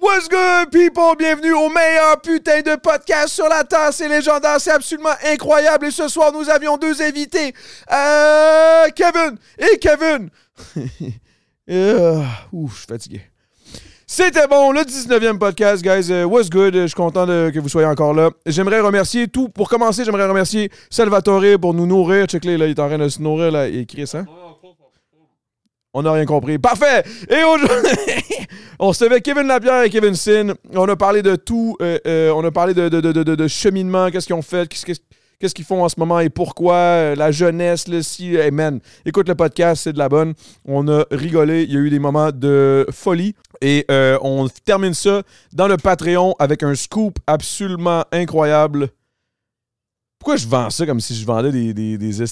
What's good, people? Bienvenue au meilleur putain de podcast sur la terre. C'est légendaire, c'est absolument incroyable. Et ce soir, nous avions deux invités. Euh, Kevin et Kevin. Euh, ouf, je suis fatigué. C'était bon, le 19e podcast, guys. Euh, what's good? Je suis content que vous soyez encore là. J'aimerais remercier tout. Pour commencer, j'aimerais remercier Salvatore pour nous nourrir. Check-le, là, il est en train de se nourrir, là. Et Chris, hein? On n'a rien compris. Parfait! Et aujourd'hui, on se avec Kevin Lapierre et Kevin Sin. On a parlé de tout. euh, euh, on a parlé de, de, de, cheminement, qu'est-ce qu'ils ont fait, qu'est-ce qu'ils font en ce moment et pourquoi, euh, la jeunesse, le si. Hey man, écoute le podcast, c'est de la bonne. On a rigolé, il y a eu des moments de folie. Et on termine ça dans le Patreon avec un scoop absolument incroyable. Pourquoi je vends ça comme si je vendais des, des,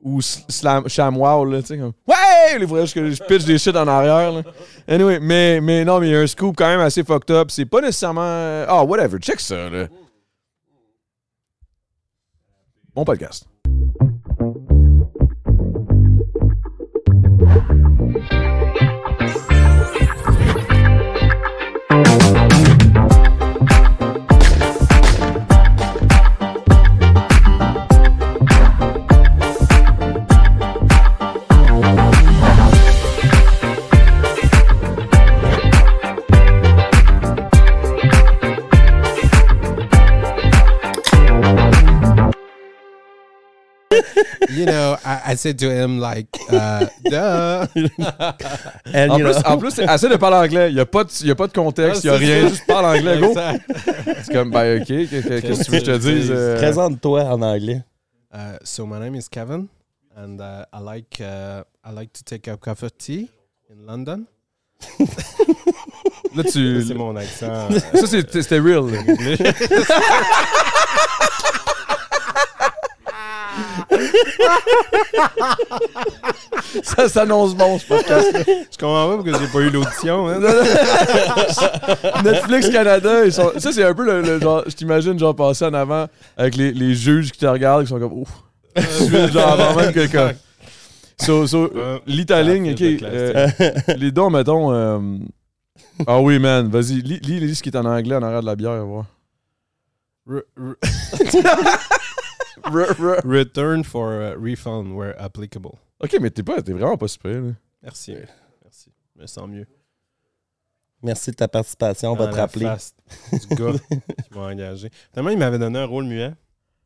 ou slam, chamois, là, tu sais, comme Ouais! Les vrais, je, je pitch des shit en arrière, là. Anyway, mais, mais non, mais il y a un scoop quand même assez fucked up. C'est pas nécessairement. Ah, whatever, check ça, là. Bon podcast. You know, I, I said to him like, uh, duh. And, En you plus, know, en plus, essaie de parler anglais. Il n'y a, pas de- il y a pas de contexte, il n'y a Ah, rien. ça. Juste parle anglais, go. C'est comme, ben, ok, qu'est- qu'est- qu'est-ce que tu veux que je te dise? euh? présente-toi en anglais. Uh, so my name is Kevin, and uh, I like uh, I like to take a cup of tea in London. Là, tu. C'est mon accent. Ça, c'est- c'était real. ça s'annonce bon, ce podcast. Je comprends pas pourquoi j'ai pas eu l'audition. Hein? Netflix Canada, ils sont... ça c'est un peu le, le genre, je t'imagine genre passer en avant avec les, les juges qui te regardent, qui sont comme ouf. genre avant même que comme- So, so, Ah, ok. euh, les dons, mettons. euh, Ah oui, man, vas-y, lis, lis, lis ce qui est en anglais en arrière de la bière, voir. Re- re- Re- re- return for uh, refund where applicable. Ok, mais t'es pas, t'es vraiment pas super. Là. Merci. Merci. Je me sens mieux. Merci de ta participation. On va Dans te la rappeler. face Du gars qui m'a engagé. Tellement il m'avait donné un rôle muet.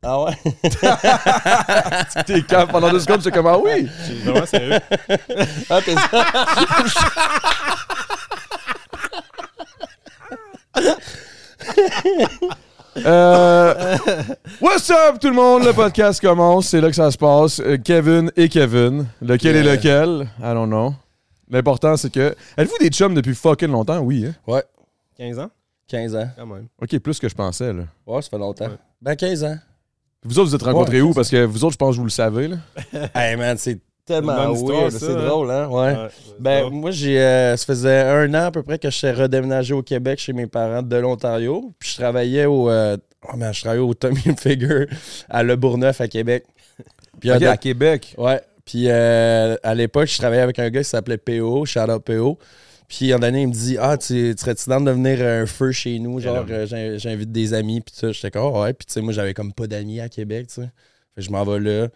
Ah ouais? T'es calme pendant deux secondes, c'est comme ah oui. J'ai vraiment sérieux. Ah, t'es ça? Euh, what's up tout le monde? Le podcast commence, c'est là que ça se passe. Euh, Kevin et Kevin. Lequel est lequel? I don't know. L'important c'est que. Êtes-vous des chums depuis fucking longtemps? Oui, hein? Ouais, 15 ans? 15 ans. Quand même. Ok, plus que je pensais, là. Ouais, ça fait longtemps. Ouais. Ben, 15 ans. Vous autres, vous êtes rencontrés Ouais, où? Parce que vous autres, je pense que vous le savez, là. hey man, c'est tellement Une bonne histoire, weird. ça, C'est hein? drôle, hein? Ouais. Ouais, Ben, ça. moi, j'ai, euh, ça faisait un an à peu près que je suis redéménagé au Québec chez mes parents de l'Ontario. Puis je travaillais au, euh, oh, man, je travaillais au Tommy Figure à Le Bourgneuf à Québec. Puis à Québec. Ouais. Puis euh, à l'époque, je travaillais avec un gars qui s'appelait PO, shout out PO. Puis un donné, il me dit Ah, tu tu serais-tu dans de devenir un feu chez nous? Genre, euh, j'in- j'invite des amis. Puis ça, j'étais comme Ah ouais. Puis tu sais, moi, j'avais comme pas d'amis à Québec, tu sais. Fait que je m'en vais là.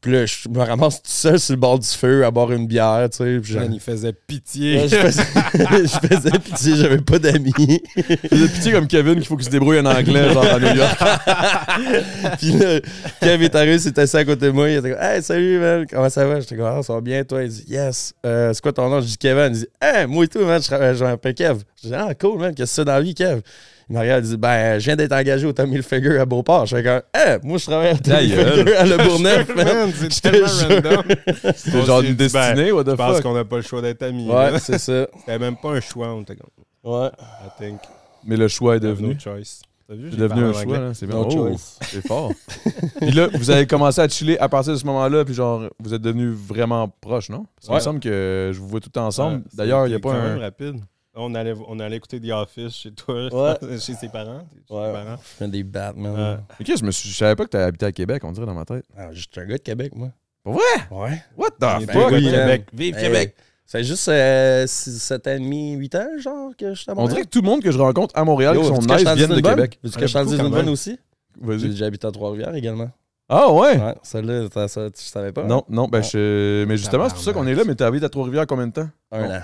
Puis là, je me ramasse tout seul sur le bord du feu à boire une bière, tu sais. Il faisait pitié. Ouais, je faisais, je faisais pitié, j'avais pas d'amis. J'ai pitié comme Kevin qu'il faut qu'il se débrouille en anglais, genre à New York. Puis là, Kev est arrivé, s'est assis à côté de moi. Il était comme Hey, salut, man, comment ça va? J'étais comme Ah, ça va bien, toi? Il dit Yes. Euh, c'est quoi ton nom? Je dis Kevin. Il dit Hey, moi et tout, man, je, je m'appelle Kev. Je dis Ah, cool, man, qu'est-ce que c'est dans la vie, Kev? Il il dit Ben, je viens d'être engagé au Tommy Hilfiger à Beauport. Je fais comme Hey, moi, je travaille à Tommy. Hilfiger à Le. Man, c'est tellement random. C'est genre une destinée, what Je the fuck? qu'on n'a pas le choix d'être amis. Ouais, c'est ça. C'était même pas un choix, on était comme, Ouais. I think. Mais le choix est we have devenu. No choice. T'as vu, C'est j'ai devenu un choix, là. C'est bien. No Oh, c'est fort. Puis là, vous avez commencé à chiller à partir de ce moment-là, puis genre, vous êtes devenus vraiment proches, non? Parce qu'il me Ouais. semble que je vous vois tout le temps ensemble. Ouais, D'ailleurs, il n'y a c'était pas quand même un. rapide. On allait, on allait écouter The Office chez toi, Ouais. chez ses parents. Chez Ouais. tes parents. Je fais des Batman. Ouais. Ok, je, me suis... je savais pas que tu habité à Québec, on dirait dans ma tête. Ah, je suis un gars de Québec, moi. Pour vrai? Ouais. What On the fuck? de oui, Québec. Vive Hey, Québec! C'est juste euh, 7 ans et demi, 8 ans, genre, que je suis à On Montréal. dirait que tout le monde que je rencontre à Montréal Yo, qui sont nice viennent de? Québec. Veux-tu que je t'en dise une bonne aussi? Vas-y. habité à Trois-Rivières également. Ah ouais? Ouais, celle-là, tu savais pas? Non, non, ben je... Mais justement, c'est pour ça qu'on est là, mais t'as habité à Trois-Rivières combien de temps? Un an.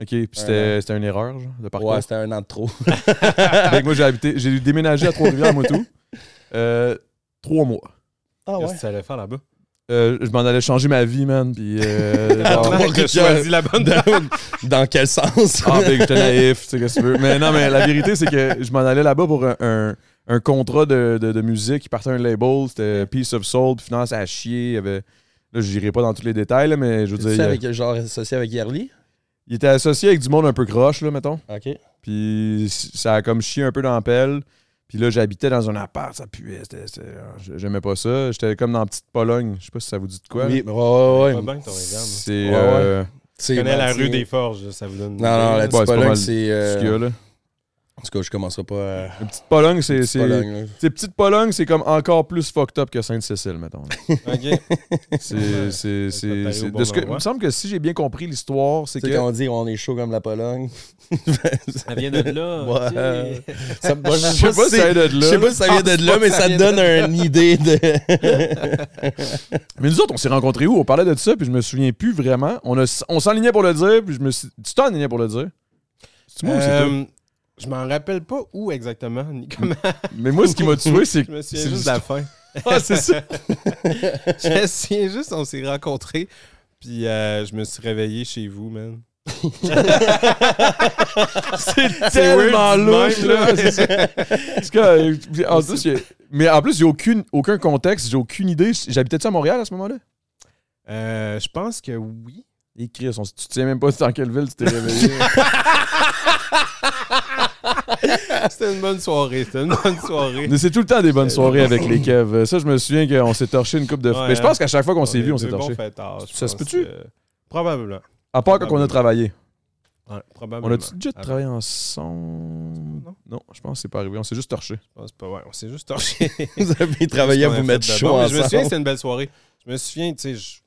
Ok, puis c'était c'était une erreur, genre, de parcours? Ouais, c'était un an de trop. Fait que moi, j'ai habité, j'ai déménagé à Trois-Rivières, moi tout. Euh, trois mois. Ah Qu'est-ce que tu allais faire là-bas? Euh, je m'en allais changer ma vie, man, puis... Euh, genre- que choisi la bonne dans, dans quel sens? Ah, ben, j'étais naïf, tu sais, qu'est-ce que tu veux. Mais non, mais la vérité, c'est que je m'en allais là-bas pour un, un, un contrat de, de, de musique. Il partait un label, c'était Piece of Soul, puis finalement, ça a chié. Il y avait... Là, je n'irai pas dans tous les détails, là, mais je veux Tu dire, sais, il, avec, genre associé avec Yerli? Il était associé avec du monde un peu croche, là, mettons. OK. Puis ça a comme chié un peu dans la pelle. Puis là, j'habitais dans un appart, ça puait. c'était- c'était- J'aimais pas ça. J'étais comme dans la petite Pologne. Je sais pas si ça vous dit de quoi. Oui, ouais, ouais, ouais. regard. C'est. Ouais, euh, C'est Je connais la rue des Forges, ça vous donne. une Non, non, la Ouais, petite Pologne, c'est. En tout cas, je commencerai pas à. Une petite Pologne, c'est. Petite c'est- Pologne, sais, petite Pologne, c'est comme encore plus fucked up que Sainte-Cécile, mettons. Ok. C'est. C'est- Ça c'est- c'est- bon Il me semble que si j'ai bien compris l'histoire, c'est que. quand on dit on est chaud comme la Pologne. Ça vient de là. Ouais. ok. Ça- moi, Je sais pas si ça vient de Je là. sais pas si ça vient de là, mais ça donne une idée de. Mais nous autres, on s'est rencontrés où? On parlait de ça, puis je me souviens plus vraiment. On, a- on s'enlignait pour le dire, puis je me suis. Tu t'enlignais pour le dire? C'est moi ou c'est toi? Euh, Je m'en rappelle pas où exactement, ni comment. Mais moi, ce qui m'a tué, c'est Je que. me souviens c'est juste la fin. Ah, c'est ça. Je me souviens juste, on s'est rencontrés, puis euh, je me suis réveillé chez vous, man. C'est tellement louche, là. Parce que, euh, en plus, mais en plus, j'ai aucune, aucun contexte, j'ai aucune idée. J'habitais-tu à Montréal à ce moment-là? Euh, je pense que oui. Et Chris, on- tu te sais même pas dans quelle ville tu t'es réveillé. C'était une bonne soirée. C'était une bonne soirée. Mais c'est tout le temps des bonnes soirées avec les Kev. Ça, je me souviens qu'on s'est torché une coupe de. Ouais, mais je pense qu'à chaque fois qu'on s'est est vu, on s'est torché. fêtards, Ça se peut-tu? que- Probablement. À part quand on a travaillé. Ouais, On probablement. a-tu déjà travaillé ensemble? Non. Non, je pense que c'est pas arrivé. On s'est juste torché. Je pense pas. Ouais, on s'est juste torché. Vous avez travaillé à vous mettre chaud Je me souviens que c'était une belle soirée. Je me souviens, tu sais, je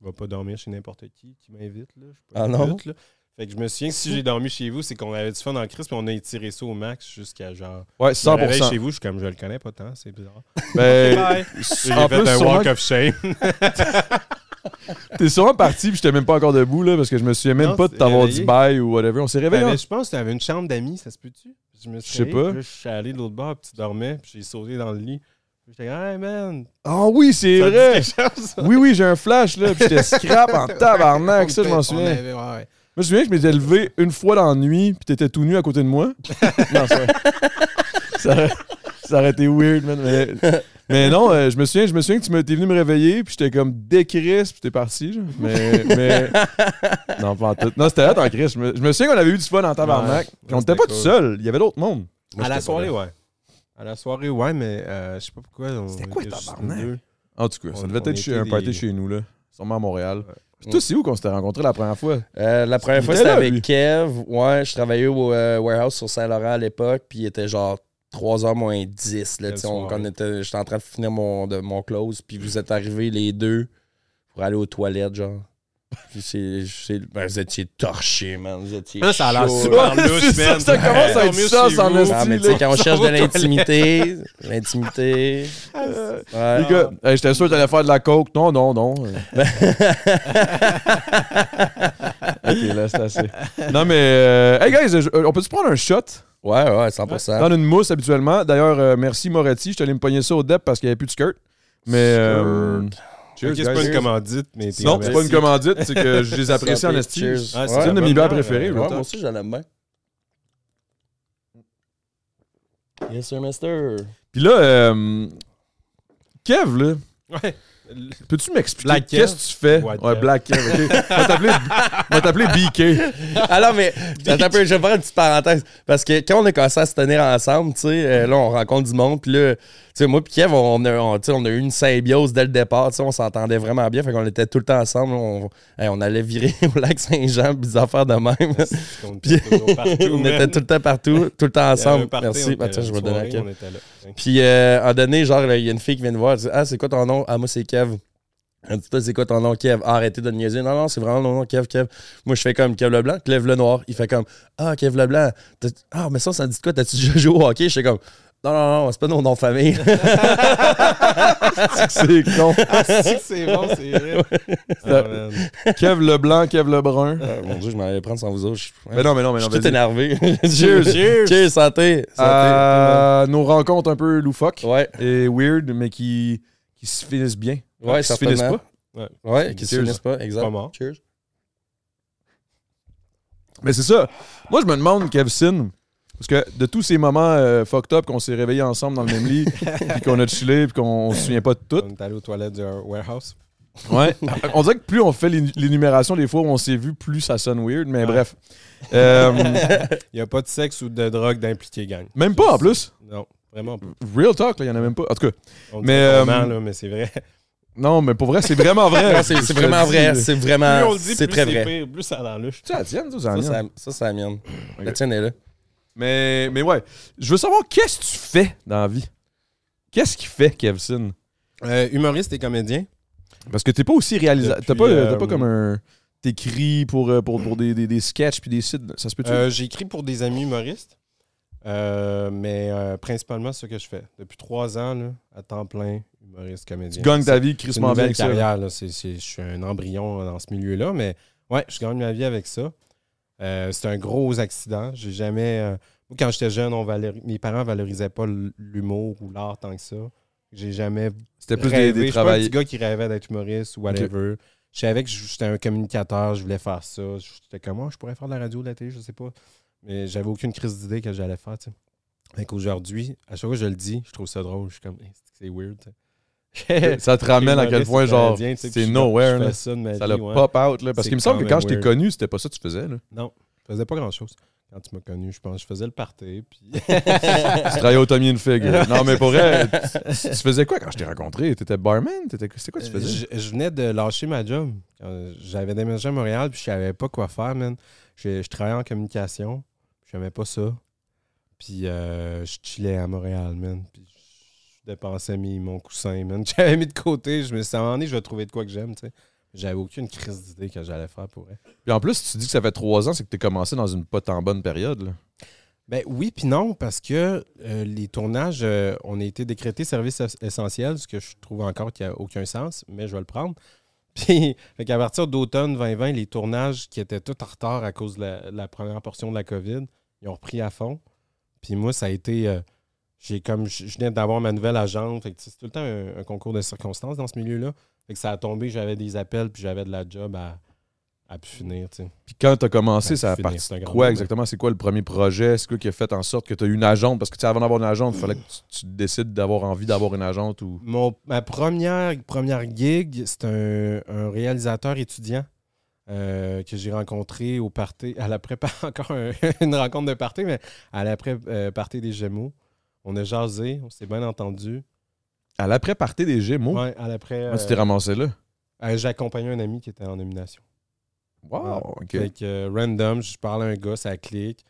je vais pas dormir chez n'importe qui qui m'invite. là. Je suis pas Ah non? là. Fait que je me souviens que si j'ai dormi chez vous, c'est qu'on avait du fun en crise, puis on a étiré ça au max jusqu'à genre. Ouais, Je me réveille 100%. chez vous, je suis comme, je le connais pas tant, c'est bizarre. Ben. J'ai en fait plus, un walk of shame. T'es sûrement parti, puis j'étais même pas encore debout, là, parce que je me souviens même Non, pas de t'avoir réveillé. dit bye ou whatever. On s'est réveillé. T'avais- hein? je pense que tu avais une chambre d'amis, ça se peut-tu? Je me suis Je sais réveillé, pas. je suis allé de l'autre bord, puis tu dormais, puis j'ai sauté dans le lit. J'étais comme, hey man! Ah oui, c'est vrai. chose? Oui, oui, j'ai un flash, là, puis j'étais scrap en tabarnak, ça, je m'en souviens. avait- ouais, ouais. Moi, je me souviens que je m'étais levé une fois dans la nuit, puis t'étais tout nu à côté de moi. non, c'est vrai. ça, aurait, ça aurait été weird, man. Mais, mais non, euh, je me souviens, je me souviens que tu m'étais venu me réveiller, puis j'étais comme décris, puis t'es parti. genre. Mais, mais. Non, pas en tout. Non, c'était là en crise. Je me, je me souviens qu'on avait eu du fun en tabarnak. Ouais, puis on était c'était pas cool. tout seul. Il y avait d'autres mondes. Moi, à la j'étais soirée, là. ouais. À la soirée, ouais, mais euh, je sais pas pourquoi. on C'était quoi, juste tabarnak? deux. En tout cas, ça On- devait on être chez, était un party des- chez nous, là. Sûrement à Montréal. Puis toi, c'est où qu'on s'était rencontrés la première fois? Euh, la première fois, était c'était avec lui. Kev. Ouais, je travaillais au euh, warehouse sur Saint-Laurent à l'époque, puis il était genre 3h moins 10. Là, Quelle tu sais, on, soirée. quand on était- J'étais en train de finir mon, de, mon close, puis vous êtes arrivés les deux pour aller aux toilettes, genre. Puis c'est, ben, vous étiez torchés, man. Vous étiez Ah, ça a l'air super. Ouais, ça, man. ça commence à être Dormir ça, Ah, mais tu là. sais, quand on Ça cherche de l'intimité, l'intimité. Ouais. Les gars, hey, j'étais sûr que t'allais faire de la coke. Non, non, non. ok, là, c'est assez. Non, mais. euh, hey, guys, je- on peut-tu prendre un shot? Ouais, ouais, 100%. Dans une mousse habituellement. D'ailleurs, euh, merci Moretti. Je suis allé me pogner ça au dep parce qu'il n'y avait plus de skirt. Mais. euh, cheers, c'est pas une commandite, mais t'es Non, c'est pas une commandite, c'est que je les apprécie en Santé, esti. cheers. Ah, C'est Ouais, une de mes bières bière, préférées. Ouais, moi aussi, j'en aime bien. Yes, sir, mister. Puis là, euh, Kev, là, Ouais. Peux-tu m'expliquer qu'est-ce que tu fais? White ouais. Black Kev, ok. On va t'appeler- on va t'appeler BK. Alors, mais, attends un peu, je vais faire une petite parenthèse. Parce que quand on a commencé à se tenir ensemble, tu sais, euh, là, on rencontre du monde. Puis là, tu sais, moi, puis Kev, on a, on, tu sais, on a eu une symbiose dès le départ. Tu sais, on s'entendait vraiment bien. Fait qu'on était tout le temps ensemble. On, hey, on allait virer au lac Saint-Jean, des affaires de même. On Puis était toujours partout, on était man. tout le temps partout, tout le temps ensemble. party, Merci. Bah, je vais donner à Kev. Puis, euh, à un donné, genre, il y a une fille qui vient nous voir. Elle dit Ah, c'est quoi ton nom Ah, moi, c'est Kev. Elle dit, toi, c'est quoi ton nom, Kev? Ah, Arrêtez de niaiser. Non, non, c'est vraiment mon nom, Kev, Kev. Moi, je fais comme Kev Leblanc, Kev le Noir. Il fait comme, ah, Kev Leblanc. Ah, mais ça, ça dit quoi? T'as-tu déjà joué au hockey? Je fais comme, non, non, non, c'est pas nos noms de famille. C'est con. Si, c'est bon, c'est vrai. Ah, man. Kev le blanc, Kev le brun. Ah, mon Dieu, je m'en allais prendre sans vous autres. Je Mais non, mais non, mais je suis tout énervé. Cheers. Cheers. Cheers, santé. santé. Euh, nos rencontres un peu loufoques Ouais, et weird, mais qui, qui se finissent bien. Ouais, qui finissent certainement. pas. Ouais, qui se Cheers. finissent pas, exact. Pas mort. Cheers. Mais c'est ça. Moi, je me demande, Kevsin, parce que de tous ces moments euh, fucked up qu'on s'est réveillés ensemble dans le même lit, puis qu'on a chillé, puis qu'on se souvient pas de tout. On est allé aux toilettes du warehouse. Ouais. on dirait que plus on fait l'é- l'énumération des fois où on s'est vu, plus ça sonne weird, mais Ouais. bref. Euh, Il n'y a pas de sexe ou de drogue d'impliqué, gang. même pas en plus. Non, vraiment pas. Real talk, il y en a même pas. En tout cas, On Mais, mais, euh, là, mais c'est vrai. Non, mais pour vrai, c'est vraiment vrai. C'est vraiment vrai. C'est Plus vraiment. on le dit, C'est plus très vrai. pire, plus ça dans l'ouche. C'est la tienne, ça, Ça, ça, c'est la mienne. La tienne est là. Mais, mais ouais, je veux savoir qu'est-ce que tu fais dans la vie? Qu'est-ce qu'il fait, Kevsin? Euh, humoriste et comédien. Parce que t'es pas aussi réalisateur. T'as pas, euh, t'as pas comme un. T'écris pour, euh, pour, pour des, des, des sketchs puis des sites. Ça se peut-tu? Euh, J'ai écrit pour des amis humoristes. Euh, mais euh, principalement, c'est ce que je fais. Depuis trois ans, là, à temps plein, humoriste, tu comédien. gagnes ta vie, C'est une carrière. là. C'est- c'est- je suis un embryon dans ce milieu-là, mais ouais, je gagne ma vie avec ça. Euh, c'est un gros accident. J'ai jamais. euh, moi, quand j'étais jeune, on valori- mes parents valorisaient pas l'humour ou l'art tant que ça. J'ai jamais C'était plus des, rêvé. des un petit gars qui rêvait d'être humoriste ou whatever. Je savais que j'étais un communicateur, je voulais faire ça. J'étais comme, moi, je pourrais faire de la radio, de la télé, je sais pas. Mais j'avais aucune crise d'idée que j'allais faire, tu sais. Fait qu'aujourd'hui, à chaque fois que je le dis, je trouve ça drôle. Je suis comme, Hey, c'est weird, tu sais. Ça te ramène à quel point, genre, c'est nowhere. là. ça ouais. pop out. Là, parce qu'il me semble que quand je t'ai connu, c'était pas ça que tu faisais. Là. Non, je faisais pas grand-chose. Quand tu m'as connu, je pense, je faisais le party. Puis... tu travaillais au Tommy Fig. Non, mais pour vrai, tu, tu faisais quoi quand je t'ai rencontré? T'étais barman? C'était quoi que tu faisais? je, je venais de lâcher ma job. Quand J'avais déménagé à Montréal, puis je savais pas quoi faire, man. Je, je travaillais en communication, je n'aimais pas ça. Puis euh, je chillais à Montréal, man. Puis je dépensais mes, mon coussin, man. J'avais mis de côté. Je me suis dit, à un moment donné, je vais trouver de quoi que j'aime, tu sais. J'avais aucune crise d'idée que j'allais faire pour elle. Puis en plus, tu dis que ça fait trois ans, c'est que t'es commencé dans une pas tant bonne période. Là. Ben oui, puis non, parce que euh, les tournages, euh, on a été décrétés service es- essentiel, ce que je trouve encore qu'il n'y a aucun sens, mais je vais le prendre. Puis, qu'à partir d'automne 2020, les tournages qui étaient tout en retard à cause de la, la première portion de la COVID, ils ont repris à fond. Puis moi, ça a été. euh, j'ai comme je venais d'avoir ma nouvelle agente. C'est tout le temps un, un concours de circonstances dans ce milieu-là. Fait que ça a tombé, j'avais des appels, puis j'avais de la job à, à pu finir, tu. Puis quand t'as commencé, Ben, ça a parti de quoi exactement? C'est quoi le premier projet? C'est quoi qui a fait en sorte que tu as eu une agente? Parce que tu avant d'avoir une agente, il fallait que tu, tu décides d'avoir envie d'avoir une agente ou. Mon, ma première, première gig, c'est un, un réalisateur étudiant euh, que j'ai rencontré au party, à l'après, pas encore un- une rencontre de party, mais à l'après euh, party des Gémeaux. On a jasé, on s'est bien entendu. À l'après-partie des Gémeaux, Ouais, à l'après, tu t'es euh, ramassé là? euh, j'ai accompagné un ami qui était en nomination. Wow, ok. Fait que euh, random, je parle à un gars, ça clique.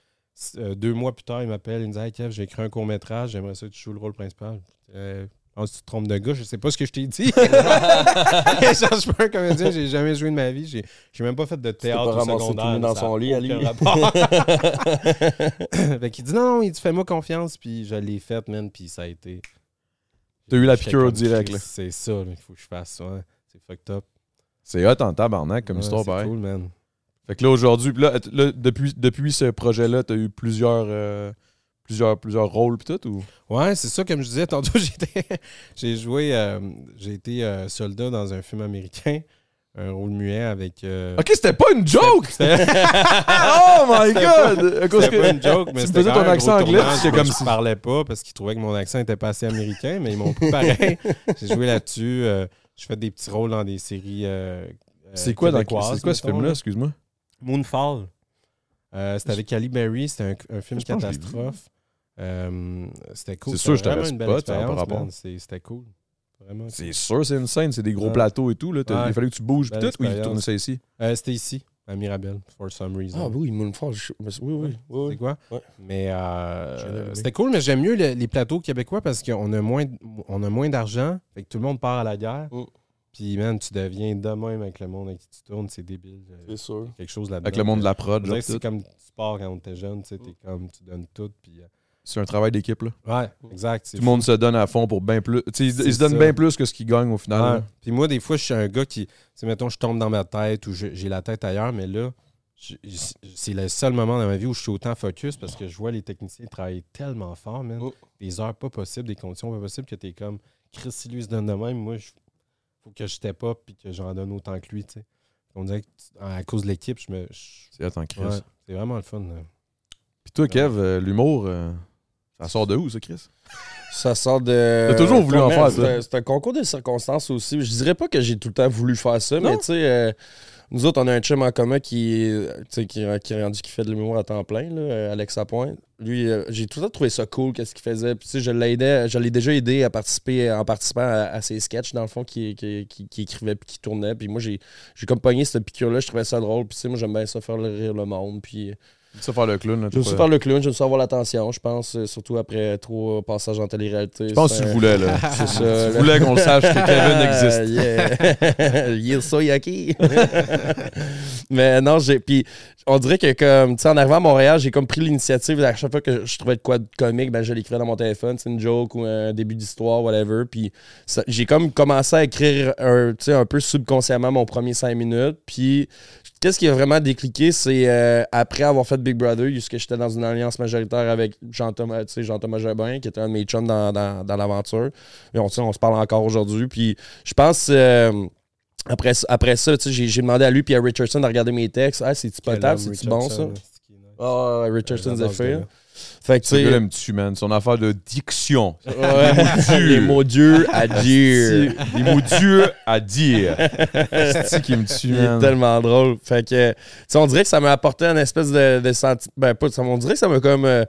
Deux mois plus tard, il m'appelle, il me dit Hey Kev, j'ai écrit un court-métrage, j'aimerais ça que tu joues le rôle principal. Pense que tu te trompes de gars, je sais pas ce que je t'ai dit. Je suis pas un comédien, j'ai jamais joué de ma vie, j'ai j'ai même pas fait de théâtre pas au secondaire. tout dans son lit, à lui. fait qu'il dit non, non, il dit fais-moi confiance, puis je l'ai fait, man, puis ça a été. T'as eu la piqûre au direct, là. C'est ça, il faut que je fasse ça. hein. C'est fucked up. C'est hot en tabarnak comme Ouais, histoire, c'est cool, man. Fait que là, aujourd'hui, là, depuis, depuis ce projet-là, t'as eu plusieurs, euh, plusieurs, plusieurs rôles pis tout ou? Ouais, c'est ça, comme je disais tantôt, j'étais, j'ai joué, euh, j'ai été euh, soldat dans un film américain, un rôle muet avec. euh, Ok, c'était pas une joke! Oh my god! C'était que- pas une joke, mais c'était ton accent anglais, mais comme je si- parlais pas parce qu'ils trouvaient que mon accent était pas assez américain, mais ils m'ont pris pareil. j'ai joué là-dessus. euh, je fais des petits rôles dans des séries. C'est quoi, dans- québécoises, c'est quoi ce film-là, là. excuse-moi? Moonfall. Euh, c'était avec Ali Berry, c'était un, un film Je catastrophe. Euh, c'était cool. C'est sûr, je belle pas, expérience, rapport. C'est- C'était cool. Vraiment. C'est sûr, c'est une scène, c'est des gros Ouais. plateaux et tout. Là. Il fallait que tu bouges tout, ou ils tournaient ça ici? Euh, c'était ici, à Mirabel, for some reason. Ah oui, Moonfall. je- Oui, oui, oui. C'est oui. quoi? Ouais. Mais euh, c'était cool, mais j'aime mieux le- les plateaux québécois parce qu'on a moins, on a moins d'argent. Fait que tout le monde part à la guerre. Mm. Puis, man, tu deviens de même avec le monde avec qui tu tournes, c'est débile. Euh, C'est sûr. quelque chose là-dedans. Avec le monde de la prod, genre, c'est comme du sport quand on était jeune, tu sais, t'es comme, tu donnes tout, puis... euh, c'est un travail d'équipe. là. Ouais, exact. Tout le monde se donne à fond pour bien plus. Tu sais, ils, se donnent bien plus que ce qu'ils gagnent au final. Ouais. Puis moi, des fois, je suis un gars qui, tu sais, mettons, je tombe dans ma tête ou je- j'ai la tête ailleurs, mais là, je- c'est le seul moment dans ma vie où je suis autant focus parce que je vois les techniciens travailler tellement fort, man. Oh. Des heures pas possibles, des conditions pas possibles, que t'es comme, Chris, si lui se donne de même, moi, il faut que je step up puis que j'en donne autant que lui, tu sais. On dirait que tu- à cause de l'équipe, je me. je- C'est attends, Chris. ouais, c'est vraiment le fun. là. Puis toi, Kev, euh, l'humour, euh, ça sort de où, ça, Chris? Ça sort de. T'as toujours voulu en faire, un- C'est un concours de circonstances aussi. Je dirais pas que j'ai tout le temps voulu faire ça, Non. mais tu sais, euh, nous autres, on a un chum en commun qui, euh, qui, qui est rendu qui fait de l'humour à temps plein, là, euh, Alex Lapointe. Lui, euh, j'ai tout le temps trouvé ça cool, qu'est-ce qu'il faisait. Puis, je l'ai déjà aidé à participer en participant à, ses sketchs, dans le fond, qui, qui, qui, écrivait puis qui tournait. Puis moi, j'ai j'ai cette piqûre-là, je trouvais ça drôle. Puis, moi, j'aime bien ça faire rire le monde. Puis, Ça faire le clown. J'aime ça pas- faire le clown, j'aime ça avoir l'attention, je pense, euh, surtout après trois passages en télé-réalité. Je pense que tu le voulais, là. C'est ça. Tu voulais qu'on le sache que Kevin existe. Il est soyaki. Mais non, j'ai. Puis on dirait que comme tu sais, en arrivant à Montréal, j'ai comme pris l'initiative à chaque fois que je trouvais de quoi de comique, ben je l'écrivais dans mon téléphone, c'est une joke ou un début d'histoire, whatever. Puis j'ai comme commencé à écrire un, tu sais, un peu subconsciemment mon premier cinq minutes. Puis qu'est-ce qui a vraiment décliqué, c'est euh, après avoir fait Big Brother, puisque j'étais dans une alliance majoritaire avec Jean-Thomas, Jean-Thomas Jobin, qui était un de mes chums dans, dans, dans l'aventure. On, on se parle encore aujourd'hui. Puis je pense. euh, après, après ça, j'ai demandé à lui puis à Richardson de regarder mes textes. Ah, c'est-tu potable? C'est-tu bon, ça? Ah, ouais, Richardson Zephyr. Fait que, tu sais, man. Son affaire de diction. ouais, les mots durs à dire. Les mots durs à dire. C'est qui me tue, Il est man. tellement drôle. Fait que, tu sais, on dirait que ça m'a apporté un espèce de, de sentiment. Ben, pas de On dirait que ça m'a comme. euh,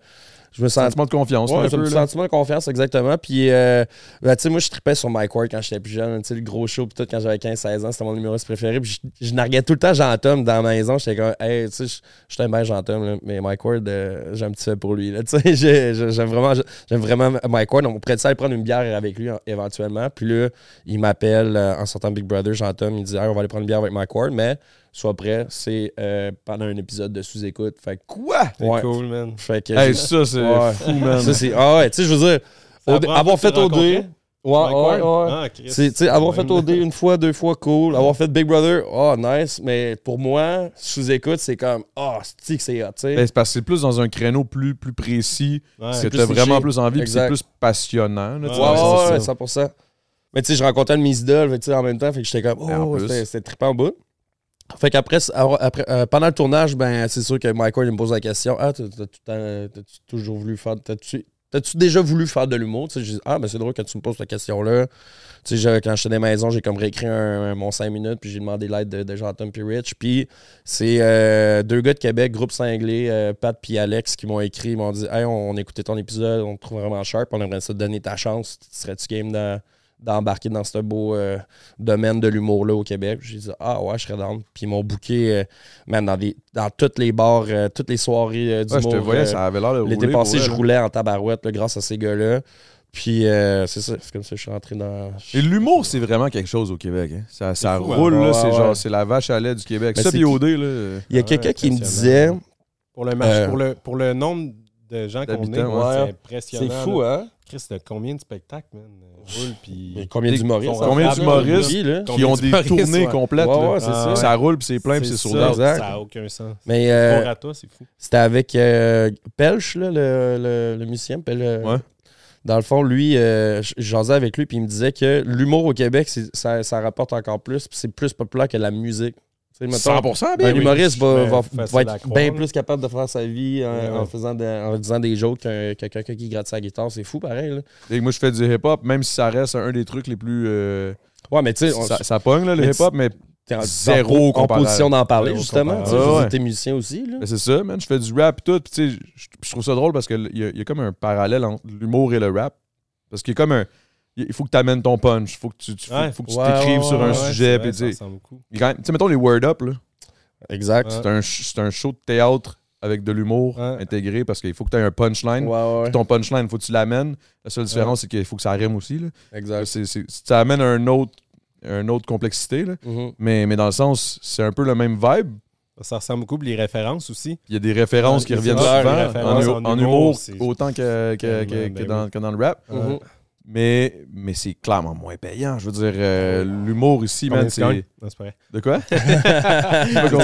je me sens. Sentiment de confiance, Ouais, un peu, sentiment de confiance, exactement. Puis, euh, ben, tu sais, moi, je tripais sur Mike Ward quand j'étais plus jeune. Tu sais, le gros show, puis tout, quand j'avais 15-16 ans, c'était mon humoriste préféré. Puis, je, je narguais tout le temps Jean-Tom dans la maison. J'étais comme, hey, tu sais, je- t'aime bien Jean-Tom, mais Mike Ward, euh, j'ai un petit fait pour lui. Tu sais, j'ai- j'ai- j'aime vraiment, vraiment Mike Ward. On pourrait aller prendre une bière avec lui en- éventuellement? Puis là, il m'appelle euh, en sortant Big Brother, Jean-Tom. Il dit, hey, on va aller prendre une bière avec Mike Ward, mais sois prêt, c'est euh, pendant un épisode de sous-écoute. Fait que, Quoi? C'est Ouais. cool, man. fait que Hey, ça, c'est Ouais. fou, man. ça, c'est. Ah ouais, tu sais, je veux dire, C'est avoir fait OD. Ouais, ouais, ouais. Ah. C'est- sais, avoir fait. OD une fois, deux fois, cool. Avoir fait Big Brother, oh, nice. Mais pour moi, sous-écoute, c'est comme, oh, c'est que c'est hot, tu sais? Ben, c'est parce que c'est plus dans un créneau plus, plus précis Ouais. que plus t'as vraiment plus envie, puis c'est plus passionnant. là, tu Ouais, vois, ouais, c'est ouais, ça. 100%. Mais tu sais, je rencontrais mes idoles, tu sais, en même temps, fait que j'étais comme, oh, c'était trippant au bout. Fait après, euh, pendant le tournage, ben, c'est sûr que Ward, il me pose la question Ah, t'as-tu toujours voulu faire. T'as-tu déjà voulu faire de l'humour j'ai dit, Ah, ben, c'est drôle que tu me poses cette question-là. Tu sais, je- quand j'étais dans les maisons, j'ai comme réécrit un, mon 5 minutes, puis j'ai demandé l'aide de, de Jean-Tom puis Rich. Puis c'est euh, deux gars de Québec, groupe cinglé, euh, Pat puis Alex, qui m'ont écrit. Ils m'ont dit Hey, on, écouté ton épisode, on te trouve vraiment sharp, on aimerait ça te donner ta chance. Serais-tu game de- d'embarquer dans ce beau euh, domaine de l'humour-là au Québec? J'ai dit Ah ouais, je serais down. Puis ils m'ont booké, euh, man, dans, des, dans toutes les bars, euh, toutes les soirées euh, Ouais, je d'humour. te voyais, euh, ça avait l'air de rouler. L'été passé, je roulais en tabarouette là, grâce à ces gars-là. Puis euh, c'est ça, c'est comme ça que je suis rentré dans. Et l'humour, c'est vraiment quelque chose au Québec. hein. Ça, ça fou, hein. roule, là. Ouais, c'est ouais. genre, c'est la vache à lait du Québec. Mais ça, c'est puis OD, là. Il y a quelqu'un qui me disait Pour le, marché, Euh, pour, le, pour le nombre de gens qu'on est, c'est impressionnant. C'est fou, là. hein? Chris, t'as combien de spectacles, man? Roule, puis... Mais combien Des- d'humoristes? Combien d'humoristes qui Combien ont des tournées ouais. complètes. Ouais, ouais, Ah, ça. ouais. Ça roule, puis c'est plein, puis c'est out. exact. Ça n'a aucun sens. Mais euh, c'était avec euh, Pelch, là, le, le, le musicien. Euh, Ouais. Dans le fond, lui, euh, jasais avec lui, puis il me disait que l'humour au Québec, ça, ça rapporte encore plus, puis c'est plus populaire que la musique. Mettons, 100% bien. un humoriste va, ben, va- va être bien plus capable de faire sa vie en, Ouais, ouais. en faisant de- en disant des jokes qu'un- que quelqu'un qui gratte sa guitare. C'est fou, pareil. Là. Et moi, je fais du hip-hop, même si ça reste un des trucs les plus. euh, Ouais, mais tu sais, ça, ça pogne, là, le hip-hop, mais t'es en- zéro en, en position d'en parler, justement. Ouais. T'es musicien aussi. C'est ça, man. Je fais du rap et tout. Puis, tu sais, je, trouve ça drôle parce qu'il y, y a comme un parallèle entre l'humour et le rap. Parce qu'il y a comme un. Il faut que tu amènes ton punch. Il faut que tu, tu- faut- Ouais. faut que tu Ouais, t'écrives ouais, sur un ouais, sujet. vrai, ça ressemble beaucoup. quand mettons les Word Up, là. Exact. C'est un, un show de théâtre avec de l'humour Ouais. intégré parce qu'il faut que tu aies un punchline. Ouais, ouais, Puis Ton punchline, il faut que tu l'amènes. La seule différence, c'est qu'il faut que ça rime aussi. Là. exact. Tu amènes un autre une autre complexité. là. Mhm. Mais, mais dans le sens, c'est un peu le même vibe. Ça ressemble beaucoup, puis les références aussi. Il y a des références Ouais, qui reviennent ça, souvent en, en en humour, humour, autant que, que, que- Ben, que ben dans, oui. que dans le rap. Mhm. Mais, mais c'est clairement moins payant. Je veux dire, euh, l'humour ici, Combien man, c'est. Non, c'est pas vrai. De quoi?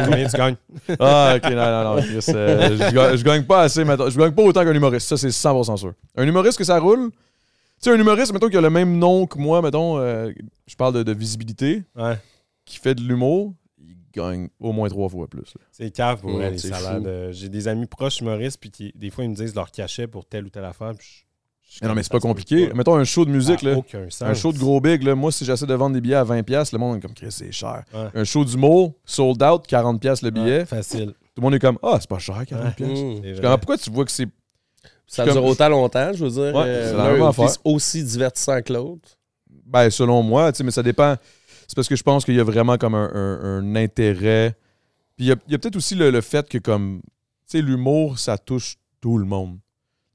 Combien tu gagnes? Ah, ok, non, non, non, Chris, euh, je, gagne, je gagne pas assez, mettons. Je gagne pas autant qu'un humoriste, ça c'est 100% sûr. Un humoriste que ça roule, tu sais, un humoriste, mettons, qui a le même nom que moi, mettons, euh, je parle de, de visibilité, Ouais. qui fait de l'humour, il gagne au moins trois fois plus. là. C'est cave pour Ouais, vrai, les c'est salaires. fou. de- J'ai des amis proches humoristes, puis qui, des fois, ils me disent leur cachet pour telle ou telle affaire. puis Mais non, mais c'est pas compliqué. pas. Mettons un show de musique, là. aucun sens. Un show de gros big, là, moi, si j'essaie de vendre des billets à 20$, le monde est comme, Chris, c'est cher. Ouais. Un show d'humour, sold out, 40$ le billet. Ouais, facile. Tout le monde est comme, ah, c'est pas cher, 40$. Ouais. piastres. Mhm. C'est Je vrai. comprends pourquoi tu vois que c'est. Ça Comme- dure autant longtemps, je veux dire. Ouais, euh, c'est aussi divertissant que l'autre. Ben, selon moi, tu sais, mais ça dépend. C'est parce que je pense qu'il y a vraiment comme un, un- un intérêt. Puis il y a, il y a peut-être aussi le, le fait que, comme, tu sais, l'humour, ça touche tout le monde.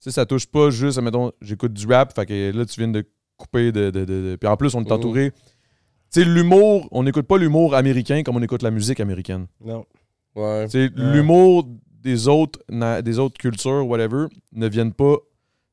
Tu sais, ça touche pas juste, mettons, j'écoute du rap, fait que là, tu viens de couper de. de- de- de- Puis en plus, on est Mhm. entouré. Tu sais, l'humour, on n'écoute pas l'humour américain comme on écoute la musique américaine. Non. Ouais. Tu sais, l'humour des autres, des autres cultures, whatever, ne viennent pas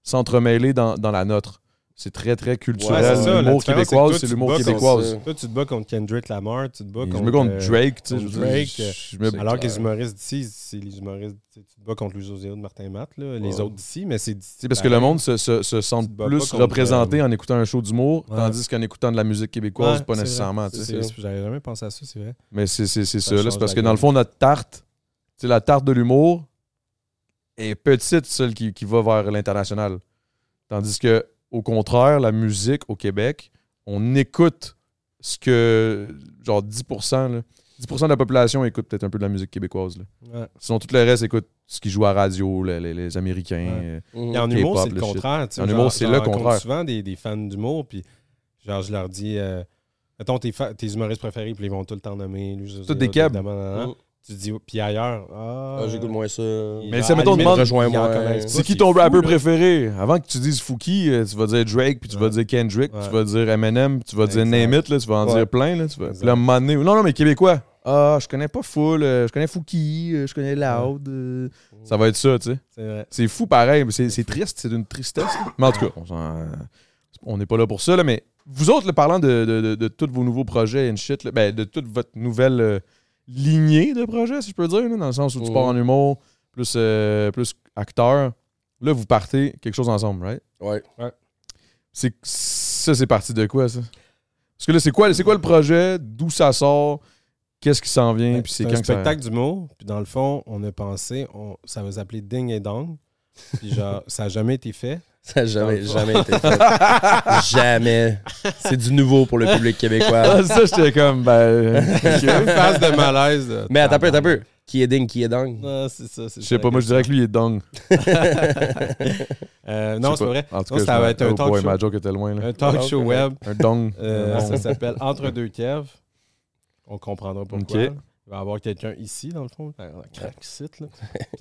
s'entremêler dans, dans la nôtre. C'est très, très culturel. l'humour québécois, c'est l'humour québécois. Toi, tu te bats contre Kendrick Lamar, tu te bats Je contre. me contre euh, Drake, tu sais. je Drake, je- je me- Alors que les humoristes d'ici, c'est les humoristes. Tu te bats contre Louis José de Martin Matt, là, les Ouais. autres d'ici, mais c'est. Parce que le monde se, se, se sent plus représenté euh, en écoutant un show d'humour, Ouais. tandis qu'en écoutant de la musique québécoise, pas nécessairement. J'avais jamais pensé à ça, c'est vrai. Mais c'est Ça là. C'est parce que dans le fond, notre tarte, tu la tarte de l'humour est petite, celle qui va vers l'international. Tandis que, au contraire, la musique au Québec, on écoute ce que, genre 10%, là, 10% de la population écoute peut-être un peu de la musique québécoise. là. Ouais. Sinon, tout le reste écoute ce qui joue à radio, les, les- les Américains. Ouais. euh. Et en humour, c'est le contraire. En humour, c'est le contraire. souvent des, des fans d'humour, puis genre, je leur dis, euh, mettons tes, humoristes préférés, puis ils vont tout le temps nommer. José, Toutes des là, Tu dis, puis ailleurs, ah, Ah, J'écoute moins ça. Mais c'est, mettons, demande- C'est qui ton rappeur préféré? Avant que tu dises Fouki, euh, tu vas dire Drake, puis tu vas dire Kendrick, tu vas dire Eminem, puis tu vas dire. Name It, là, tu vas en Ouais. dire plein. Là, tu vas... Puis là, non, non, mais québécois. Ah, je connais pas Full, euh, je connais Fouki, euh, je connais Loud. Ça va être ça, tu sais. C'est vrai. C'est fou pareil, mais c'est c'est triste, c'est d'une tristesse. Mais en tout cas, on n'est pas là pour ça, là, mais vous autres, là, parlant de, de, de- de tous vos nouveaux projets and shit, là, ben, de toute votre nouvelle euh, lignée de projets, si je peux dire, là, dans le sens où tu pars en humour, plus, euh, plus acteur, là, vous partez quelque chose ensemble, right? Ouais. C'est, ça, c'est parti de quoi, ça? Parce que là, c'est quoi, c'est quoi le projet? D'où ça sort? Qu'est-ce qui s'en vient? Ben, Puis c'est un ça... spectacle d'humour, puis dans le fond, on a pensé, on- ça va s'appeler Ding et Dong. Puis genre, ça n'a jamais été fait. Ça n'a jamais, jamais été fait. jamais. C'est du nouveau pour le public québécois. Ah, ça, j'étais comme, ben... J'ai une phase de malaise. de- Mais attends un peu, attends un peu. Qui est ding, qui est dong? Non, c'est ça. c'est Je sais ça, pas, moi, je dirais que lui, il est dong. Euh, non, c'est pas. vrai. En tout Non, cas, ça va être un talk boy, show. ma joke était loin, là. Un talk Ah, show web. Un dong. Euh, ça s'appelle Entre deux Kev. On comprendra pourquoi. Ok. Il va y avoir quelqu'un ici, dans le fond, le crack site. Là.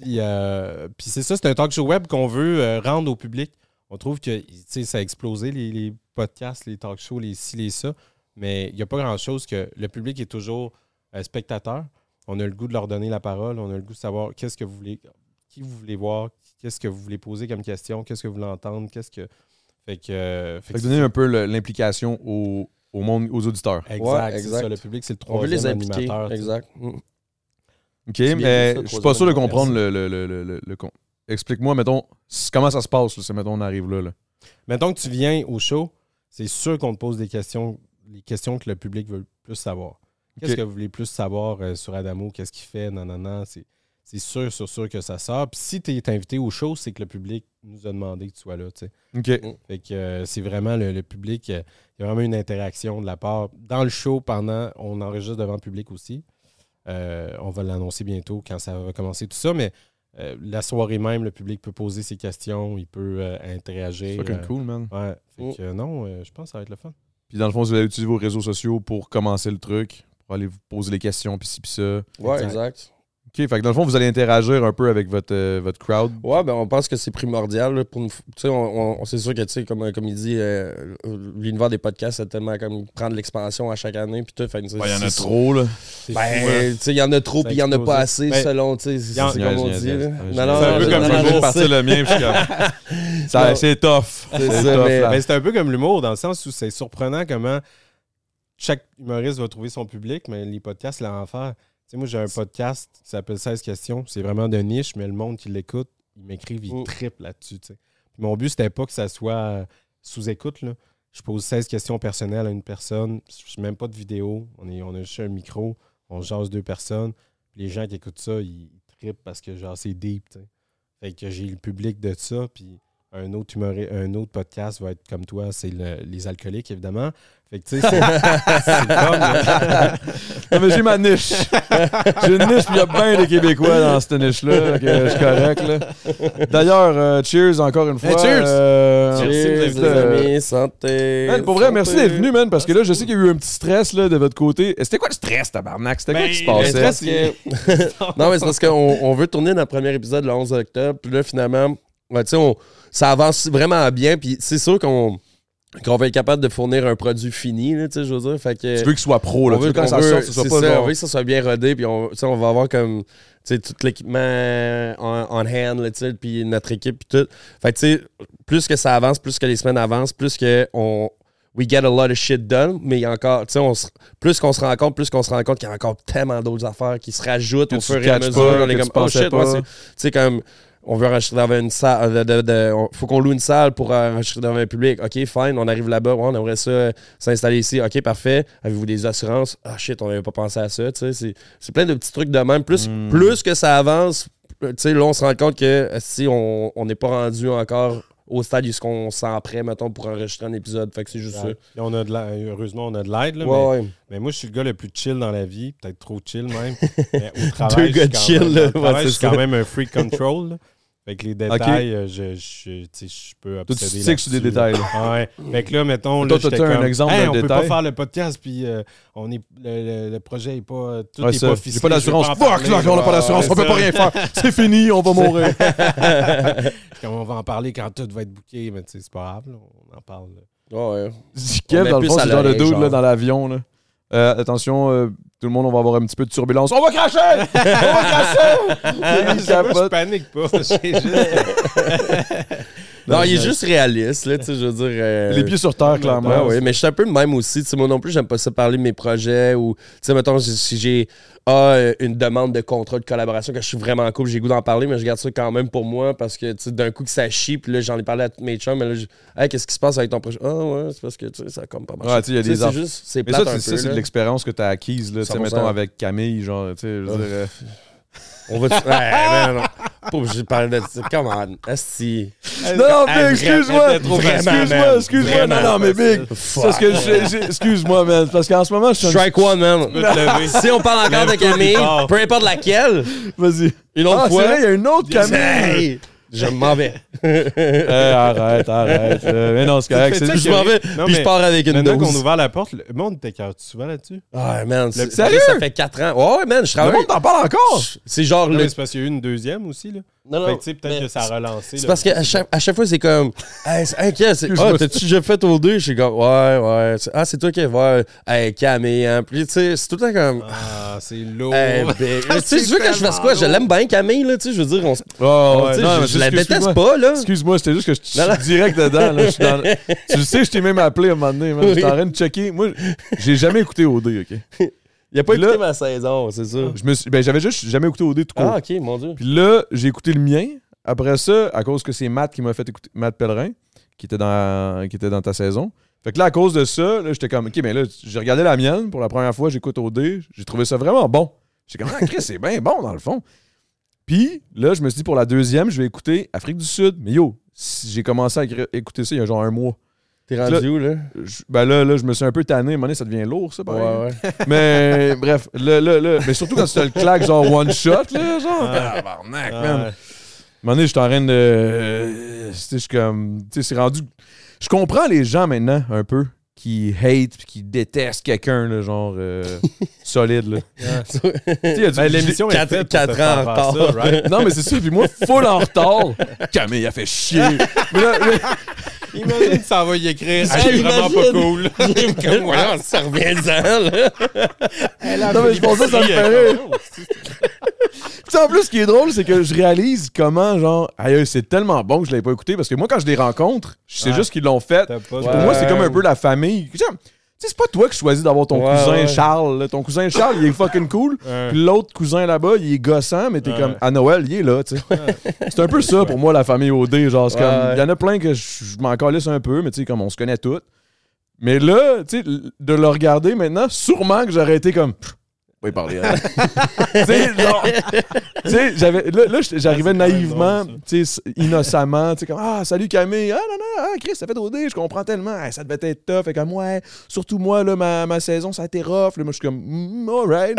puis euh, puis c'est ça, c'est un talk show web qu'on veut euh, rendre au public. On trouve que tu sais, ça a explosé, les, les podcasts, les talk shows, les ci, les ça. Mais il n'y a pas grand-chose que le public est toujours euh, spectateur. On a le goût de leur donner la parole. On a le goût de savoir qu'est-ce que vous voulez, qui vous voulez voir, qu'est-ce que vous voulez poser comme question, qu'est-ce que vous voulez entendre, qu'est-ce que. Fait que. euh, fait Fait que donner un peu l'implication au, au monde, aux auditeurs. Exact, Ouais, exact. ça. Le public, c'est le On veut les troisième impliquer. animateur. Exact. OK, mais je suis pas sûr de troisième comprendre le, le, le, le, le- le con- Explique-moi, mettons, comment ça se passe, là, si, mettons, on arrive là. là. Mettons que tu viens au show, c'est sûr qu'on te pose des questions, les questions que le public veut plus savoir. Qu'est-ce que vous voulez plus savoir euh, sur Adamo? Qu'est-ce qu'il fait? Non, non, non. C'est, sûr, sûr, sûr que ça sort. Puis si tu es invité au show, c'est que le public nous a demandé que tu sois là. tu sais. OK. Fait que euh, c'est vraiment le, le public. euh, Il y a vraiment une interaction de la part. Dans le show, pendant, on enregistre devant le public aussi. On va l'annoncer bientôt quand ça va commencer, tout ça. Mais euh, la soirée même, le public peut poser ses questions, il peut euh, C'est interagir. fucking euh, cool, man. Ouais. Fait Mm. que euh, non, euh, je pense que ça va être le fun. Puis dans le fond, vous allez utiliser vos réseaux sociaux pour commencer le truc, pour aller vous poser les questions, puis ci, puis ça. Ouais, Exact. exact. OK, fait que dans le fond, vous allez interagir un peu avec votre, euh, votre crowd. Ouais, ben on pense que c'est primordial. là, pour nous- tu sais, on, on- c'est sûr que, tu sais, comme, comme il dit, euh, l'univers des podcasts, c'est tellement comme prendre l'expansion à chaque année. Puis tout, fait Ben, Il y en a trop, là. C'est fou, hein. Ben, tu sais, il y en a trop, puis il y en a pas assez, Ben, selon, tu sais, c'est comme on dit. Non, C'est un peu comme je partir le mien, puis. C'est tough. Mais-. Ben, c'est un peu comme l'humour, dans le sens où c'est surprenant comment chaque humoriste va trouver son public, mais les podcasts, c'est l'enfer. Tu sais, moi, j'ai un podcast qui s'appelle 16 questions. C'est vraiment de niche, mais le monde qui l'écoute, ils m'écrivent, ils Mm. triplent là-dessus. mon but, c'était pas que ça soit euh, sous écoute. Là. Je pose 16 questions personnelles à une personne. Je fais même pas de vidéo. On, est, on a juste un micro. On jase deux personnes. Puis les gens qui écoutent ça, ils, trippent parce que genre c'est deep. Fait que j'ai le public de ça. Puis un autre, un autre podcast va être comme toi, c'est le- les alcooliques, évidemment. Fait que tu sais, c'est c'est comme, là. Non, mais j'ai ma niche. J'ai une niche, puis il y a bien des Québécois dans cette niche-là. que je suis correct, là. D'ailleurs, euh, cheers encore une fois. Hey, cheers! Euh, Merci, Cheers, les euh, amis, santé. Man, pour vrai, santé. merci d'être venu, man, parce que là, je sais qu'il y a eu un petit stress là, de votre côté. C'était quoi le stress, tabarnak? C'était quoi Ben, qui se passait? stress, Non, mais c'est parce qu'on on veut tourner notre premier épisode le 11 octobre. Puis là, finalement, ouais, tu sais, on- ça avance vraiment bien. Puis c'est sûr qu'on qu'on va être capable de fournir un produit fini, là, je veux dire. Fait que, Tu veux qu'il soit pro, là. on Tu veux quand qu'on ça sort, ce soit c'est pas ça, genre- on veut que ça soit bien rodé. Puis on, on va avoir comme tu sais, tout l'équipement on, on hand, là, tu sais, puis notre équipe, puis tout. Fait que, tu sais, plus que ça avance, plus que les semaines avancent, plus que on. We get a lot of shit done, mais il y a encore, tu sais, plus qu'on se rend compte, plus qu'on se rend compte qu'il y a encore tellement d'autres affaires qui se rajoutent Que au fur et à mesure. pas, on est comme, oh shit, tu sais, comme, on veut enregistrer dans une salle, de, de- de- on- faut qu'on loue une salle pour enregistrer devant un public. OK, fine, on arrive là-bas, ouais, on aimerait ça euh, s'installer ici. OK, parfait. Avez-vous des assurances? Ah shit, on n'avait pas pensé à ça. C'est, c'est plein de petits trucs de même. Plus, Mm. plus que ça avance, tu sais, là, on se rend compte que euh, si on n'est pas rendu encore au stade où on s'en prêt, mettons, pour enregistrer un épisode. Fait que c'est juste Ouais. Puis on a de la- heureusement, on a de l'aide. ça. là, Ouais, mais, ouais. mais moi, je suis le gars le plus chill dans la vie. Peut-être trop chill même. Mais au travail, Deux gars je suis chill, même- là. travail, je suis quand ça. même un freak control. Fait que les détails, euh, je, je, tu sais, je peux Toi, tu sais que c'est des détails. là. Ah ouais. Fait que là, mettons, Toi, là, un exemple Hey, d'un on peut pas faire le podcast, puis euh, on est, le, le- le projet est pas, tout Ouais, est ça. pas J'ai ficelé. pas d'assurance. Fuck, là, on n'a pas d'assurance. Ouais, On peut c'est pas rien faire. C'est fini, on va mourir. Comme on va en parler quand tout va être booké, mais tu sais, c'est pas grave, là, on en parle. là. Ouais, ouais. Kev, dans le fond, c'est le genre de dude dans l'avion. là. Euh, attention, euh, tout le monde, on va avoir un petit peu de turbulence. On va cracher! On va cracher! Je panique pas. J'ai juste- Non, il est juste réaliste, là, tu sais, je veux dire. euh, Les pieds sur terre, clairement. Ouais, ouais, mais je suis un peu le même aussi. Tu sais, moi non plus, j'aime pas ça parler de mes projets ou, tu sais, mettons, si j'ai ah, euh, une demande de contrat de collaboration que je suis vraiment cool, j'ai goût d'en parler, mais je garde ça quand même pour moi parce que, tu sais, d'un coup que ça chie, puis là, j'en ai parlé à tous mes chums, mais là, je- hey, qu'est-ce qui se passe avec ton projet? Ah, ouais, c'est parce que, tu sais, ça a comme pas marché. Ouais, tu sais, il y a des c'est juste, c'est Mais ça, c'est- de l'expérience que tu as acquise, là, tu sais, 100%. mettons, avec Camille, genre, tu sais, je veux dire, euh, On va... ouais, mais non. Pas obligé de parler de ça. Come on, esti. Non, non, Big, excuse-moi! Excuse-moi, excuse-moi! Non, non, mais Big! Parce que Excuse-moi, man. Parce qu'en ce moment, je suis. Strike one, man. Si on parle encore de Camille, peu importe laquelle, Vas-y. une autre Ah, c'est fois, vrai, il y a une autre Camille! Je m'en vais. Eh, arrête, arrête. Euh, mais non, c'est correct. C'est ça juste- Je m'en vais, Non, puis je pars avec une Maintenant qu'on dose. a ouvert la porte, le monde t'écarte souvent là-dessus? Ah, man. c'est- sérieux? Ça fait 4 ans. Ouais, ouais, man, je Le travaille. monde t'en parle encore! C'est genre Non, le. mais c'est parce qu'il y a eu une deuxième aussi. Là. Non, Fait non. que, peut-être que ça a relancé. C'est là. parce qu'à chaque, à chaque fois, c'est comme. Hey, c'est-. Ah, t'as-tu déjà fait au 2? Je suis comme, ouais, ouais. Ah, c'est toi qui ouais. Hey, Camille, hein. Puis, tu sais, c'est tout le temps comme. Ah, c'est lourd. Hey, big. Tu sais, tu veux que je fasse quoi? Je l'aime bien, Camille, là. Tu sais, je veux dire, on, Oh, non, je, je la déteste pas, là. Excuse-moi, c'était juste que je je suis direct dedans. Là. Je dans- Tu le sais, je t'ai même appelé à un moment donné. man. J'étais en train de checker. Moi, j'ai jamais écouté OD, OK? Il a pas là- écouté ma saison, c'est ça. Je me suis... ben, j'avais juste jamais écouté OD tout court. Ah, ok, mon Dieu. Puis là, j'ai écouté le mien. Après ça, à cause que c'est Matt qui m'a fait écouter, Matt Pellerin, qui était dans, qui était dans ta saison. Fait que là, à cause de ça, là, j'étais comme, OK, mais là, j'ai regardé la mienne pour la première fois, j'écoute OD. J'ai trouvé ça vraiment bon. J'ai comme, ah, Chris, c'est bien bon dans le fond. Puis là, je me suis dit, pour la deuxième, je vais écouter Afrique du Sud. Mais yo, j'ai commencé à écouter ça il y a genre un mois. T'es rendu où, là? Je- ben là, là, je me suis un peu tanné. À un moment donné, ça devient lourd, ça, pareil. Ouais, ouais. Mais bref, là, là, là, mais surtout quand tu te le claques genre one shot, là, genre. Ah. Tabarnak, Ah, man. À un ouais. moment donné, je suis en train de. euh, tu sais, je suis comme. Tu sais, c'est rendu. Je comprends les gens maintenant, un peu, qui hate puis qui déteste quelqu'un, là, genre euh, solide. Là. Ben, L'émission est Quatre- faite pour quatre te faire ans en retard. ça, right? Non, mais c'est ça. Puis moi, full en retard. Camille, a fait chier. Mais là, Imagine, ça va y écrire. C'est vraiment pas cool. Comme, voilà, ça revient-en, là. non, mais je pensais que ça me ferait. En plus, ce qui est drôle, c'est que je réalise comment, genre, aïe, c'est tellement bon que je l'avais pas écouté parce que moi, quand je les rencontre, je sais Ouais. juste qu'ils l'ont fait. Pour moi, c'est comme un peu la famille. C'est pas toi qui choisis d'avoir ton Ouais, cousin. Charles. là. Ton cousin Charles, il est fucking cool. L'autre cousin là-bas, il est gossant, mais t'es comme, à Noël, il est là, tu sais. C'est un peu ça pour moi, la famille OD. Genre, comme, il y en a plein que je, m'en calisse un peu, mais tu sais, comme on se connaît tous. Mais là, tu sais, de le regarder maintenant, sûrement que j'aurais été comme, Pff, on va y parler. hein. tu sais, j'avais, là, là, j'arrivais Ah, naïvement, tu sais, innocemment, tu sais, comme, ah, salut Camille, ah, non, non, ah, Chris, ça fait OD, je comprends tellement, Ah, ça devait être tough, et comme, ouais, surtout moi, là, ma, ma saison, ça a été rough, là, moi, je suis comme, mm, alright.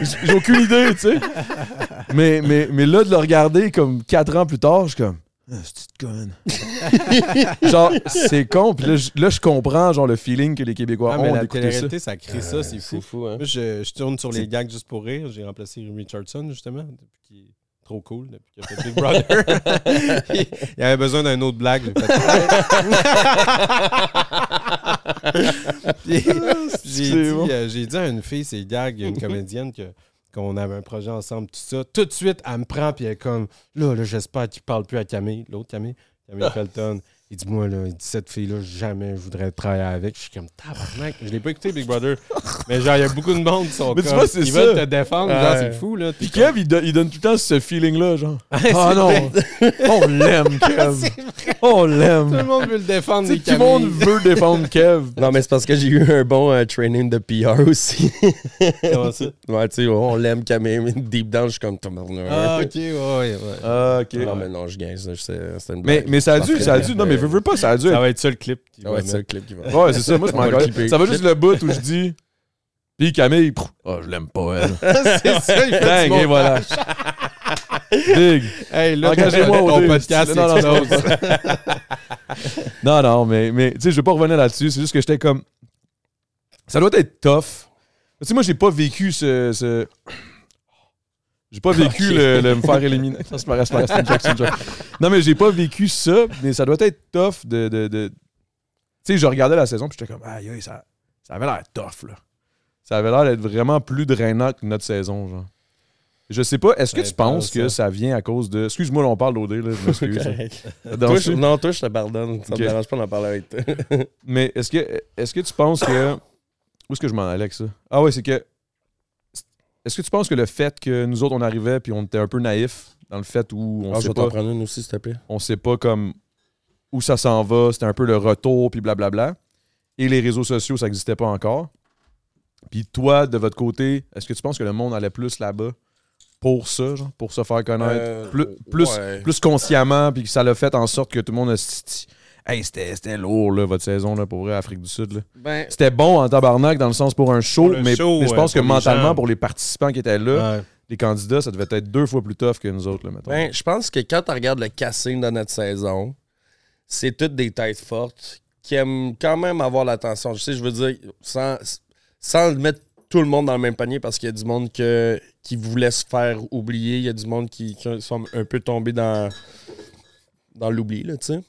J'ai aucune idée, tu sais. Mais, mais, mais là, de le regarder comme quatre ans plus tard, je suis comme. Ah, c'est conne? genre, c'est con. Puis là, je- là, je comprends genre le feeling que les Québécois Ah, mais ont la d'écouter ça. télé-réalité, ça crée ça, c'est fou. C'est fou, hein. Moi, je, je tourne sur les gags juste pour rire. J'ai remplacé Richardson, justement, depuis qu'il est trop cool, depuis qu'il a fait Big Brother. Il avait besoin d'un autre blague. J'ai fait... Puis, j'ai, dit, bon. euh, j'ai dit à une fille, c'est gag, une comédienne, que, qu'on avait un projet ensemble, tout ça. Tout de suite, elle me prend, puis elle est comme, là, là j'espère qu'il parle plus à Camille, l'autre Camille, Camille Felton. Il dit, moi, là, il dit, cette fille-là, jamais je voudrais travailler avec. Je suis comme, tabarnak. Je l'ai pas écouté, Big Brother. Mais genre, il y a beaucoup de monde qui sont Mais tu comme, vois, c'est ils ça. veulent te défendre. Genre, c'est fou, là. Puis Kev, il, do- il donne tout le temps ce feeling-là, genre. Ah non, on l'aime, Kev. On Tout le l'aime. monde veut le défendre, Tu Tout le monde veut défendre Kev. Non, mais c'est parce que j'ai eu un bon euh, training de PR aussi. Comment ça? ouais, tu sais, on l'aime Camille, deep down, je suis comme tabarnak. Ah, ok, ouais, ouais. Ah, ok. Non, mais non, je gagne ça. c'est- C'était une Mais, blague. mais ça a dû, ça a dû. Non, mais veux, veux pas, ça a dû. Ça va être ça le clip. Ça va être ça le clip qui va. Ouais, c'est ça. Moi, je m'en. Ça va juste le bout où je dis. Puis Camille, oh, je l'aime pas, elle. c'est ça, il fait du et voilà. Big. Hey, là, Engagez-moi au podcast, Non, non, non. Non, non, mais, mais tu sais, je vais pas revenir là-dessus. C'est juste que j'étais comme. Ça doit être tough. Tu sais, moi, j'ai pas vécu ce. ce- J'ai pas vécu le, le me faire éliminer. Non, c'est pas vrai, c'est pas vrai, c'est une joke, c'est une joke. Non, mais j'ai pas vécu ça, mais ça doit être tough de. de, de- Tu sais, je regardais la saison, puis j'étais comme, aïe, aïe, ça, ça avait l'air tough, là. Ça avait l'air d'être vraiment plus drainant que notre saison, genre. Je sais pas, est-ce que Ça tu penses que ça. ça vient à cause de. Excuse-moi, on parle d'OD, là, je m'excuse. Ça non, toi, je te pardonne. Ça Ok. me dérange pas d'en parler avec toi. Mais est-ce que, est-ce que tu penses que. Où est-ce que je m'en allais avec ça? Ah ouais, c'est que. Est-ce que tu penses que le fait que nous autres, on arrivait puis on était un peu naïfs dans le fait où on Ah, je sait vais pas, t'en prendre une aussi, s'il te plaît. on sait pas comme où ça s'en va, c'était un peu le retour puis blablabla. Et les réseaux sociaux, ça n'existait pas encore. Puis toi, de votre côté, est-ce que tu penses que le monde allait plus là-bas pour ça, genre, pour se faire connaître? Euh, plus, plus, ouais. plus consciemment, puis que ça l'a fait en sorte que tout le monde a Hey, c'était c'était lourd, là, votre saison, là, pour vrai, Afrique du Sud. Là. Ben, C'était bon en tabarnak dans le sens pour un show, Pour mais, show, mais je ouais, pense que mentalement, gens. pour les participants qui étaient là, Ouais. les candidats, ça devait être deux fois plus tough que nous autres, là, mettons. ben, je pense que quand tu regardes le casting de notre saison, c'est toutes des têtes fortes qui aiment quand même avoir l'attention. Je sais, je veux dire, sans, sans mettre tout le monde dans le même panier parce qu'il y a du monde que, qui voulait se faire oublier. Il y a du monde qui, qui sont un peu tombés dans, dans l'oubli, là, tu sais.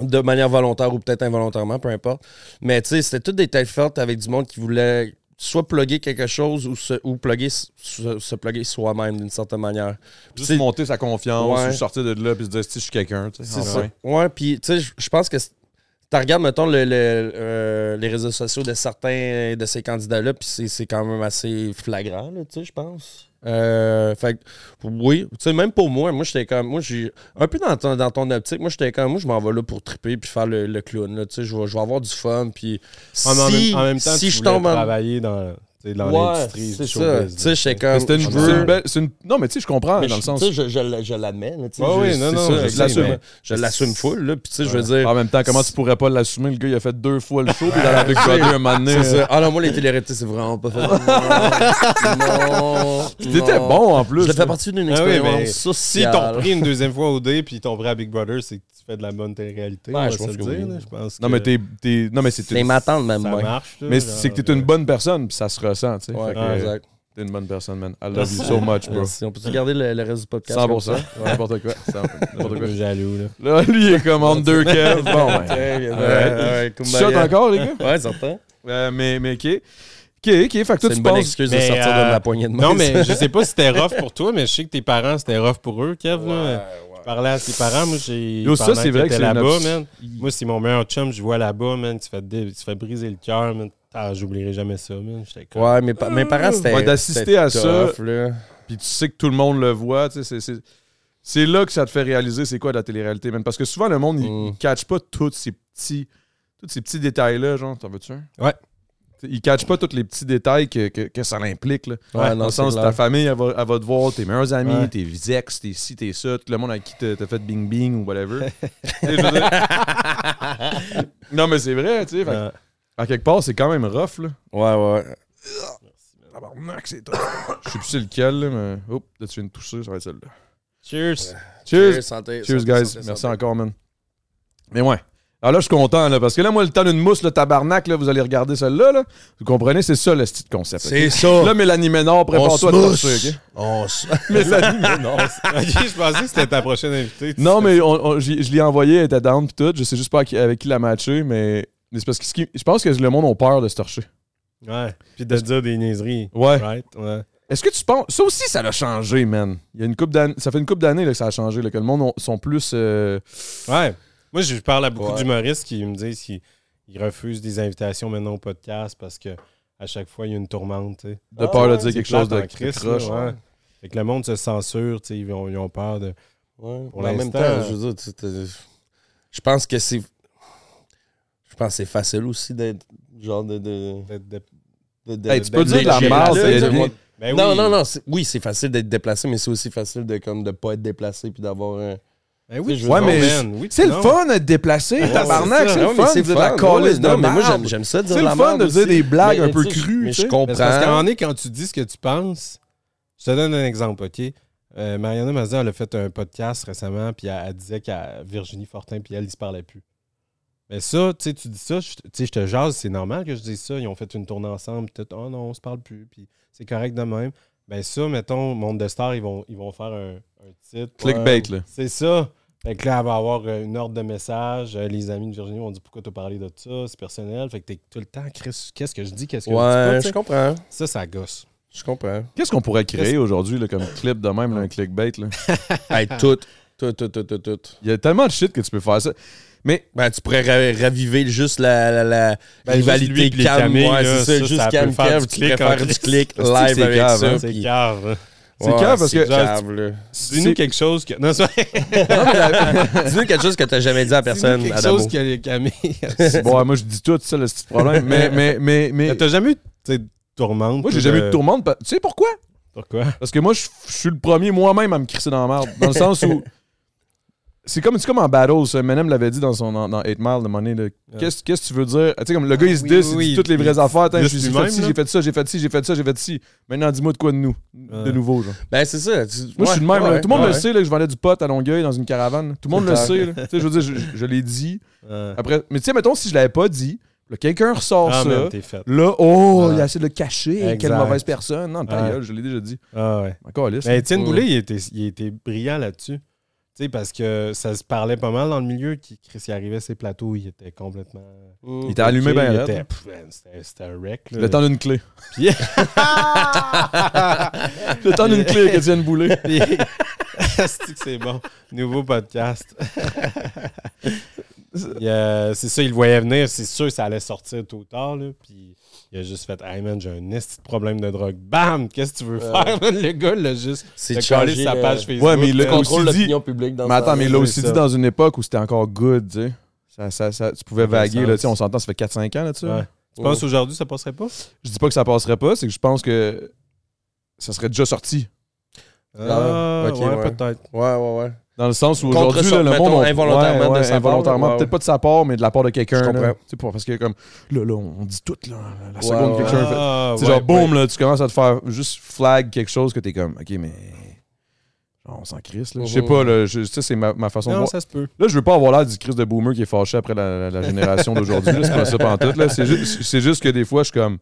De manière volontaire ou peut-être involontairement, peu importe. Mais tu sais, c'était toutes des têtes fortes avec du monde qui voulait soit plugger quelque chose ou se, ou plugger, se, se plugger soi-même d'une certaine manière. Juste monter sa confiance, Ouais. ou sortir de là, puis se dire, si je suis quelqu'un, tu sais. C'est enfin. ça. Ouais, puis tu sais, je- pense que tu regardes, mettons, le- le- euh, les réseaux sociaux de certains de ces candidats-là, puis c'est- quand même assez flagrant, tu sais, je pense. Euh, fait oui, tu sais, même pour moi, moi, j'étais comme, moi, j'ai, un peu dans ton, dans ton optique, moi, j'étais comme, moi, je m'en vais là pour triper puis faire le, le clown, là, tu sais, je vais, avoir du fun, puis si, en, même, en même temps, si tu je tombe en... travailler dans... dans Ouais, l'industrie c'est ça. Tu sais, Mais comme. c'était une, je c'est veux- une belle- c'est une- Non, mais tu sais, je comprends, Mais dans le je- sens. tu sais, je, je, je l'admets. tu sais, je- oui, non, c'est non, ça, je l'assume. mais- Je l'assume full, là. Puis, tu sais, je veux dire. En même temps, comment tu pourrais pas l'assumer? Le gars, il a fait deux fois le show, puis dans la Big Brother, un moment donné. C'est ça. Ah non, moi, les télé-réalités, c'est vraiment pas fait. Non. T'étais bon en plus. Je fait partie d'une Ah expérience Si t'ont pris une deuxième fois au dé puis t'ont pris à Big Brother, c'est fais de la bonne télé-réalité. Ouais, je se pense le que dire. oui. là, Je pense Non, que mais t'es. t'es- Non, mais c'est Les une. m'attendent même, ça moi. marche. là, Mais genre, c'est que t'es une bonne personne, puis ça se ressent, tu sais. Ouais, exact. T'es une bonne personne, man. I love you so much, bro. Merci. On peut-tu garder le, le reste du podcast? 100%. comme ça? N'importe quoi. N'importe quoi. jaloux. Là. Là, lui, il est comme en deux Kev. Bon, ben. Ouais. Ouais, Tu shot encore, les gars? Ouais, certain. Euh, mais, mais, OK. OK, OK. Fait que toi, C'est tu une bonne penses. excuse de Mais, sortir euh, de ma poignée de main. Non, mais je sais pas si c'était rough pour toi, mais je sais que tes parents, c'était rough pour eux, Kev. Là. Parlais à tes parents, moi, j'ai. Yo, ça, c'est vrai que c'est là-bas, man. Moi, c'est mon meilleur chum, je vois là-bas, man. Tu fais, dé- tu fais briser le cœur, man. Ah, j'oublierai jamais ça, man. J'étais comme. Ouais, mes, pa- mes parents, c'était. Ouais, d'assister à ça. tough, là. Puis tu sais que tout le monde le voit, tu sais, c'est- c'est... C'est là que ça te fait réaliser c'est quoi la télé-réalité, man. Parce que souvent, le monde, il, Mm. il catch pas tous ces petits, tous ces petits détails-là, genre. T'en veux-tu un? Ouais. T'sais, Il catch pas tous les petits détails que, que, que ça l'implique, là. Ouais, Dans le sens, clair. ta famille, elle va, elle va te voir, tes meilleurs amis, Ouais. tes ex, tes ci, tes ça, tout le monde avec qui t'as fait bing-bing ou whatever. Non, mais c'est vrai, tu sais. À quelque part, c'est quand même rough, là. Ouais, ouais. Tabarnak, c'est tough. Je sais plus c'est lequel, là, mais. Oups, là, tu viens de toucher, ça va être celle-là. cheers. Cheers! santé. Cheers, santé, guys. santé, Merci santé. encore, man. Mais ouais. Alors là, je suis content, là, parce que là, moi, le temps d'une mousse, le tabarnak, là, vous allez regarder celle-là, là. Vous comprenez? C'est ça, le style concept. C'est ça. Là, Mélanie Ménard, prépare-toi On torcher, mousse. OK? On se- Mélanie Ménard. ok, je pensais que c'était ta prochaine invitée. Non, mais on- on- je l'ai envoyé, elle était down pis tout. Je sais juste pas avec qui la matcher, mais. mais c'est parce que ce qui- je pense que le monde a peur de se torcher. Ouais. Puis de dire des niaiseries. Ouais. Right? Ouais. Est-ce que tu penses. Ça aussi, ça a changé, man. Il y a une d'années. Ça fait une couple d'années que ça a changé, là, que le monde ont- sont plus. euh, Ouais. Moi, je parle à beaucoup Ouais. d'humoristes qui me disent qu'ils ils refusent des invitations maintenant au podcast parce que à chaque fois, il y a une tourmente. de Ah peur de dire quelque chose de, Christ, croche. ouais. Fait que le monde se censure, ils, ont, ils ont peur de. Ouais, Pour mais en même temps, je veux dire, je pense que c'est. Je pense que c'est facile aussi d'être genre de. de, de- de- de- de- Hey, tu peux dire de la merde, Ben non, oui. non, non, c'est- oui, c'est facile d'être déplacé, mais c'est aussi facile de comme de pas être déplacé puis d'avoir un. Ben oui, Ouais, mais oui, C'est le fun d'être déplacé, Ouais, tabarnak. c'est le fun de dire de la calice de non, mais moi, j'aime- ça dire C'est de le fun de dire des blagues un peu crues. Mais tu je comprends. Parce moment donné, quand tu dis ce que tu penses, je te donne un exemple, OK? Euh, Mariana Mazda, elle a fait un podcast récemment, puis elle, elle disait qu'à Virginie Fortin, puis elle, ils se parlaient plus. Mais ça, tu sais, tu dis ça, je, tu sais, je te jase, c'est normal que je dise ça. Ils ont fait une tournée ensemble, peut-être, oh non, on se parle plus, puis c'est correct de même. Ben ça, mettons, Monde de Stars, ils vont, ils vont faire un, un titre. Clickbait, là. C'est ça. Fait que là, elle va avoir euh, une ordre de message. Euh, Les amis de Virginie vont dire pourquoi tu as parlé de ça, c'est personnel. Fait que t'es tout le temps, Chris, qu'est-ce que je dis, qu'est-ce que je dis Ouais, je comprends. Ça, ça gosse. Je comprends. Qu'est-ce qu'on pourrait créer aujourd'hui là, comme clip de même, là, un clickbait? Là? Hey, tout. Tout, tout, tout, tout, tout. Il y a tellement de shit que tu peux faire ça. Mais Ben, tu pourrais ra- raviver juste la, la, la Ben, rivalité Cam. Ouais, c'est ça, ça, juste ça Cam peut faire Kev, du tu pourrais en faire du clic C'est live avec ça. hein? C'est cave. C'est Ouais, cave parce c'est que. Dis-nous quelque chose que. Non, c'est Dis-nous quelque chose que t'as jamais dit à personne, quelque Adamo. chose que les Camille. Bon, moi, je dis tout, c'est ça le petit problème. Mais, mais, mais, mais. T'as jamais eu de tourmente? Moi, j'ai jamais eu de- tourmente. Tu sais pourquoi? Pourquoi? Parce que moi, je je suis le premier moi-même à me crisser dans la merde. Dans le sens où. C'est comme, comme en battle, ça. Menem l'avait dit dans son dans, dans 8 Mile de là. Qu'est-ce que tu veux dire? Tu sais, comme le gars, il se dit, oui, il oui. dit toutes les vraies affaires. J'ai fait ci, j'ai fait ça, j'ai fait ci, j'ai fait ça, j'ai fait ci. Maintenant, dis-moi de quoi de nous. De nouveau, genre. Ben, c'est ça. Tu- Moi, je suis le même. ouais, là. Tout le monde le sait là, que je vendais du pot à Longueuil dans une caravane. Tout le monde le sait. là. Je veux dire, je, je l'ai dit. Après, mais tu sais, mettons, si je l'avais pas dit, quelqu'un ressort Ah, ça. fait. Là, oh, Ah. il a essayé de le cacher. Quelle mauvaise personne. Non, ta Ah. gueule, je l'ai déjà dit. Ah, ouais. Encore. Mais Étienne. Boulay, il était, il était brillant là-dessus. Tu sais, parce que ça se parlait pas mal dans le milieu. Qui, Chris, il arrivait à ses plateaux, il était complètement. Il était allumé bien il était- C'était c'était un wreck. là. Le temps d'une clé. Puis- Le temps d'une clé avec Étienne Boulay. Puis- C'est que c'est bon? Nouveau podcast. Euh, c'est ça, il le voyait venir. C'est sûr que ça allait sortir tôt ou tard. Là, puis il a juste fait Hey man, j'ai un esti de problème de drogue. Bam! Qu'est-ce que tu veux faire? Le gars, l'a juste. C'est a changer sa le- page Facebook. Ouais, mais il là. l'a contrôle aussi dit- l'opinion publique dans Mais attends, mais il l'a aussi dit dans une époque où c'était encore good, tu sais. Ça, ça, ça- tu pouvais vaguer, là, tu sais, on s'entend, ça fait 4-5 ans là-dessus. Ouais. Tu penses aujourd'hui ça passerait pas? Je dis pas que ça passerait pas, c'est que je pense que ça serait déjà sorti. Ah, ouais, ouais. peut-être. Ouais, ouais, ouais. Dans le sens où aujourd'hui, le mettons, monde. on- involontairement de sa part, involontairement. Peut-être pas de sa part, mais de la part de quelqu'un. Je là. comprends. Tu sais, pas- Parce que comme là, là, on dit tout, là. La seconde que quelqu'un fait. Ah, C'est ouais, genre, boum, là, tu commences à te faire juste flag quelque chose que t'es comme, ok, mais. Genre, on s'en crisse, là. Je sais pas, là. je- Ça, c'est ma, ma façon de Non, voir. ça se peut. Là, je veux pas avoir l'air du Chris de boomer qui est fâché après la, la- la génération d'aujourd'hui. C'est pas ça pantoute, là. C'est juste, c'est juste que des fois, je suis comme.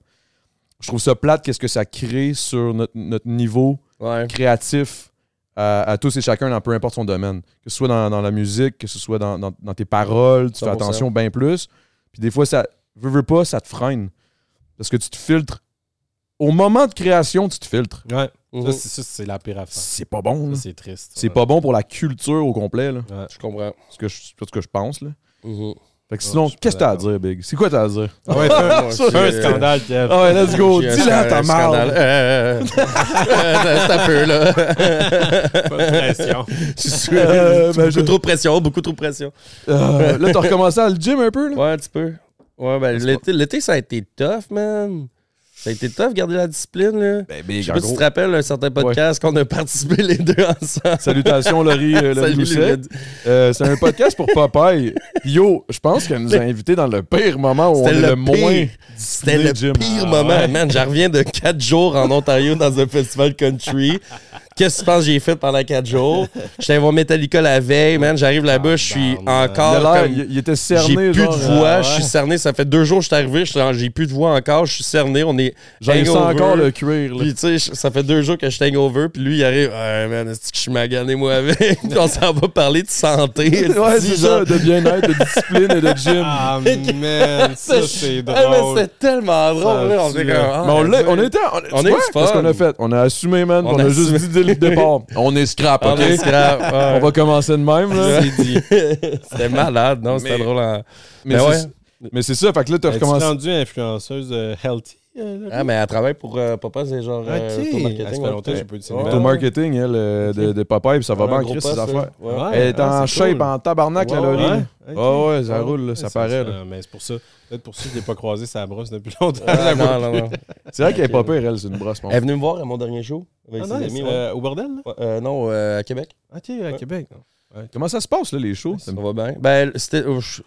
Je trouve ça plate, qu'est-ce que ça crée sur notre, notre niveau Ouais. créatif à, à tous et chacun dans peu importe son domaine. Que ce soit dans, dans la musique, que ce soit dans, dans- dans tes paroles, tu fais 100%. attention bien plus. Puis des fois, ça veux, veux pas, ça te freine. Parce que tu te filtres. Au moment de création, tu te filtres. Ouais. Mhm. Ça, c'est- ça, c'est la pire affaire. C'est pas bon. c'est triste. C'est Ouais. pas bon pour la culture au complet. Là. Ouais. Je comprends. C'est ce que je, ce que je pense. Là. Mhm. Fait que Ouais, sinon, suis qu'est-ce que t'as à dire, Big? C'est quoi t'as à dire? Ah ouais, fais un- c'est- scandale, Kev. Ah ouais, let's go. J'ai un Dis-le à scan- ta un. Euh, T'as peu, là. Pas de pression. Je suis Euh, ben, beaucoup je- trop de pression, beaucoup trop de pression. Euh, là, t'as recommencé à le gym un peu? Là? Ouais, un petit peu. Ouais, ben, C'est l'été, l'été, ça a été tough, man. Ça a été tough, garder la discipline, là. Ben, Je sais pas si tu te rappelles un certain podcast qu'on a participé les deux ensemble. Salutations, Laurie, euh, Laurie Salut. Euh, c'est un podcast pour Popeye. Yo, je pense qu'elle nous a invités dans le pire moment où on est le, le moins. C'était le pire Ah, moment, ouais. man. J'en reviens de quatre jours en Ontario dans un festival country. Qu'est-ce que tu penses que j'ai fait pendant quatre jours? J'étais voir Metallica la veille, man. J'arrive là-bas, je suis Ah, encore comme... il, il était J'ai cerné, plus genre. de voix, ah, je suis cerné. Ça fait deux jours que je suis arrivé, j'ai plus de voix encore, je suis cerné. On est sent hangover. encore le cuir. là. Puis, tu sais, ça fait deux jours que je suis hangover, puis lui, il arrive, ouais, man, est-ce que je suis magané, moi, avec? puis on s'en va parler de santé. Ouais, c'est ça, de bien-être, de discipline et de gym. Ah, man, ça, c'est Ah, mais drôle. c'était tellement drôle, là. On comme, ah, Mais on, sais. on était. On, On Parce qu'on a fait? On a assumé, man. On On, a juste dit dès le départ. On est scrap, On est scrap, ouais. On va commencer de même, là. C'était malade, non? C'était drôle. en- Mais Ben c'est ouais. mais c'est ça, fait que là, t'as recommencé. rendu influenceuse euh, healthy? Euh? Ah, mais elle travaille pour euh, Papa, c'est genre. euh, Ah, marketing. ça fait ouais. longtemps que j'ai pas eu de Ouais. Au marketing, elle, euh, de, de Popeye, puis ça va bien en crise, ses affaires. ouais. Ouais. Elle est Ah, en c'est shape, cool. en tabarnak, la Ouais, Laurie. Ouais. ok. Ouais, ouais, ça roule, là, ça paraît, là. Mais c'est pour ça. Peut-être pour ça que je l'ai pas croisé sa brosse depuis longtemps. Ah, non, non, non. C'est vrai qu'elle est pas pire, elle, c'est une brosse. mon. Elle est venue me voir à mon dernier show avec Ah, ses nice. amis. ouais. Euh, au bordel, euh, non, euh, à Québec. Ok, à Québec. Comment ça se passe, là, les shows? Ça va bien. Ben, c'était,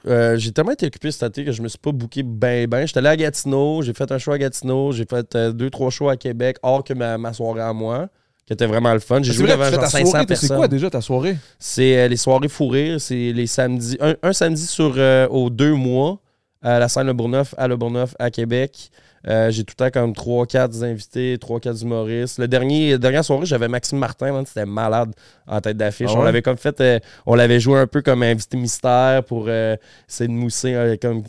euh, j'ai tellement été occupé cet été que je me suis pas booké ben ben. J'étais allé à Gatineau, j'ai fait un show à Gatineau, j'ai fait euh, deux, trois shows à Québec, hors que ma, ma soirée à moi, qui était vraiment le fun. J'ai C'est joué devant genre ta 500 soirée. personnes. C'est quoi déjà ta soirée? C'est euh, les soirées fou rire, c'est les samedis. Un, un samedi sur aux deux mois à la scène Le Bourgneuf, à Le Bourgneuf, à Québec. Euh, j'ai tout le temps comme 3-4 invités, 3-4 humoristes. Le dernier, la dernière soirée, j'avais Maxime Martin, man, c'était malade en tête d'affiche. Ah On ouais? l'avait comme fait, euh, on l'avait joué un peu comme invité mystère pour euh, essayer de mousser, euh, comme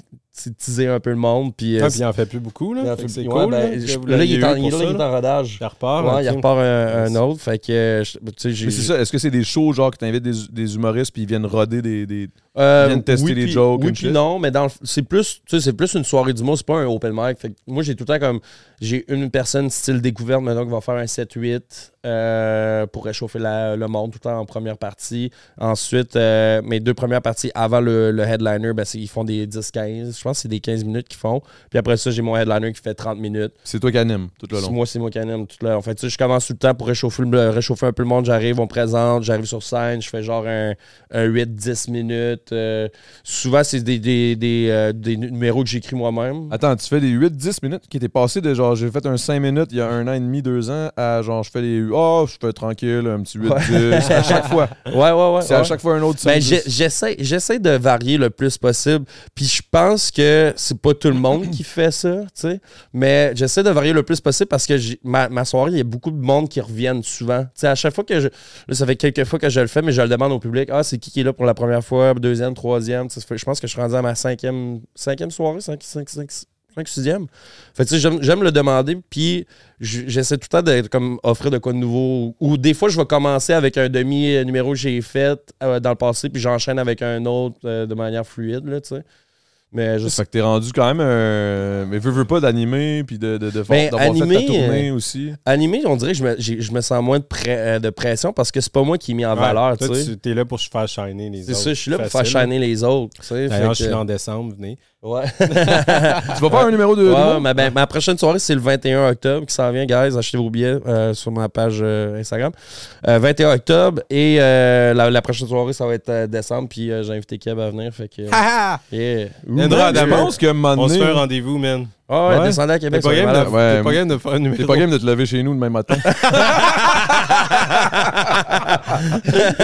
teaser un peu le monde. Puis, euh, Ah, puis il en fait plus beaucoup, là. il en Fait que fait- c'est ouais, cool. ben, là, je- il est, en, il là, il est en rodage. Il repart. Ouais, ok. il repart un, autre. Fait que, euh, tu c'est ça, est-ce que c'est des shows, genre, que t'invites des, des humoristes, puis ils viennent roder des. des... Euh, Ils viennent tester oui, les puis- jokes Oui, puis non, mais dans le- c'est plus, tu sais, c'est plus une soirée d'humour, c'est pas un open mic. Fait que moi, j'ai tout le temps comme, j'ai une personne style découverte maintenant qui va faire un 7-8 euh, pour réchauffer la- le monde tout le temps en première partie. Ensuite, euh, mes deux premières parties avant le, le headliner, ben, ils font des 10-15. Je pense que c'est des 15 minutes qu'ils font. Puis après ça, j'ai mon headliner qui fait 30 minutes. C'est toi qui anime tout le long. Moi, c'est moi qui anime tout le En fait, je commence tout le temps pour réchauffer, le- réchauffer un peu le monde. J'arrive, on me présente, j'arrive sur scène, je fais genre un, un 8-10 minutes. Euh, souvent, c'est des, des, des, des numéros que j'écris moi-même. Attends, tu fais des 8-10 minutes qui étaient passées de genre, j'ai fait un 5 minutes il y a un an et demi, deux ans, à genre, je fais des. Oh, je fais tranquille, un petit 8-10. à chaque fois. Ouais, ouais, ouais. C'est à ouais. chaque fois un autre Ben, 5-10. j'ai- j'essaie, j'essaie de varier le plus possible. Puis je pense que c'est pas tout le monde qui fait ça, tu sais. Mais j'essaie de varier le plus possible parce que ma, ma soirée, il y a beaucoup de monde qui reviennent souvent. Tu sais, à chaque fois que je. Là, ça fait quelques fois que je le fais, mais je le demande au public. Ah, c'est qui qui est là pour la première fois, deuxième, troisième? Tu sais, Je pense que je suis rendu à ma cinquième, cinquième soirée, cinq, cinq, cinq, cinq, sixième. Fait que, tu sais, j'aime, le demander, puis j'essaie tout le temps d'être comme offrir de quoi de nouveau. Ou des fois, je vais commencer avec un demi-numéro que j'ai fait euh, dans le passé, puis j'enchaîne avec un autre euh, de manière fluide, là, tu sais. Mais je Ça fait que t'es rendu quand même un. Mais veux, veux pas d'animer, puis de, de, de faire- Ben, fait animer, ta tournée aussi. Animé, on dirait que je me, je me sens moins de, pre- euh, de pression parce que c'est pas moi qui ai mis en valeur, Toi, tu es là pour faire shiner les C'est autres. ça, je suis là pour faire shiner les autres. D'ailleurs, je suis là en décembre, venez. Ouais. Tu vas faire un numéro de. Ouais, ma, ben, ma prochaine soirée, c'est le 21 octobre qui s'en vient, guys. Achetez vos billets euh, sur ma page euh, Instagram. Euh, 21 octobre. Et euh, la, la prochaine soirée, ça va être euh, décembre. Puis euh, j'ai invité Keb à venir. Fait que. Ah! yeah. Un moment On se fait un rendez-vous, man. Ah ouais, Ouais. descendez à T'es Québec. pas, game de. Ouais. t'es pas game de faire un numéro. T'es pas game de te lever chez nous demain matin.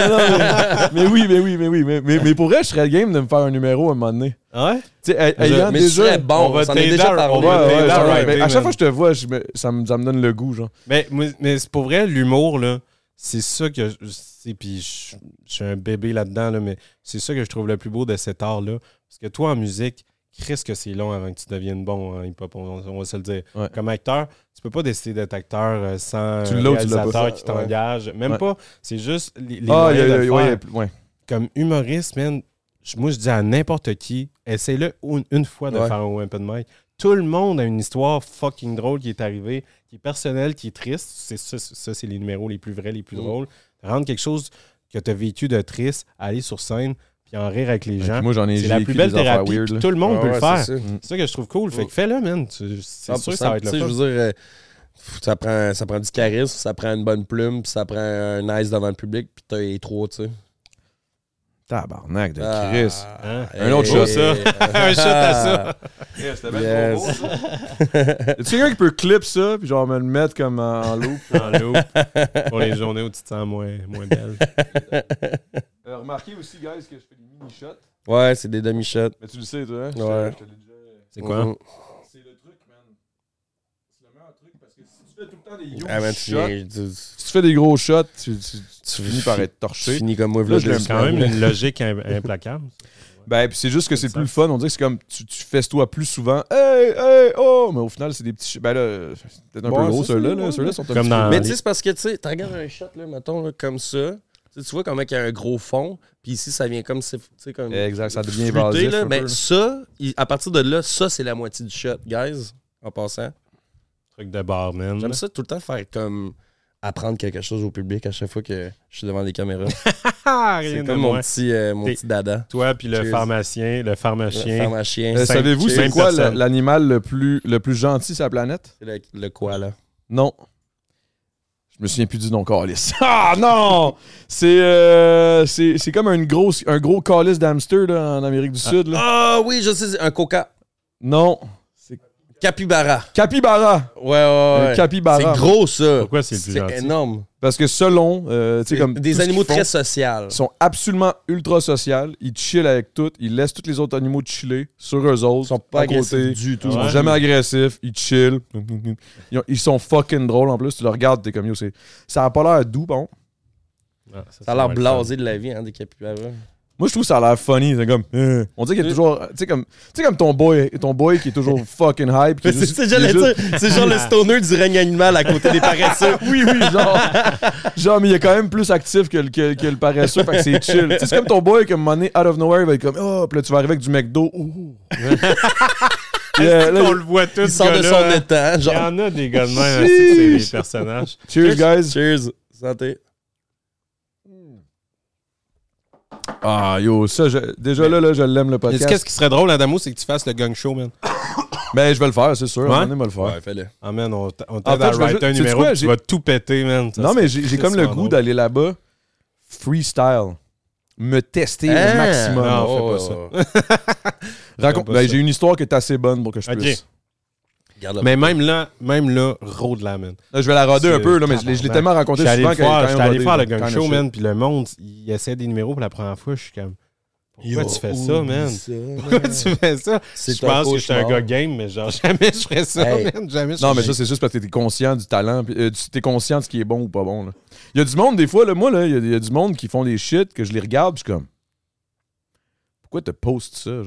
Non, mais, mais oui, mais oui, mais oui. Mais, mais, mais pour vrai, je serais game de me faire un numéro à un moment donné. Ouais? Tu sais, ayant Mais déjà. serais bon. on va t'aider déjà à- parlé. on Ouais, à chaque fois que je te vois, je me- ça, me, ça me donne le goût, genre. Mais, mais c'est pour vrai, l'humour, là, c'est ça que. je- c'est- Puis je, je suis un bébé là-dedans, là, mais c'est ça que je trouve le plus beau de cet art-là. Parce que toi, en musique, Chris, que c'est long avant que tu deviennes bon en hip-hop, on, on va se le dire. Ouais. Comme acteur, peux pas décider d'être acteur euh, sans Tu réalisateur qui Ouais. t'engage. Même Ouais. pas. C'est juste les, les Ah, il y moyens a- de le ouais, faire. ouais. Comme humoriste, man, je- moi, je dis à n'importe qui, essaye-le une, une fois de Ouais. faire un open mic. Tout le monde a une histoire fucking drôle qui est arrivée, qui est personnelle, qui est triste. C'est ça, ça, c'est les numéros les plus vrais, les plus Mm. drôles. Rendre quelque chose que tu as vécu de triste, aller sur scène, puis en rire avec les gens. Moi, j'en ai C'est la plus belle thérapie. weird, puis tout le monde Ouais, peut ouais, le faire. c'est ça. Que je trouve cool. Fait que fais-le, man. C'est sûr que ça va être 100%, le tu sais, fun. Je veux dire, euh, ça prend, ça prend du charisme, ça prend une bonne plume, puis ça prend un nice devant le public, puis t'as les trois, tu sais. Tabarnak de Ah. Chris. Hein? Un autre Hey. shot, ça. Un shot à ça. Yes. Yes. Y'a-tu quelqu'un qui peut clip ça, puis genre me le mettre comme en, en loop? En loop. Pour les journées où tu te sens moins, moins belle. Euh, remarquez aussi, guys, que je fais des mini-shots. Ouais, c'est des demi-shots. Mais tu le sais, toi, hein? Je te- Ouais. je te l'ai déjà- C'est quoi? Mhm. C'est le truc, man. C'est le meilleur truc parce que si tu fais tout le temps des huge Ah, man, tu, shots, viens- tu, si tu fais des gros shots, tu, tu- tu finis par être tu torché. finis comme moi, Là, C'est quand même une logique im- implacable. Ben, puis c'est juste que c'est plus fun. On dirait que c'est comme tu, tu fais toi plus souvent. Hey, hey, oh! Mais au final, c'est des petits. Ben là, c'est peut-être un peu gros, c'est ceux-là. là. Ceux-là sont un Comme petit dans- Mais tu sais, c'est parce que, tu sais, tu regardes un shot, là, mettons, là, comme ça. Tu sais, tu vois comment il y a un gros fond, puis ici, ça vient comme, comme... Exact, ça devient là. un Ben, ça, il- à partir de là, ça, c'est la moitié du shot, guys, en passant. Truc de barman. J'aime ça tout le temps faire comme apprendre quelque chose au public à chaque fois que je suis devant les caméras. Ah, c'est comme mon petit, euh, mon petit dada. Toi puis le Cheers. pharmacien, le pharmacien. Pharmacien. Euh, Savez-vous, c'est quoi le- l'animal le plus, le plus gentil sur la planète? C'est le, le quoi, là? Non. Je me souviens plus du nom calice. Ah non! C'est euh, c'est c'est comme une grosse, un gros calice d'hamster en Amérique du Sud. Là. Ah oui, je sais, c'est un coca. Non. C'est Capybara. capybara. Ouais, ouais, ouais. Un capybara. C'est gros, ça. Pourquoi c'est le plus C'est gentil? énorme. Parce que selon, euh, tu sais, comme. Des animaux très sociaux. Ils sont absolument ultra sociaux. Ils chillent avec tout. Ils laissent tous les autres animaux chiller sur eux autres. Ils sont pas à agressifs côté. du tout. Ils sont Ouais. jamais agressifs. Ils chillent. Ils, ont- ils sont fucking drôles en plus. Tu le regardes, t'es comme yo. c'est- Ça a pas l'air doux, bon. Ah, Ça a l'air blasé de la vie, hein, des capybaras. Moi, je trouve que ça a l'air funny. C'est comme. euh, on dirait qu'il y a toujours. Tu sais, comme, comme ton boy, ton boy qui est toujours fucking hype. est C'est est genre le stoner du règne animal à côté des paresseux. oui, oui, genre. genre, mais il est quand même plus actif que le, que, que le paresseux. fait que c'est chill. Tu sais, c'est comme ton boy, comme un moment donné, out of nowhere, il va être comme. Oh, puis là, tu vas arriver avec du McDo. Ouh. Yeah, là, On le voit tous. Il sort de son étang. Il y Genre, en a des gars de même, hein, c'est des personnages. Cheers, guys. cheers. Santé. Ah, yo, ça, je- déjà là, là, je l'aime le podcast. Qu'est-ce qui serait drôle, Adamo, c'est que tu fasses le gang show, man. Ben, je vais le faire, c'est sûr. Ouais? Vais le faire. Ouais, fais-le. Ah, man, on on t'aide à writer un numéro, quoi, tu vas tout péter, man. Ça non, mais j'ai comme le goût d'aller là-bas freestyle. Me tester Ah, au maximum. Non, fais pas ça. Raconte- pas ben, j'ai une histoire qui est assez bonne pour que je puisse. Garde Mais même là, même là, road la, man. Là, je vais la roder un peu, là, mais je l'ai tellement Je raconté suis allé souvent qu'elle est faire, quand j'étais allé faire le là, gang show, man, puis le monde, il essaie des numéros pour la première fois, je suis comme... Pourquoi tu fais ça, man? Pourquoi tu fais ça? Je pense que je suis un gars game, mais genre, jamais je ferais ça, Hey. man. Jamais je Non, mais ça, c'est juste parce que t'es conscient du talent. euh, t'es conscient de ce qui est bon ou pas bon. là. Il y a du monde, des fois, là, moi, là, il y, a- il y a du monde qui font des shit que je les regarde, puis je suis comme. Pourquoi te postes ça? Euh,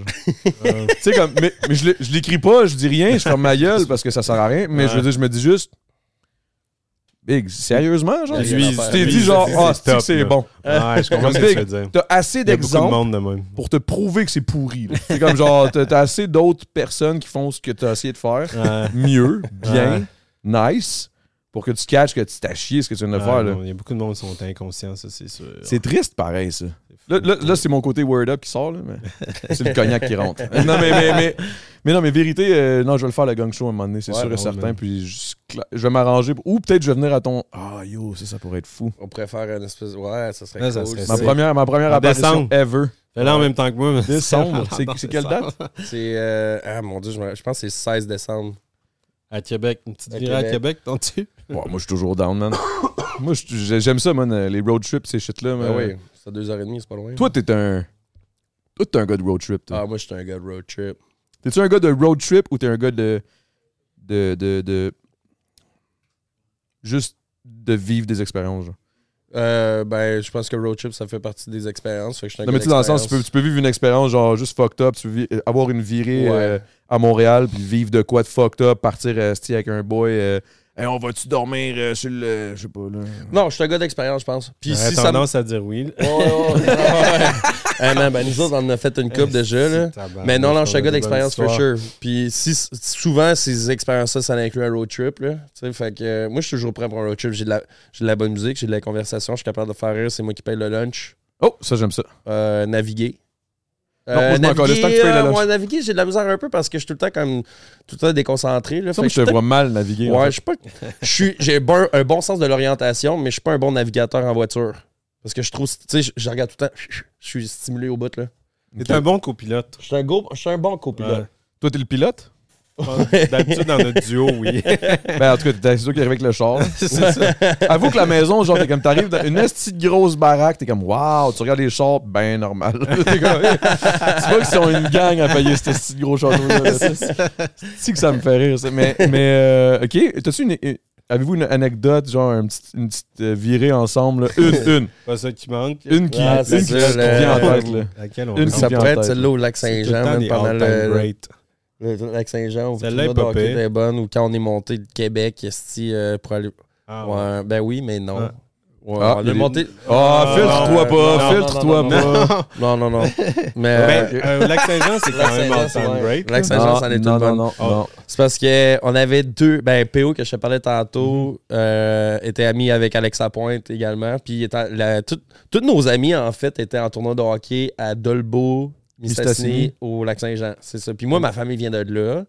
tu sais, comme. Mais, mais je l'écris pas, je dis rien, je ferme ma gueule parce que ça sert à rien, mais je veux dire, je me dis juste. Big, sérieusement, genre? Lui, Tu t'es dit genre, ah, c'est bon. Ouais, je comprends ce que tu veux dire. T'as assez d'exemples pour te prouver que c'est pourri. C'est comme genre, t'as t'as assez d'autres personnes qui font ce que t'as essayé de faire Ouais. mieux, bien, nice, pour que tu catches que tu t'as chié ce que tu viens de Ouais, faire. là. Il y a beaucoup de monde qui sont inconscients, ça, c'est sûr. C'est triste pareil, ça. Là, là, là, c'est mon côté word up qui sort, là, mais c'est le cognac qui rentre. non, mais, mais, mais, mais non, mais vérité, euh, non, je vais le faire le gang show à un moment donné, c'est Ouais, sûr et certain. Puis je, je vais m'arranger. pour- Ou peut-être je vais venir à ton. Ah, yo, ça, ça pourrait être fou. On pourrait faire une espèce. Ouais, ça serait Ouais, ça cool. serait Ma première, ma première En apparition décembre. ever. Fais-le en même temps que moi. mais- Décembre? C'est quelle date? C'est. euh, Ah mon dieu, je, me- je pense que c'est le 16 décembre. À Québec. Une petite À virée à Québec. Québec, t'en-tu? Moi, je suis toujours down, man. moi, j'aime ça, man, les road trips, ces shit-là. Mais- oui, c'est à 2h30, c'est pas loin. Toi, t'es un. Toi, t'es un gars de road trip. toi. Ah, moi, je suis un gars de road trip. T'es-tu un gars de road trip ou t'es un gars de. de. de. de- juste de vivre des expériences, genre? Euh, ben, je pense que road trip, ça fait partie des expériences. Fait que je suis un Non, mais tu dans le sens, tu peux, tu peux vivre une expérience, genre, juste fucked up, tu peux vi- avoir une virée Ouais. euh, à Montréal, puis vivre de quoi de fucked up, partir euh, avec un boy. Hey, on va-tu dormir euh, sur le. Je sais pas, là? Non, je suis un gars d'expérience, je pense. Puis si ça tendance à dire oui. Ouais, ouais, ouais. Ouais. Hey, man, ben, nous autres, on en a fait une coupe déjà, là. Mais non, non, je suis un gars d'expérience for sure. Puis si, souvent, ces expériences-là, ça inclut un road trip. Là. Tu sais, Fait que, euh, moi, je suis toujours prêt pour un road trip. J'ai de, la, j'ai de la bonne musique, j'ai de la conversation, je suis capable de faire rire, c'est moi qui paye le lunch. Oh, ça, j'aime ça. Euh, naviguer. Non, moi, je naviguer, euh, ouais, naviguer, j'ai de la misère un peu parce que je suis tout le temps comme tout le temps déconcentré. Là. Ça, Fait moi, que je te vois mal naviguer. en Ouais, fait. je suis pas. je suis- J'ai bon- un bon sens de l'orientation, mais je suis pas un bon navigateur en voiture. Parce que je trouve. Tu sais, je, regarde tout le temps. Je suis stimulé au bout, là. T'es un bon copilote. Je suis un, go- je suis un bon copilote. Toi, t'es le pilote? D'habitude, dans notre duo, oui. ben, en tout cas, t'es c'est toi qui arrive avec le char. c'est ça. Avoue que la maison, genre, t'es comme, t'arrives dans une esti de grosse baraque, t'es comme, waouh, tu regardes les chars, ben normal. T'es comme, c'est pas qu'ils sont une gang à payer cet esti de gros château. C'est que ça me fait rire, ça. Mais, mais euh, ok, t'as-tu une. une- Avez-vous une anecdote, genre un petit- une petite euh, virée ensemble? là? Une, une. Pas ça qui manque. Une qui, Ah, une c'est qui, ça, qui le- vient en tête, là. Laquelle on Une Ça pourrait être celle-là au lac Saint-Jean, pendant le, great. Le, lac Saint-Jean, où Celle-là le est tournoi pas de hockey pire. était bonne, ou quand on est monté de Québec, esti, euh, pour aller. Ah, ouais. Ouais, ben oui, mais non. Ah. Ouais, Ah, on est monté. Ah, Ah, filtre-toi non, pas, filtre-toi non, pas. Non, non, non. Mais. Lac Saint-Jean, c'est quand même ouais. great. Lac Saint-Jean, Ah, c'en est une non, non, bonne. non, Ah. non. C'est parce qu'on avait deux. Ben, PO, que je te parlais tantôt, euh, était ami avec Alexa Pointe également. Puis tous nos amis, en fait, étaient en tournoi de hockey à Dolbeau, Mistassini. Au lac Saint-Jean. C'est ça. Puis moi, ma famille vient de là.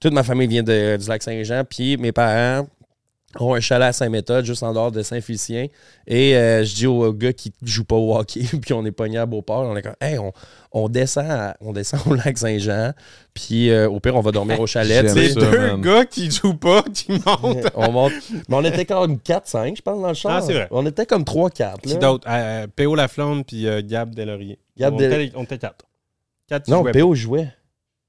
Toute ma famille vient de- du lac Saint-Jean. Puis mes parents ont un chalet à Saint-Méthode, juste en dehors de Saint-Félicien. Et euh, je dis aux gars qui jouent pas au hockey, puis on est pognés à Beauport, on est comme, hey, on, on descend, à- on descend au lac Saint-Jean, puis euh, au pire, on va dormir au chalet. C'est deux man. gars qui jouent pas, qui montent. on monte. Mais on était comme 4-5, je pense, dans le char. Ah, c'est vrai. On était comme 3-4. Qui d'autre? Euh, P.O. Laflamme puis euh, Gab Delaurier. Gab on, Del- était, on était quatre. Quatre Non, PO jouait.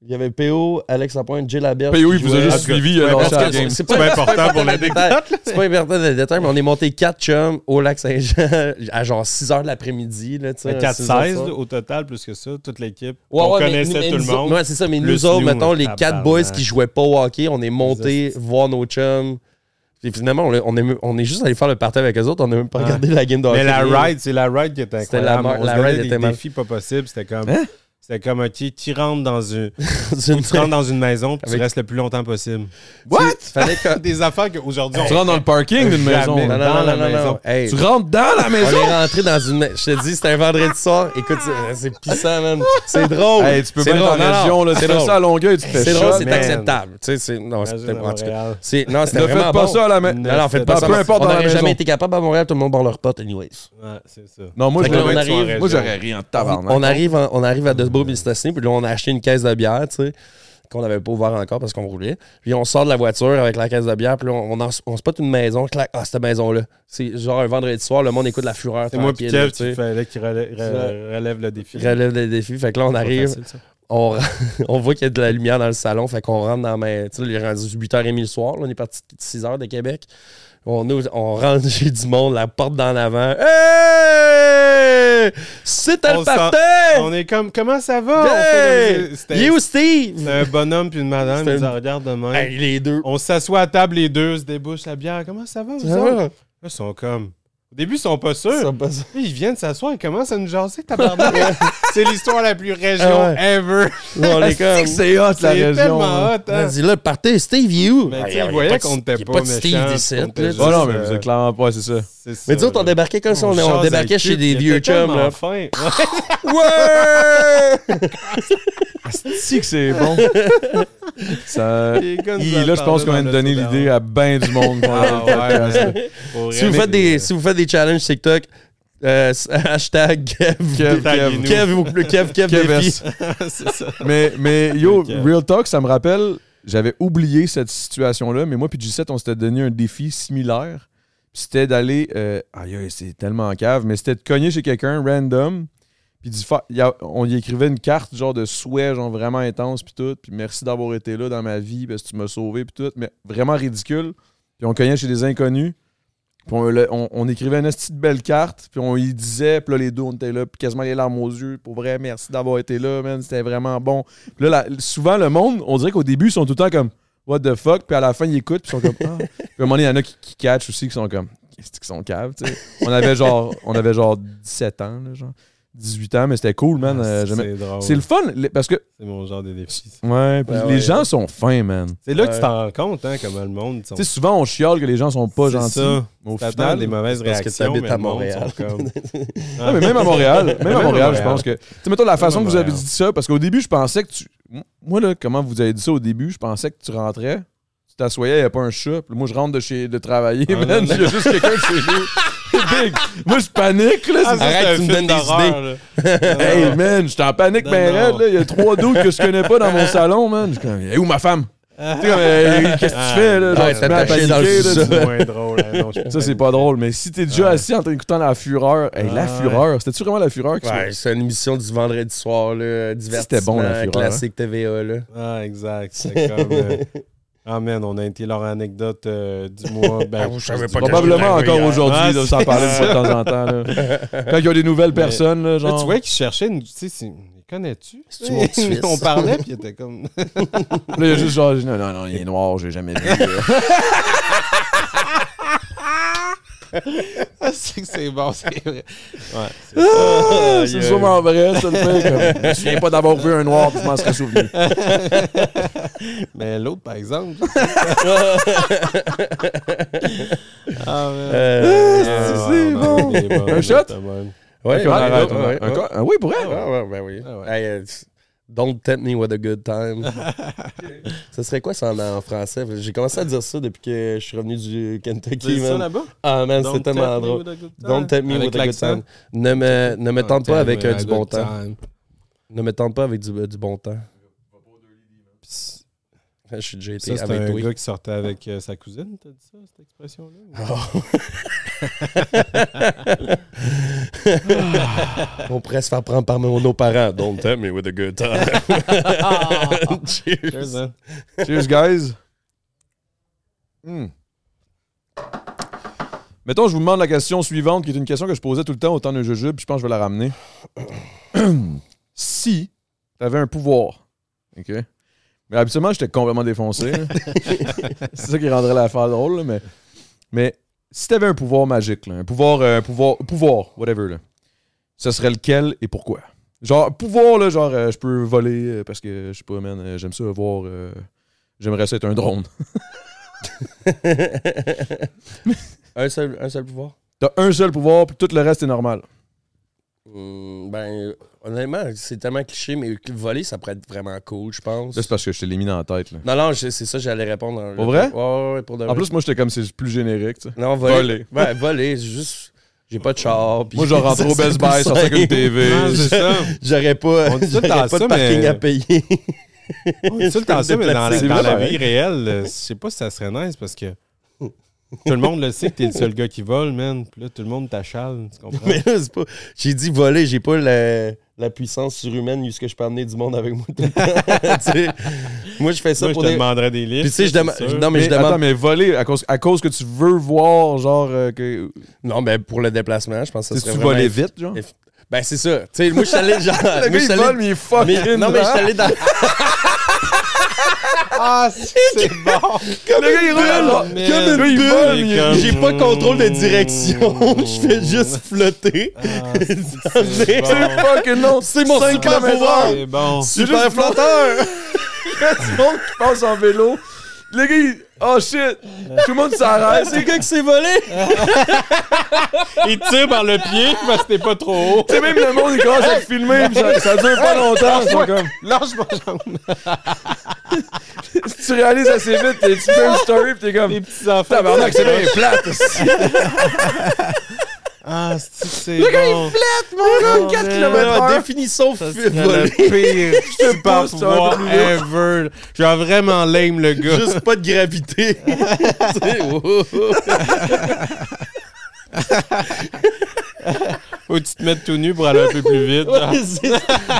Il y avait PO, Alex Lapointe, Jay Laberge. PO, il vous a juste Ah, suivi, la c'est pas important pour la l'anecdote, C'est pas important le détail, mais on est monté 4 chums au lac Saint-Jean à genre 6 h de l'après-midi. Là, tu sais, Mais 4 six heures 16 ça. là, au total, plus que ça, toute l'équipe. Ouais, on connaissait mais tout le monde. Ouais, c'est ça, mais nous autres, mettons, les tabarnak. 4 boys qui jouaient pas au hockey, on est montés Les voir nos chums. Puis finalement, on est, on est, on est juste allé faire le party avec eux autres, on n'a même pas regardé la game de hockey. Mais la ride, c'est la ride qui était C'était la incroyable. on la se donnait ride des était mal- défis pas possibles. C'était comme... Hein? C'était comme, OK, tu rentres dans une... Tu rentres dans une maison puis tu restes le plus longtemps possible. What? Fallait que... Des affaires qu'aujourd'hui, on... Tu rentres dans le parking d'une maison. Non, Non, non, Dans non, la non, non, maison. non. Hey, Tu rentres dans la on maison? est rentré dans une. Je te dis, c'était un vendredi soir. Écoute, c'est- pissant, man. C'est drôle. Hey, tu peux C'est pas être drôle. en région, là. c'est Tu ça à Longueuil, tu te fais C'est drôle, c'est acceptable. Tu sais, c'est. Non, c'était à Non, c'était Ne vraiment faites pas bon. ça à la maison. Non, faites pas Peu ça. importe on dans la maison. jamais été capable à Montréal, tout le monde barre leur pote, anyways. Ouais, c'est ça. Non, moi, on j'aurais ri en tabarnak. On arrive, en- Mistassini, puis là, on a acheté une caisse de bière, tu sais, qu'on n'avait pas ouvert encore parce qu'on roulait. Puis on sort de la voiture avec la caisse de bière, puis là, on, on, on spot une maison, clac, ah, cette maison-là. C'est genre un vendredi soir, le monde écoute la fureur. C'est moi et Kev fallait qu'il relève, relève le défi. relève les défis. Fait que là, on arrive, facile, on, on voit qu'il y a de la lumière dans le salon. Fait qu'on rentre dans ma. Tu sais, il est rendu 8h30 le soir. là, on est parti de 6h de Québec. On, on rentre chez du monde, la porte dans l'avant. Hey! C'est un party! On est comme, comment ça va? On Hey! fait You, Steve! c'était un bonhomme puis une madame, ils nous regardent de même. Hey, les deux. On s'assoit à table les deux, se débouche la bière. Comment ça va, vous? Là, ils sont comme... Au début, ils sont pas sûrs. Ça passe- Puis Ils viennent s'asseoir et commencent à nous jaser, tabarnak. C'est l'histoire la plus région Ah ouais. ever. On est comme. C'est hot, la C'est région. tellement hein. hot, hein? Vas-y, là, le party, Steve! Mais tu sais, ils y a voyaient pas de- qu'on y était a pas pas de Steve méchants, d'ici, qu'on était là. juste, Oh non, mais euh, vous êtes clairement pas, c'est ça. c'est ça, Mais autres, on là. débarquait comme ça, on, on jase débarquait avec chez eux, des vieux ils étaient chums, tellement là. fins. Ouais! Si que c'est bon. Ça... Les gars nous Hi, là, je pense qu'on vient de donner l'idée à ben du monde. Ah le podcast, là. ouais, Pour Si vous, vrai, faites des, si vous faites des challenges TikTok, euh, hashtag Kev, Kev, Kev. Kev, Kev, ça. Mais, mais yo. Real Talk, ça me rappelle, j'avais oublié cette situation-là, mais moi puis G7, on s'était donné un défi similaire. C'était d'aller, euh, aïe, c'est tellement cave, mais c'était de cogner chez quelqu'un, random, puis on y écrivait une carte, genre de souhait, genre vraiment intense, puis tout, puis merci d'avoir été là dans ma vie, parce que tu m'as sauvé, puis tout, mais vraiment ridicule. Puis on cognait chez des inconnus, puis on, on- écrivait une petite belle carte, puis on y disait, puis là, les deux, on était là, puis quasiment les larmes aux yeux. Pour vrai, merci d'avoir été là, man, c'était vraiment bon. Puis là, souvent, le monde, on dirait qu'au début, ils sont tout le temps comme, what the fuck, puis à la fin, ils écoutent, puis ils sont comme, ah. Puis à un moment il y en a qui, qui catchent aussi, qui sont comme, qu'est-ce qu'ils sont caves, tu sais. On avait genre, on avait genre 17 ans, là, genre, 18 ans, mais c'était cool, man. euh, j'aimais- c'est drôle. c'est le fun, les- parce que, C'est mon genre de défi. ça. ouais, puis Ouais, les ouais. gens sont fins, man. C'est là que tu t'en rends compte, hein, comment le monde. sont- Tu sais, souvent, on chiale que les gens sont pas C'est gentils. ça. Au final, des mauvaises parce que réactions. t'habites mais à Montréal. comme- Ah, mais même à Montréal, même à Même à Montréal, je pense que. Tu sais, mettons la façon que vous avez dit ça, parce qu'au début, je pensais que tu. Moi, là, comment vous avez dit ça au début, je pensais que tu rentrais, tu t'assoyais, il n'y avait pas un chat, puis moi, je rentre de chez de travailler, Ah, man, il y a juste quelqu'un de chez nous. Big. Moi, je panique, là. Ah, c'est- ça, Arrête, tu me donnes des là. Hey, man, j'étais en panique ben raide, là. Il y a trois doutes que je connais pas dans mon salon, man. Je suis comme, hey, où ma femme? tu sais, qu'est-ce que tu fais, là? Genre, Ouais, tu te mets à t'attaché dans le paniquer, là, sous-sol. tu- C'est moins drôle. hein, non, je- Ça, c'est pas drôle, mais si t'es déjà assis en train d'écouter la fureur, hey, la Ouais. fureur, c'était-tu vraiment la fureur qui Ouais, c'est une émission du vendredi soir, là, divertissement bon, la Fureur, classique TVA, là. Ah, exact. C'est comme. euh, Ah, man, on a été leur anecdote euh, du mois. Ben, Ah, vous savez je pas Probablement encore hier. aujourd'hui, Ah, là, s'en parler de temps en temps. Là. Quand il y a des nouvelles personnes, là, genre. tu vois qu'ils cherchaient une. Tu sais, c'est- connais-tu? On parlait, puis il était comme. Là, il y a juste genre, non, non, non, il est noir, j'ai jamais vu. Ah, c'est que c'est bon, c'est vrai. Ouais, c'est Ah, sûrement vrai, ça le fait. Comme, je me souviens pas d'avoir vu un noir, puis je m'en serais souvenu. Mais l'autre, par exemple. ah, man. Euh, Ah, c'est bon. Un shot? mal. Ouais, on arrête, un ah oui, pour vrai? Ah ouais, ben oui. Ah ouais. Hey, euh, don't tempt me with a good time. ça serait quoi ça en, en français? J'ai commencé à dire ça depuis que je suis revenu du Kentucky, Tu dis ça man. là-bas? Ah man, c'est tellement drôle. Don't tempt me with a good time. Ne me, ne me tente pas avec euh, du bon temps. Ne me tente pas avec du, euh, du bon temps. Je suis déjà été Ça, avec un toi. gars qui sortait avec euh, sa cousine, t'as dit ça, cette expression-là? On pourrait se faire prendre par nos parents. Don't tempt me with a good time. Cheers. Cheers? Cheers, guys. Hmm. Mettons, je vous demande la question suivante, qui est une question que je posais tout le temps au temps d'un jujube, puis je pense que je vais la ramener. si tu avais un pouvoir, OK? Mais habituellement, j'étais complètement défoncé. C'est ça qui rendrait l'affaire drôle, là, mais, mais si tu avais un pouvoir magique, là, un pouvoir, euh, pouvoir, pouvoir, whatever, là, ce serait lequel et pourquoi? Genre, pouvoir, là, genre, euh, je peux voler euh, parce que, je sais pas, man, j'aime ça voir. J'aimerais ça être un drone. un, seul, un seul pouvoir? T'as un seul pouvoir, puis tout le reste est normal. Hmm, ben, honnêtement, c'est tellement cliché, mais voler, ça pourrait être vraiment cool, je pense. Là, c'est parce que je te l'ai mis dans la tête. Là. Non, non, je- c'est ça, j'allais répondre. en- Pour vrai? Ouais, ouais, ouais, pour de En vrai. plus, moi, j'étais comme c'est plus générique. tu sais. non, voler. voler. Ouais, voler, c'est juste. J'ai pas de char. Moi, je rentre au Best Buy, sortir avec une. TV. C'est ça. J'aurais pas, On dit j'aurais pas ça, de parking mais- à payer. On dit tout le temps ça, mais dans la, dans la vie réelle, euh, je sais pas si ça serait nice parce que tout le monde le sait que t'es le seul gars qui vole, man. Puis là, tout le monde t'achale, tu comprends? mais là, c'est pas. J'ai dit voler, j'ai pas le. la puissance surhumaine jusqu'à je peux amener du monde avec moi. tout le temps. Tu sais, moi, je fais ça Moi, je pour te des. demanderais des livres. Puis tu sais, je demande. Non, mais, Mais je demande. attends, mais voler à cause, à cause que tu veux voir, genre, euh, que. Non, mais pour le déplacement, je pense que ça Tu serait tu vraiment voler effi- vite, genre? eff- Ben, c'est ça. Tu sais, moi, je suis allé, genre. Le moi, gars, je suis il allé- vole, mais il mais- non, mais je suis allé dans. Ah, c'est bon. Le gars, il roule, Mais- comme une il bulle, comme- J'ai pas contrôle de direction. je fais juste flotter. Ah, C'est- fucking long. C'est mon super pouvoir. heure. C'est bon. Super flotteur. Il y a du monde qui passe en vélo. Le gars, il... Oh shit! Tout le monde s'arrête. C'est le gars qui s'est volé. Il tire par le pied parce que t'es pas trop haut. Tu sais, même le monde, il commence à te filmer, pis ça, ça dure pas longtemps. Ils sont comme... Lâche ma jambe. Tu réalises assez vite, t'es- tu fais une story, pis t'es comme... Les petits enfants. Tabarnak, c'est bien plate. aussi. Ah, c'est c'est bon? Mon gars, 4 km heure. Définition Ça serait le pire super pouvoir ever. Genre vraiment lame le gars. Juste pas de gravité. Tu sais. Faut que tu te mettes tout nu pour aller un peu plus vite.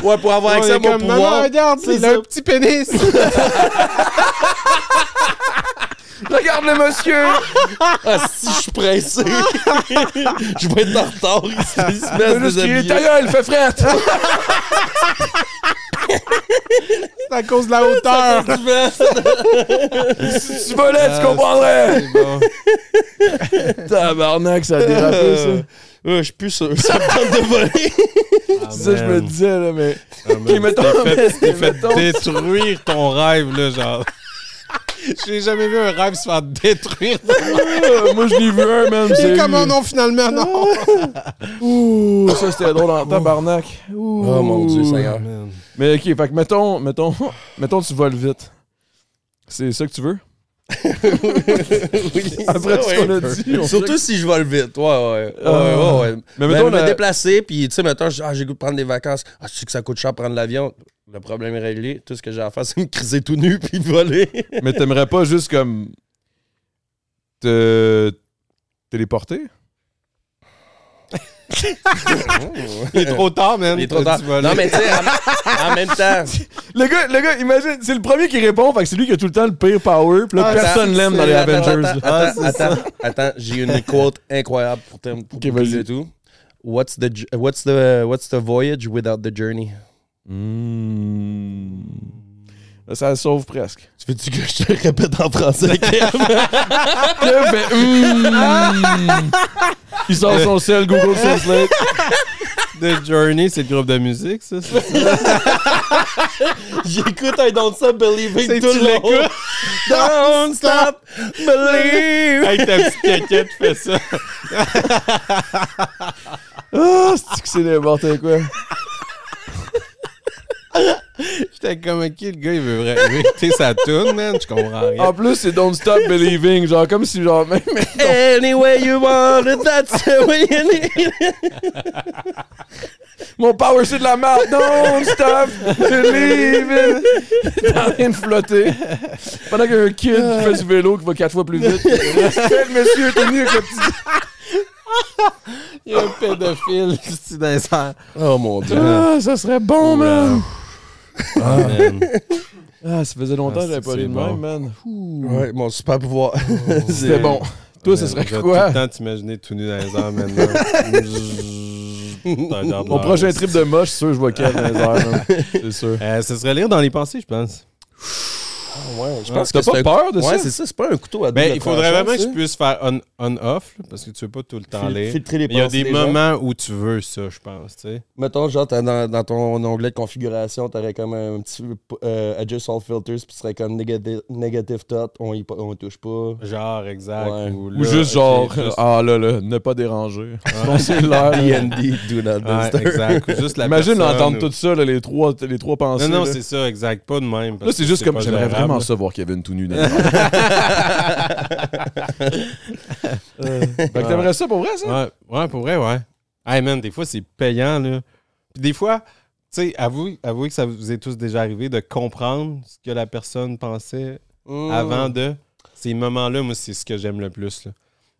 Ouais, pour avoir accès à mon comme, non, non, pouvoir. regarde, c'est il un petit pénis. Regarde le monsieur! Ah, si je suis pressé, je vais être en retard. Se, il se Il met déshabiller. ta gueule, fais frette! C'est à cause de la hauteur. Si tu volais, Ah, tu comprendrais! C'est bon. Tabarnak, ça a dérapé, ça. Euh, je suis plus sûr. Ça me tente de voler. C'est ça que je me disais, là, mais... Ah, mettons, t'es fait, mettons- détruire ton rêve, là, genre. J'ai jamais vu un rêve se faire détruire. Moi, je l'ai vu un, même. C'est- comment non, finalement, non? Ouh, ça, c'était drôle en tabarnak. Ouh. Oh mon Dieu, Seigneur. Mais OK, fait que mettons, mettons, mettons tu voles vite. C'est ça que tu veux? Oui, Après tout ce qu'on a ouais. dit. on Surtout si je vole vite. Ouais, ouais. Ah. ouais, ouais, ouais. Mais Ben, mettons, me la- déplacer, puis tu sais, mettons, je- ah, j'ai goût de prendre des vacances. Ah, tu sais que ça coûte cher prendre l'avion? Le problème est réglé. Tout ce que j'ai à faire, c'est me criser tout nu puis voler. Mais t'aimerais pas juste comme te téléporter? Il est trop tard, man. Il est trop tard. Non, mais tu sais, en, en même temps, Le gars, le gars, imagine, c'est le premier qui répond, fait que c'est lui qui a tout le temps le pire power, puis là, Ah, personne l'aime dans les attends, Avengers. Attends, là. attends, attends, attends, j'ai une quote incroyable pour te pour Ok, boucler vas-y. le tout. What's the what's the what's the voyage without the journey? Hmm. Ça le sauve presque. Tu veux-tu que je te le répète en français? Kev? Kev fait. Il sort son sel Google Translate. The Journey, c'est le groupe de musique, ça. c'est ça? J'écoute I Don't Stop Believing C'est tout le long. Don't Stop Believing. Avec ta petite caquette, fais ça. Ah, c'est que c'est n'importe quoi? J'étais comme, ok, le gars, il veut vraiment écouter sa tune, man. Je comprends rien. En plus, c'est Don't Stop Believing. Genre, comme si, genre, même. Any way you want it, that's the way you need it. Mon power, c'est de la merde. Don't stop believing. T'es en train de flotter. Pendant qu'il y a un kid qui fait du vélo qui va quatre fois plus vite. Quel monsieur, t'es mieux que le petit. Il y a un pédophile ici dans les airs. Oh mon dieu. Ah, ça serait bon, man. Ah, man. Ah, ça faisait longtemps Ah, que j'avais pas c'est ri de bon. même, man. Ouh. Ouais, mon super pouvoir. C'était bon. Toi, ça serait quoi? tout le temps t'imaginer tout nu dans les airs maintenant. Mon prochain trip de moche, c'est sûr, je vois Kev dans les airs, man. C'est sûr. Euh, ce serait lire dans les pensées, je pense. Ouais, je Ah, pense T'as que pas c'est un- peur de Ouais, ça? c'est ça, c'est pas un couteau à double Ben, il faudrait vraiment que je puisse faire on- on-off, là, parce que tu veux pas tout le temps Fil- lire. filtrer les il y a des gens. moments où tu veux ça, je pense, tu sais. Mettons, genre, t'as dans, dans ton onglet de configuration, t'aurais comme un petit euh, Adjust All Filters, puis tu serais comme negative, negative Thought, on y, on y touche pas. Genre, exact. Ouais. Ou, juste genre, juste- ah là là, ne pas déranger. Cellulaire. là. D&D, do not disturb. exact. Ou juste la Imagine ou- tout ça, là, les, trois, les trois pensées. Non, non, là. c'est ça, exact. Pas de même. Là, c'est juste comme, pas j'aimerais ça voir Kevin tout nu dans. Euh, Fait que t'aimerais ça pour vrai, ça? Ouais, ouais, pour vrai, ouais. Hey man, des fois, c'est payant, là. Puis des fois, tu sais, avouez, avouez que ça vous est tous déjà arrivé de comprendre ce que la personne pensait Mm. avant de. Ces moments-là, moi, c'est ce que j'aime le plus, là.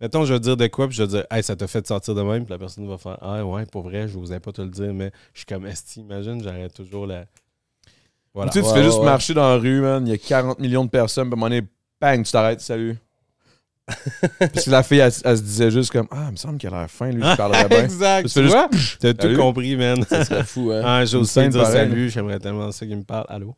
Mettons, je vais dire de quoi, puis je vais dire, hey, ça t'a fait sortir de même, puis la personne va faire, ah ouais, pour vrai, je n'osais pas te le dire, mais je suis comme esti, imagine, j'arrête toujours la. Voilà. Tu sais, tu Ouais, fais juste ouais, marcher dans la rue, man. Il y a 40 millions de personnes. Puis à un moment donné, bang, tu t'arrêtes, salut. Puis la fille, elle, elle se disait juste comme Ah, il me semble qu'elle a l'air fin, lui, je parlerais bien. exact. Tu fais Tu juste- vois? T'as tout compris, man. Ça serait fou, hein. Ah, j'ai aussi dire salut, j'aimerais tellement ça qu'il me parle. Allô?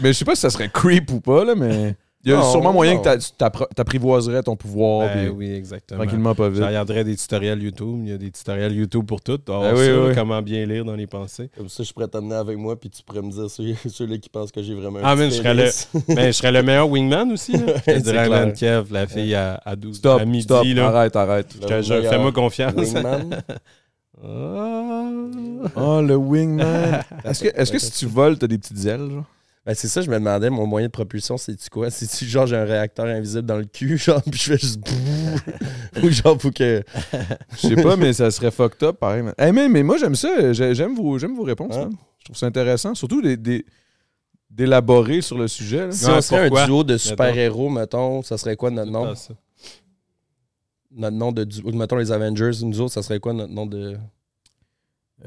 Mais je sais pas si ça serait creep ou pas, là, mais il y a Non, sûrement moyen non. que t'appro- t'apprivoiserais ton pouvoir. Ben oui, exactement. tranquillement, pas Je vite. regarderais des tutoriels YouTube. Il y a des tutoriels YouTube pour tout. Ah oui, ça, oui. comment bien lire dans les pensées. Comme ça, je pourrais t'amener avec moi, puis tu pourrais me dire ceux- ceux-là qui pensent que j'ai vraiment un Ah, man, je serais le-. Mais je serais le meilleur wingman aussi. Là. Je te dirais, Kev, la fille à, à 12 Stop, à midi. stop, là. arrête, arrête. Je fais-moi confiance. Wingman. Ah. Oh, le wingman. Est-ce que, est-ce que si tu voles, t'as des petites ailes, genre? Ben, c'est ça, je me demandais, mon moyen de propulsion, c'est-tu quoi? C'est-tu genre j'ai un réacteur invisible dans le cul, genre, puis je fais juste. Ou genre, faut que. Je sais pas, mais ça serait fucked up, pareil. man. Hey, mais, mais moi, j'aime ça. J'ai- J'aime vos, j'aime vos réponses, Hein? Je trouve ça intéressant. Surtout des- des- d'élaborer sur le sujet. là. Si Ouais, on serait pourquoi? un duo de super-héros, mettons, ça serait quoi notre nom? ça. Notre nom de duo. Mettons les Avengers, nous autres, ça serait quoi notre nom de.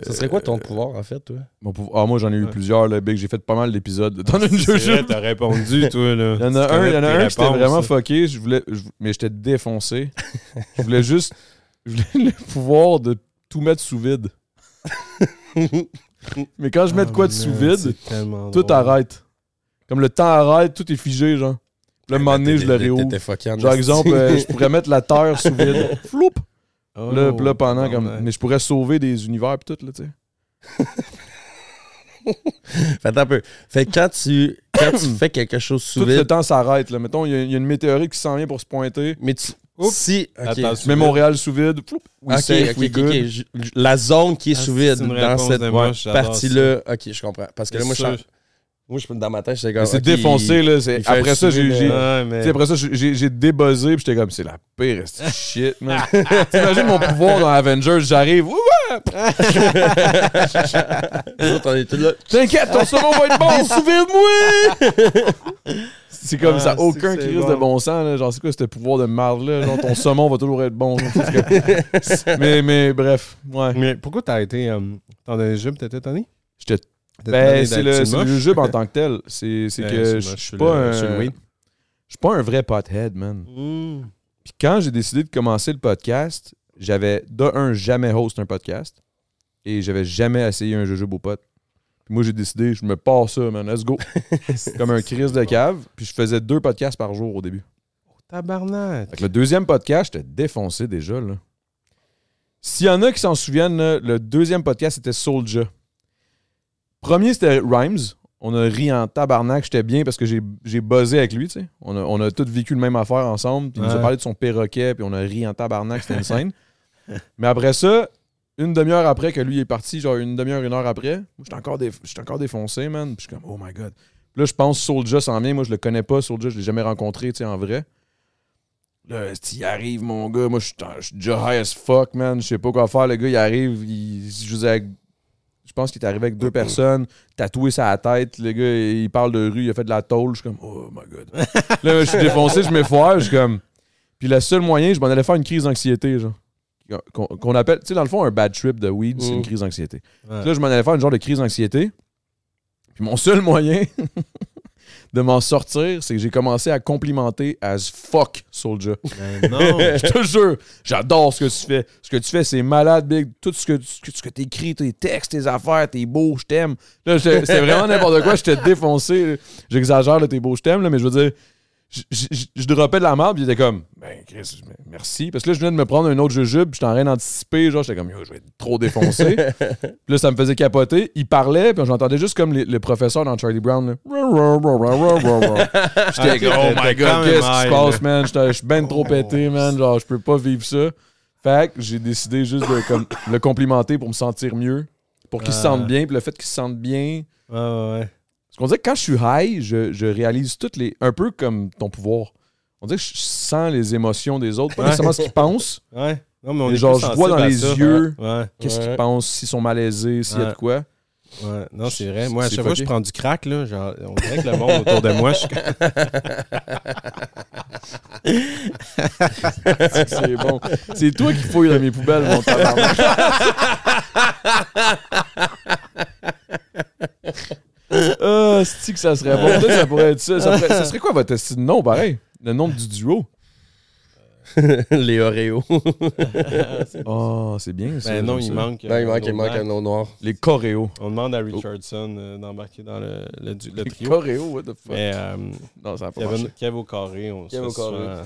Ça serait quoi ton Euh, pouvoir, en fait, toi? mon pouvoir- Ah, moi, j'en ai eu Ouais. plusieurs, là, Big. J'ai fait pas mal d'épisodes. T'en as une vrai, jujube. T'as répondu, toi. Là. Il y en a Tu un, il y en a un qui était vraiment fucké, je voulais, je- mais j'étais défoncé. je voulais juste je voulais le pouvoir de tout mettre sous vide. mais quand je mets de quoi de Ah, sous vide, tout drôle. arrête. Comme le temps arrête, tout est figé, genre. Un moment donné, je le réouvre. Genre, exemple, euh, je pourrais mettre la terre sous vide. Floup! Oh, Là, puis là, pendant comme. Mais je pourrais sauver des univers pis tout, là, tu sais. Fait attends un peu. Fait que quand tu, quand tu fais quelque chose sous Tout le temps s'arrête, là. Mettons, il y, a- il y a une météorite qui s'en vient pour se pointer. mais tu. Oups. Si. Attends, Je mets Montréal sous vide. Floup! We Ok, safe, ok, we ok, good. ok. Je- je- La zone qui est Ah, sous vide dans cette partie-là. Ok, je comprends. Parce que là, moi, je, moi, je dans ma tête, j'étais Mais comme. c'est défoncé, là. c'est- Après ça, j'ai. j'ai- Ouais, mais... après ça, j'ai j'ai débuzzé, puis j'étais comme, c'est la pire shit, man. T'imagines mon pouvoir dans Avengers, j'arrive, t'inquiète, ton saumon va être bon! Souviens-moi! C'est comme Ah, ça, c'est aucun crise bon. de bon sens, là. Genre, c'est quoi ce pouvoir de marde-là? Genre, ton saumon va toujours être bon. genre, c'est que- mais, mais bref, ouais. mais pourquoi t'as été... Euh, T'en as jube, t'étais étonné? J'étais- Ben, c'est le, jujube en tant que tel. C'est que c'est je suis pas un... Je suis pas un vrai pothead, man. Mm. Puis quand j'ai décidé de commencer le podcast, j'avais de un jamais host un podcast et j'avais jamais essayé un jujube au pot. Puis moi j'ai décidé, je me pars ça, man, let's go. Comme un crise de cave. Puis je faisais deux podcasts par jour au début. Tabarnak. Fait que le deuxième podcast, j'étais défoncé déjà, là. S'il y en a qui s'en souviennent, le deuxième podcast, c'était Soulja. Premier, c'était Rhymes. On a ri en tabarnak. J'étais bien parce que j'ai j'ai buzzé avec lui, tu sais. On a, on a tous vécu le même affaire ensemble. Puis il nous a parlé de son perroquet, puis on a ri en tabarnak. C'était une scène. Mais après ça, une demi-heure après que lui est parti, genre une demi-heure, une heure après, moi, j'étais encore, déf- j'étais encore défoncé, man. Puis je suis comme, oh my god. Puis là, je pense Soulja s'en vient. Moi, je le connais pas, Soulja. Je l'ai jamais rencontré, tu sais, en vrai. Là, il arrive, mon gars? Moi, je suis déjà high as fuck, man. Je sais pas quoi faire. Le gars, il arrive. Il, je vous ai- pense qu'il est arrivé avec deux personnes, tatoué sa tête. Le gars, il parle de rue, il a fait de la tôle. Je suis comme, oh my god. là, je suis défoncé, je m'effoire. Je suis comme. Puis le seul moyen, je m'en allais faire une crise d'anxiété, genre. Qu'on appelle, tu sais, dans le fond, un bad trip de weed, c'est Mm. une crise d'anxiété. Ouais. Là, je m'en allais faire une genre de crise d'anxiété. Puis mon seul moyen de m'en sortir, c'est que j'ai commencé à complimenter as fuck Soulja. Ben non. je te jure, j'adore ce que tu fais. Ce que tu fais, c'est malade, Big. Tout ce que, que, ce que t'écris, tes textes, tes affaires, t'es beau, je t'aime. Là, c'était vraiment n'importe quoi. J'étais défoncé. J'exagère, t'es beau, je t'aime, mais je veux dire, je, je, je- je droppais de la merde, puis il était comme, ben, Chris, merci. Parce que là, je venais de me prendre un autre jujube, puis j'étais en train d'anticiper. Genre, j'étais comme, yo, je vais être trop défoncé. puis là, ça me faisait capoter. Il parlait, puis j'entendais juste comme les- le professeur dans Charlie Brown, là. J'étais comme, oh my god, qu'est-ce qui se passe, man? Je suis ben trop Oh, pété, man. Genre, je peux pas vivre ça. Fait que j'ai décidé juste de comme, le complimenter pour me sentir mieux. Pour qu'il se Ah. sente bien. Puis le fait qu'il se sente bien. Ouais, ouais, ouais. Qu'on dirait que quand je suis high, je, je réalise toutes les. Un peu comme ton pouvoir. On dirait que je sens les émotions des autres. Pas nécessairement ce qu'ils pensent. Ouais. Non, mais on Mais est genre, je vois dans les ça. yeux Ouais. Qu'est-ce qu'ils pensent, s'ils sont malaisés, s'il y a de quoi. Ouais, non, c'est vrai. Moi, à chaque fois que je prends du crack, là, genre, on dirait que le monde autour de moi, je C'est bon. C'est toi qui fouilles dans mes poubelles, mon tabarnak. Ah, c'est que ça serait bon? Peut-être ça pourrait être ça. Ça, pourrait- ça serait quoi votre esti de nom, pareil? Le nom du duo? Les Oreos. Oh, c'est bien ça. Ben non, j'aime il ça. manque. Non, il euh, manque, il autre manque un nom noir. Les choréos. On demande à Richardson euh, d'embarquer dans le, le, du- le Les trio. choréos, what the fuck? Mais euh, Non, ça pas Kevin, marché. Kev au carré, on se, Kev fait au carré. souvent,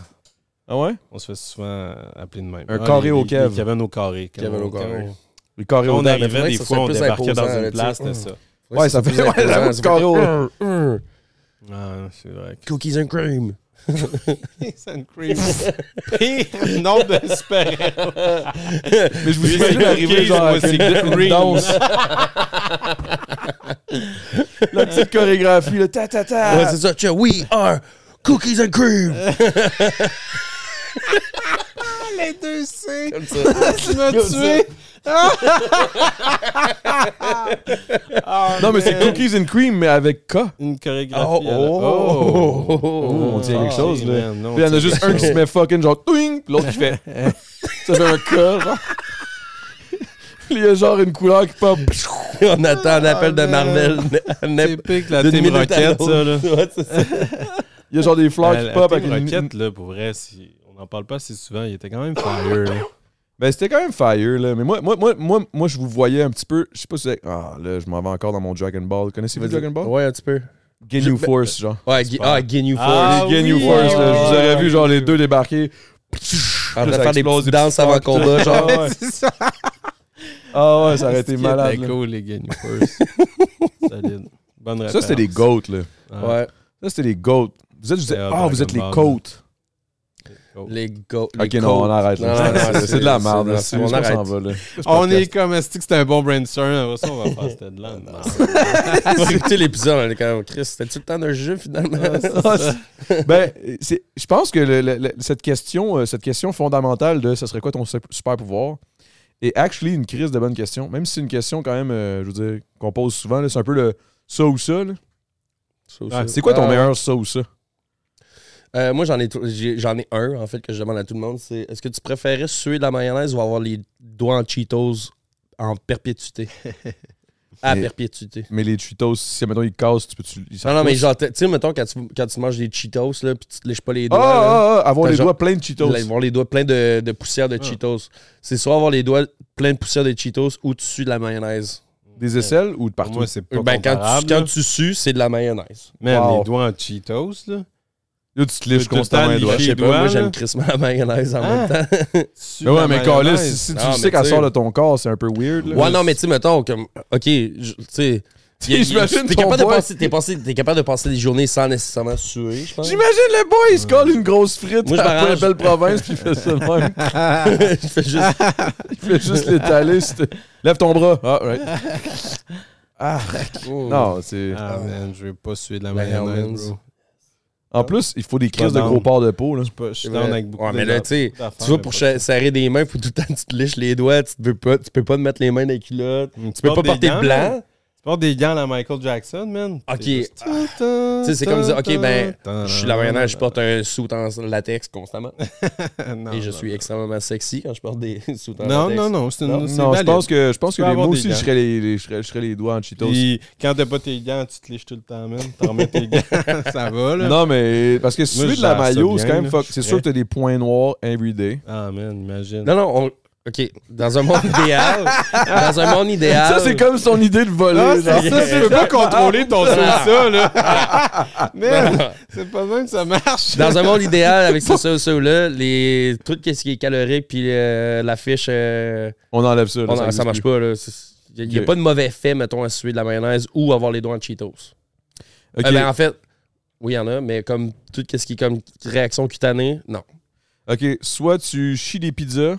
Ah ouais? on se fait souvent appeler de même. Un Ah, carré les- au les- Kev. les Kevin au carré. Quand Kevin on- au carré. quand on- Les choréos. Quand on arrivait, des ça fois, on plus débarquait dans imposant, une là, place, tu sais. c'était ça. Ouais, ça fait- ouais, la voix. Ah, c'est vrai. Cookies and cream. Sun Cream. Pire nom de super-héros. Mais je vous imagine arriver cookies, genre avec c'est une, green. danse. La petite chorégraphie, le ta ta ta. Ouais, c'est ça. Tiens, we are cookies and cream. Les deux C. Comme ça. Tu m'as tué. Non, mais c'est cookies and cream, mais avec K. Une chorégraphie. Oh, oh, oh, Oh, on tient quelque chose, là. il y en a juste un qui se met fucking genre twing, puis l'autre qui fait. ça fait un K, genre. Puis il y a genre une couleur qui pop. On attend un appel de Oh, Marvel. C'est pique la Team Rocket, ça, là. Ouais, c'est ça. Il y a genre des fleurs qui pop avec une. Rocket, là, pour vrai, si- on n'en parle pas assez souvent. Il était quand même fire, là. Ben, c'était quand même fire, là. Mais moi, moi, moi, moi, moi, je vous voyais un petit peu. Je sais pas si c'est. Ah, là, je m'en vais encore dans mon Dragon Ball. Connaissez-vous Dragon Ball? Ouais, un petit peu. Ginyu Je- Force, genre. Ouais, ah, Ginyu Force. Ah, Ginyu oui, Force, là. Je vous aurais vu, genre, les deux débarquer. en train de ça faire des petites danses avant combat, genre. Ah ouais. Ça. Ah ouais, ça aurait été C'est malade. C'était cool, les Ginyu Force. Solide. Bonne réponse. Ça, c'était des goats, là. Ouais. Ça, c'était des goats. Vous êtes, vous êtes- C'était ah, vous êtes les Ball. Côtes. Les go. Ok, les non, on arrête. là. C'est- de la merde. on on arrête. s'en va, là. On est comme, est-ce que c'était un bon brainstorm? Ça, on va faire c'était de là. On a écouté l'épisode, on est comme, Chris, c'était-tu le temps d'un jeu finalement? Ben, je pense que cette, question, euh, cette question fondamentale de ce serait quoi ton sup- super pouvoir est actually une crise de bonne question. Même si c'est une question quand même, euh, je veux dire, qu'on pose souvent. C'est un peu le ça ou ça. là. Ah, C'est quoi ton Ah, meilleur ça ou ça? Euh, moi, j'en ai, j'en ai un, en fait, que je demande à tout le monde. C'est est-ce que tu préférais suer de la mayonnaise ou avoir les doigts en Cheetos en perpétuité? à Mais- perpétuité. Mais les Cheetos, si maintenant ils cassent, tu peux. Tu, ils Non, non, mais genre, tu sais, mettons, quand tu, quand tu manges des Cheetos, là, puis tu te lèches pas les Ah, doigts, là, ah, ah, avoir les genre- doigts pleins de Cheetos. là, avoir les doigts pleins de, de poussière de Ah. Cheetos. C'est soit avoir les doigts pleins de poussière de Cheetos ou tu sues de la mayonnaise. Des aisselles ou de partout? moi, c'est pas ben, quand, tu, quand tu sues, c'est de la mayonnaise. Wow. les doigts en Cheetos, là. Là, tu te liches constamment temps les doigts. Je sais pas, doigts, moi, j'aime crissement la mayonnaise en Ah. même temps. Sur Mais ouais, mais Carlis, mayonnaise. si, si Non, tu mais sais qu'elle sort de ton corps, c'est un peu weird. Là. Ouais, non, mais tu sais, mettons, comme, OK, tu sais. J'imagine T'es capable, de passer- t'es passé- t'es capable de passer des journées sans nécessairement suer, je pense. J'imagine le boy, il se colle une grosse frite Moi, je la m'arrange. belle province, puis il fait ça de même. je fais juste. Il fait juste l'étaler. Lève ton bras. Ah, right. Ah, non, c'est. Ah, man, je veux pas suer de la La mayonnaise, bro. En plus, il faut des crises de gros porcs de peau. Là. Je suis down avec beaucoup Ouais, mais là, tu sais, Tu vois, pour serrer des mains, faut tout le temps que tu te liches les doigts. Tu peux pas, tu peux pas te mettre les mains dans les culottes. Tu Tu peux pas porter blanc. Tu portes des gants à la Michael Jackson, man. Ok. C'est juste- Tu sais, c'est comme dire, OK, ben, je suis la mayonnaise, je porte un sou en latex constamment. Non, Et je non, suis non. extrêmement sexy quand je porte des sous en Non, latex. non, non, c'est. Non, Non, je pense que, je pense que les, moi aussi, je serais les, les- je serais, je serais les doigts en Cheetos. Puis quand t'as pas tes gants, tu te liches tout le temps, man. T'en remets tes gants, ça va, là. Non, mais parce que si tu Moi, fais de la maillot, c'est quand même fuck. C'est sûr que t'as des points noirs everyday. Ah, man, imagine. Non, non, on- OK. Dans un monde idéal, dans un monde idéal... Ça, c'est comme son idée de voler. Ah, ça, tu peux pas contrôler ton ça, là. Man, c'est pas même que ça marche. Dans un monde idéal, avec ce ça, ça, là, les trucs qu'est-ce qui est calorique, puis euh, la fiche, euh, On enlève ça. là, on- ça marche plus. pas. Il n'y a, pas de mauvais effet, mettons, à suer de la mayonnaise ou avoir les doigts en Cheetos. Ok. Euh, ben, en fait, oui, il y en a, mais comme tout ce qui est comme réaction cutanée, non. Ok, soit tu chies des pizzas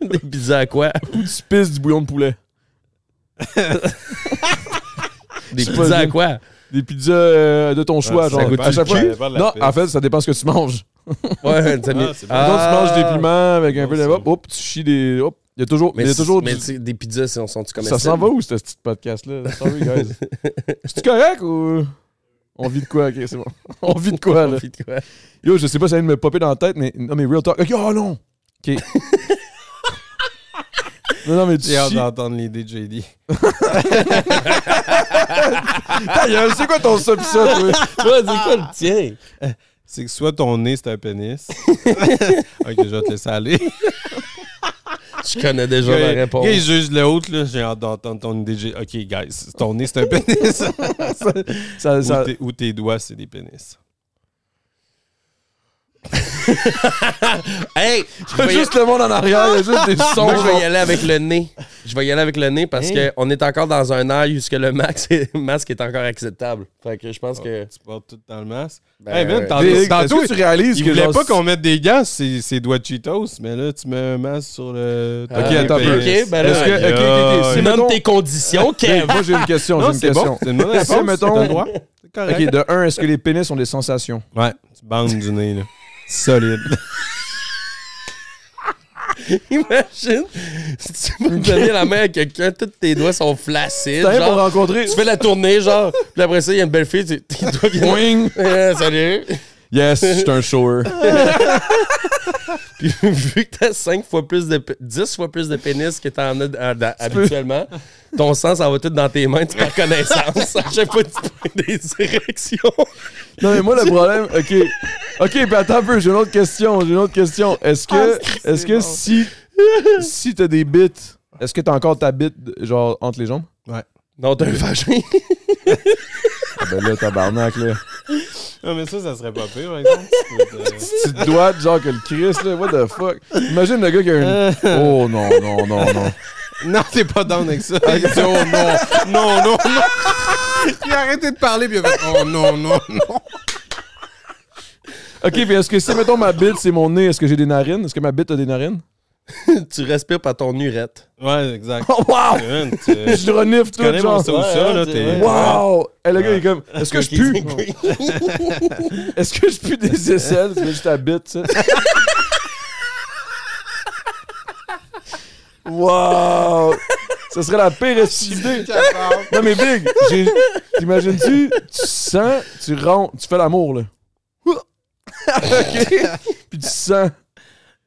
Des pizzas à quoi? ou tu pisses du bouillon de poulet. Des pizzas à quoi? Des pizzas euh, de ton choix. ça genre, goûte à chaque le fois. Non, en fait, ça dépend ce que tu manges. Ouais, t'as mis- c'est bon. Quand tu manges des Ah. piments avec un peu de. ça. Hop, hop, tu chies des. Hop, Il y a toujours, Mais, il y a si- toujours mais du- tu sais, des pizzas, sont- sont-tu Ça comestibles? s'en va où, ce petit podcast-là? Sorry, guys. C'est correct ou? On vit de quoi? Ok, c'est bon. On vit de quoi, là? On vit de quoi? Yo, je sais pas si ça vient de me popper dans la tête, mais. Non, mais real talk. Ok, oh non! Ok. non, non, mais tu J'ai hâte chies. d'entendre l'idée de JD. Ta gueule, C'est quoi ton pis ça, toi? Ouais, c'est quoi le tien? C'est que soit ton nez, c'est un pénis. ok, je vais te laisser aller. Je connais déjà la réponse. gars, il juge l'autre, là. J'ai hâte d'entendre ton idée. de- Ok, guys, ton nez, c'est un pénis. Ça, ça- ou, tes, ou tes doigts, c'est des pénis. Hey! Y a juste le monde en arrière, il y a juste des sons. Moi, je vais y aller avec le nez. Je vais y aller avec le nez parce Hein? qu'on est encore dans un air où ce que le max est- masque est encore acceptable. Fait que je pense que. Tu portes tout temps le masque. Ben, Hey, man, ouais. tantôt- Big, tantôt, que tu réalises Il que voulait genre, pas qu'on mette des gants ses doigts de Cheetos, mais là, tu mets un masque sur le. Ah, Ok, attends un peu. ok, ben là, Est-ce que. Ok, ok, ok. Si, Nomme mettons. tes conditions, Hey, Kev. moi, j'ai une question. Non, J'ai une c'est question. bon. C'est une bonne réponse. mettons-. C'est. Ok, de un, est-ce que les pénis ont des sensations? Ouais, tu bandes du nez, là. Solide. Imagine si tu me donnais la main à quelqu'un, tous tes doigts sont flacides. Pour Genre, rencontrer. tu fais la tournée, genre, puis après ça, il y a une belle fille, tu- tes doigts viennent. Euh, salut. Yes, je suis un shower. Puis vu que t'as 5 fois plus de. p- 10 fois plus de pénis que t'en as euh, dans- habituellement, ton sang, ça va tout dans tes mains, tu perds connaissance. À chaque fois que tu prends des érections. Non, mais moi, le problème, OK. OK, puis attends un peu, j'ai une autre question. J'ai une autre question. Est-ce que, est-ce que si, si t'as des bits, est-ce que t'as encore ta bite, genre, entre les jambes? Non, t'as un vagin. Ah ben là, tabarnak, là. Non, mais ça, ça serait pas pire, par exemple. Tu peux te- dois, genre, que le Chris, là, what the fuck? Imagine le gars qui a une... Oh, non, non, non, non. Non, t'es pas down avec ça. Il dit, oh non, non, non, non. Il a arrêté de parler, puis il a fait, oh non, non, non. OK, puis est-ce que si, mettons, ma bite, c'est mon nez, est-ce que j'ai des narines? Est-ce que ma bite a des narines? tu respires par ton urette. Ouais, exact. Oh, wow! Tu, Je renifle tu tout, connais mon genre. ça, là, ouais, t'es... Wow! Et le gars, Ouais. il est comme, est-ce que je pue? Est-ce que je pue des aisselles? C'est juste ta bite, ça? wow! Ça serait la pire idée. Non, mais Big, j'ai- t'imagines-tu, tu sens, tu rentres, tu fais l'amour, là. OK? Puis tu sens.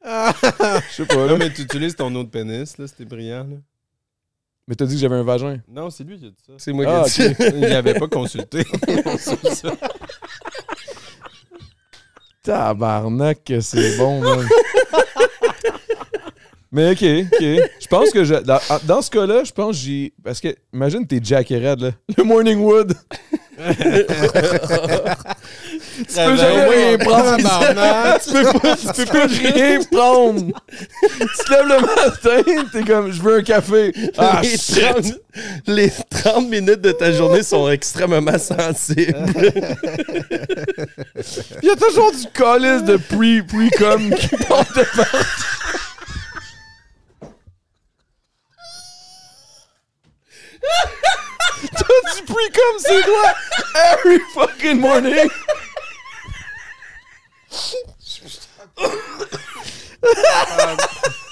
Je sais pas, là. Non, mais tu utilises ton autre pénis, là, c'était brillant, là. Mais t'as dit que j'avais un vagin. Non, c'est lui qui a dit ça. C'est moi Ah, qui ai dit. Il avait pas consulté. Tabarnak, que c'est bon, man. Mais ok, ok. Je pense que je, dans, dans ce cas-là, je pense que j'ai. Parce que, imagine, t'es Jack et Red, là. Le Morning Wood. Tu peux jamais rien prendre. Tu peux pas, tu peux pas rien prendre. tu te lèves le matin, t'es comme, je veux un café. Ah, les, shit. 30, les 30 minutes de ta journée sont extrêmement sensibles. Il y a toujours du calice de pre- pre-com qui porte de partout. T'as du pre-com, c'est doigts every fucking morning. um,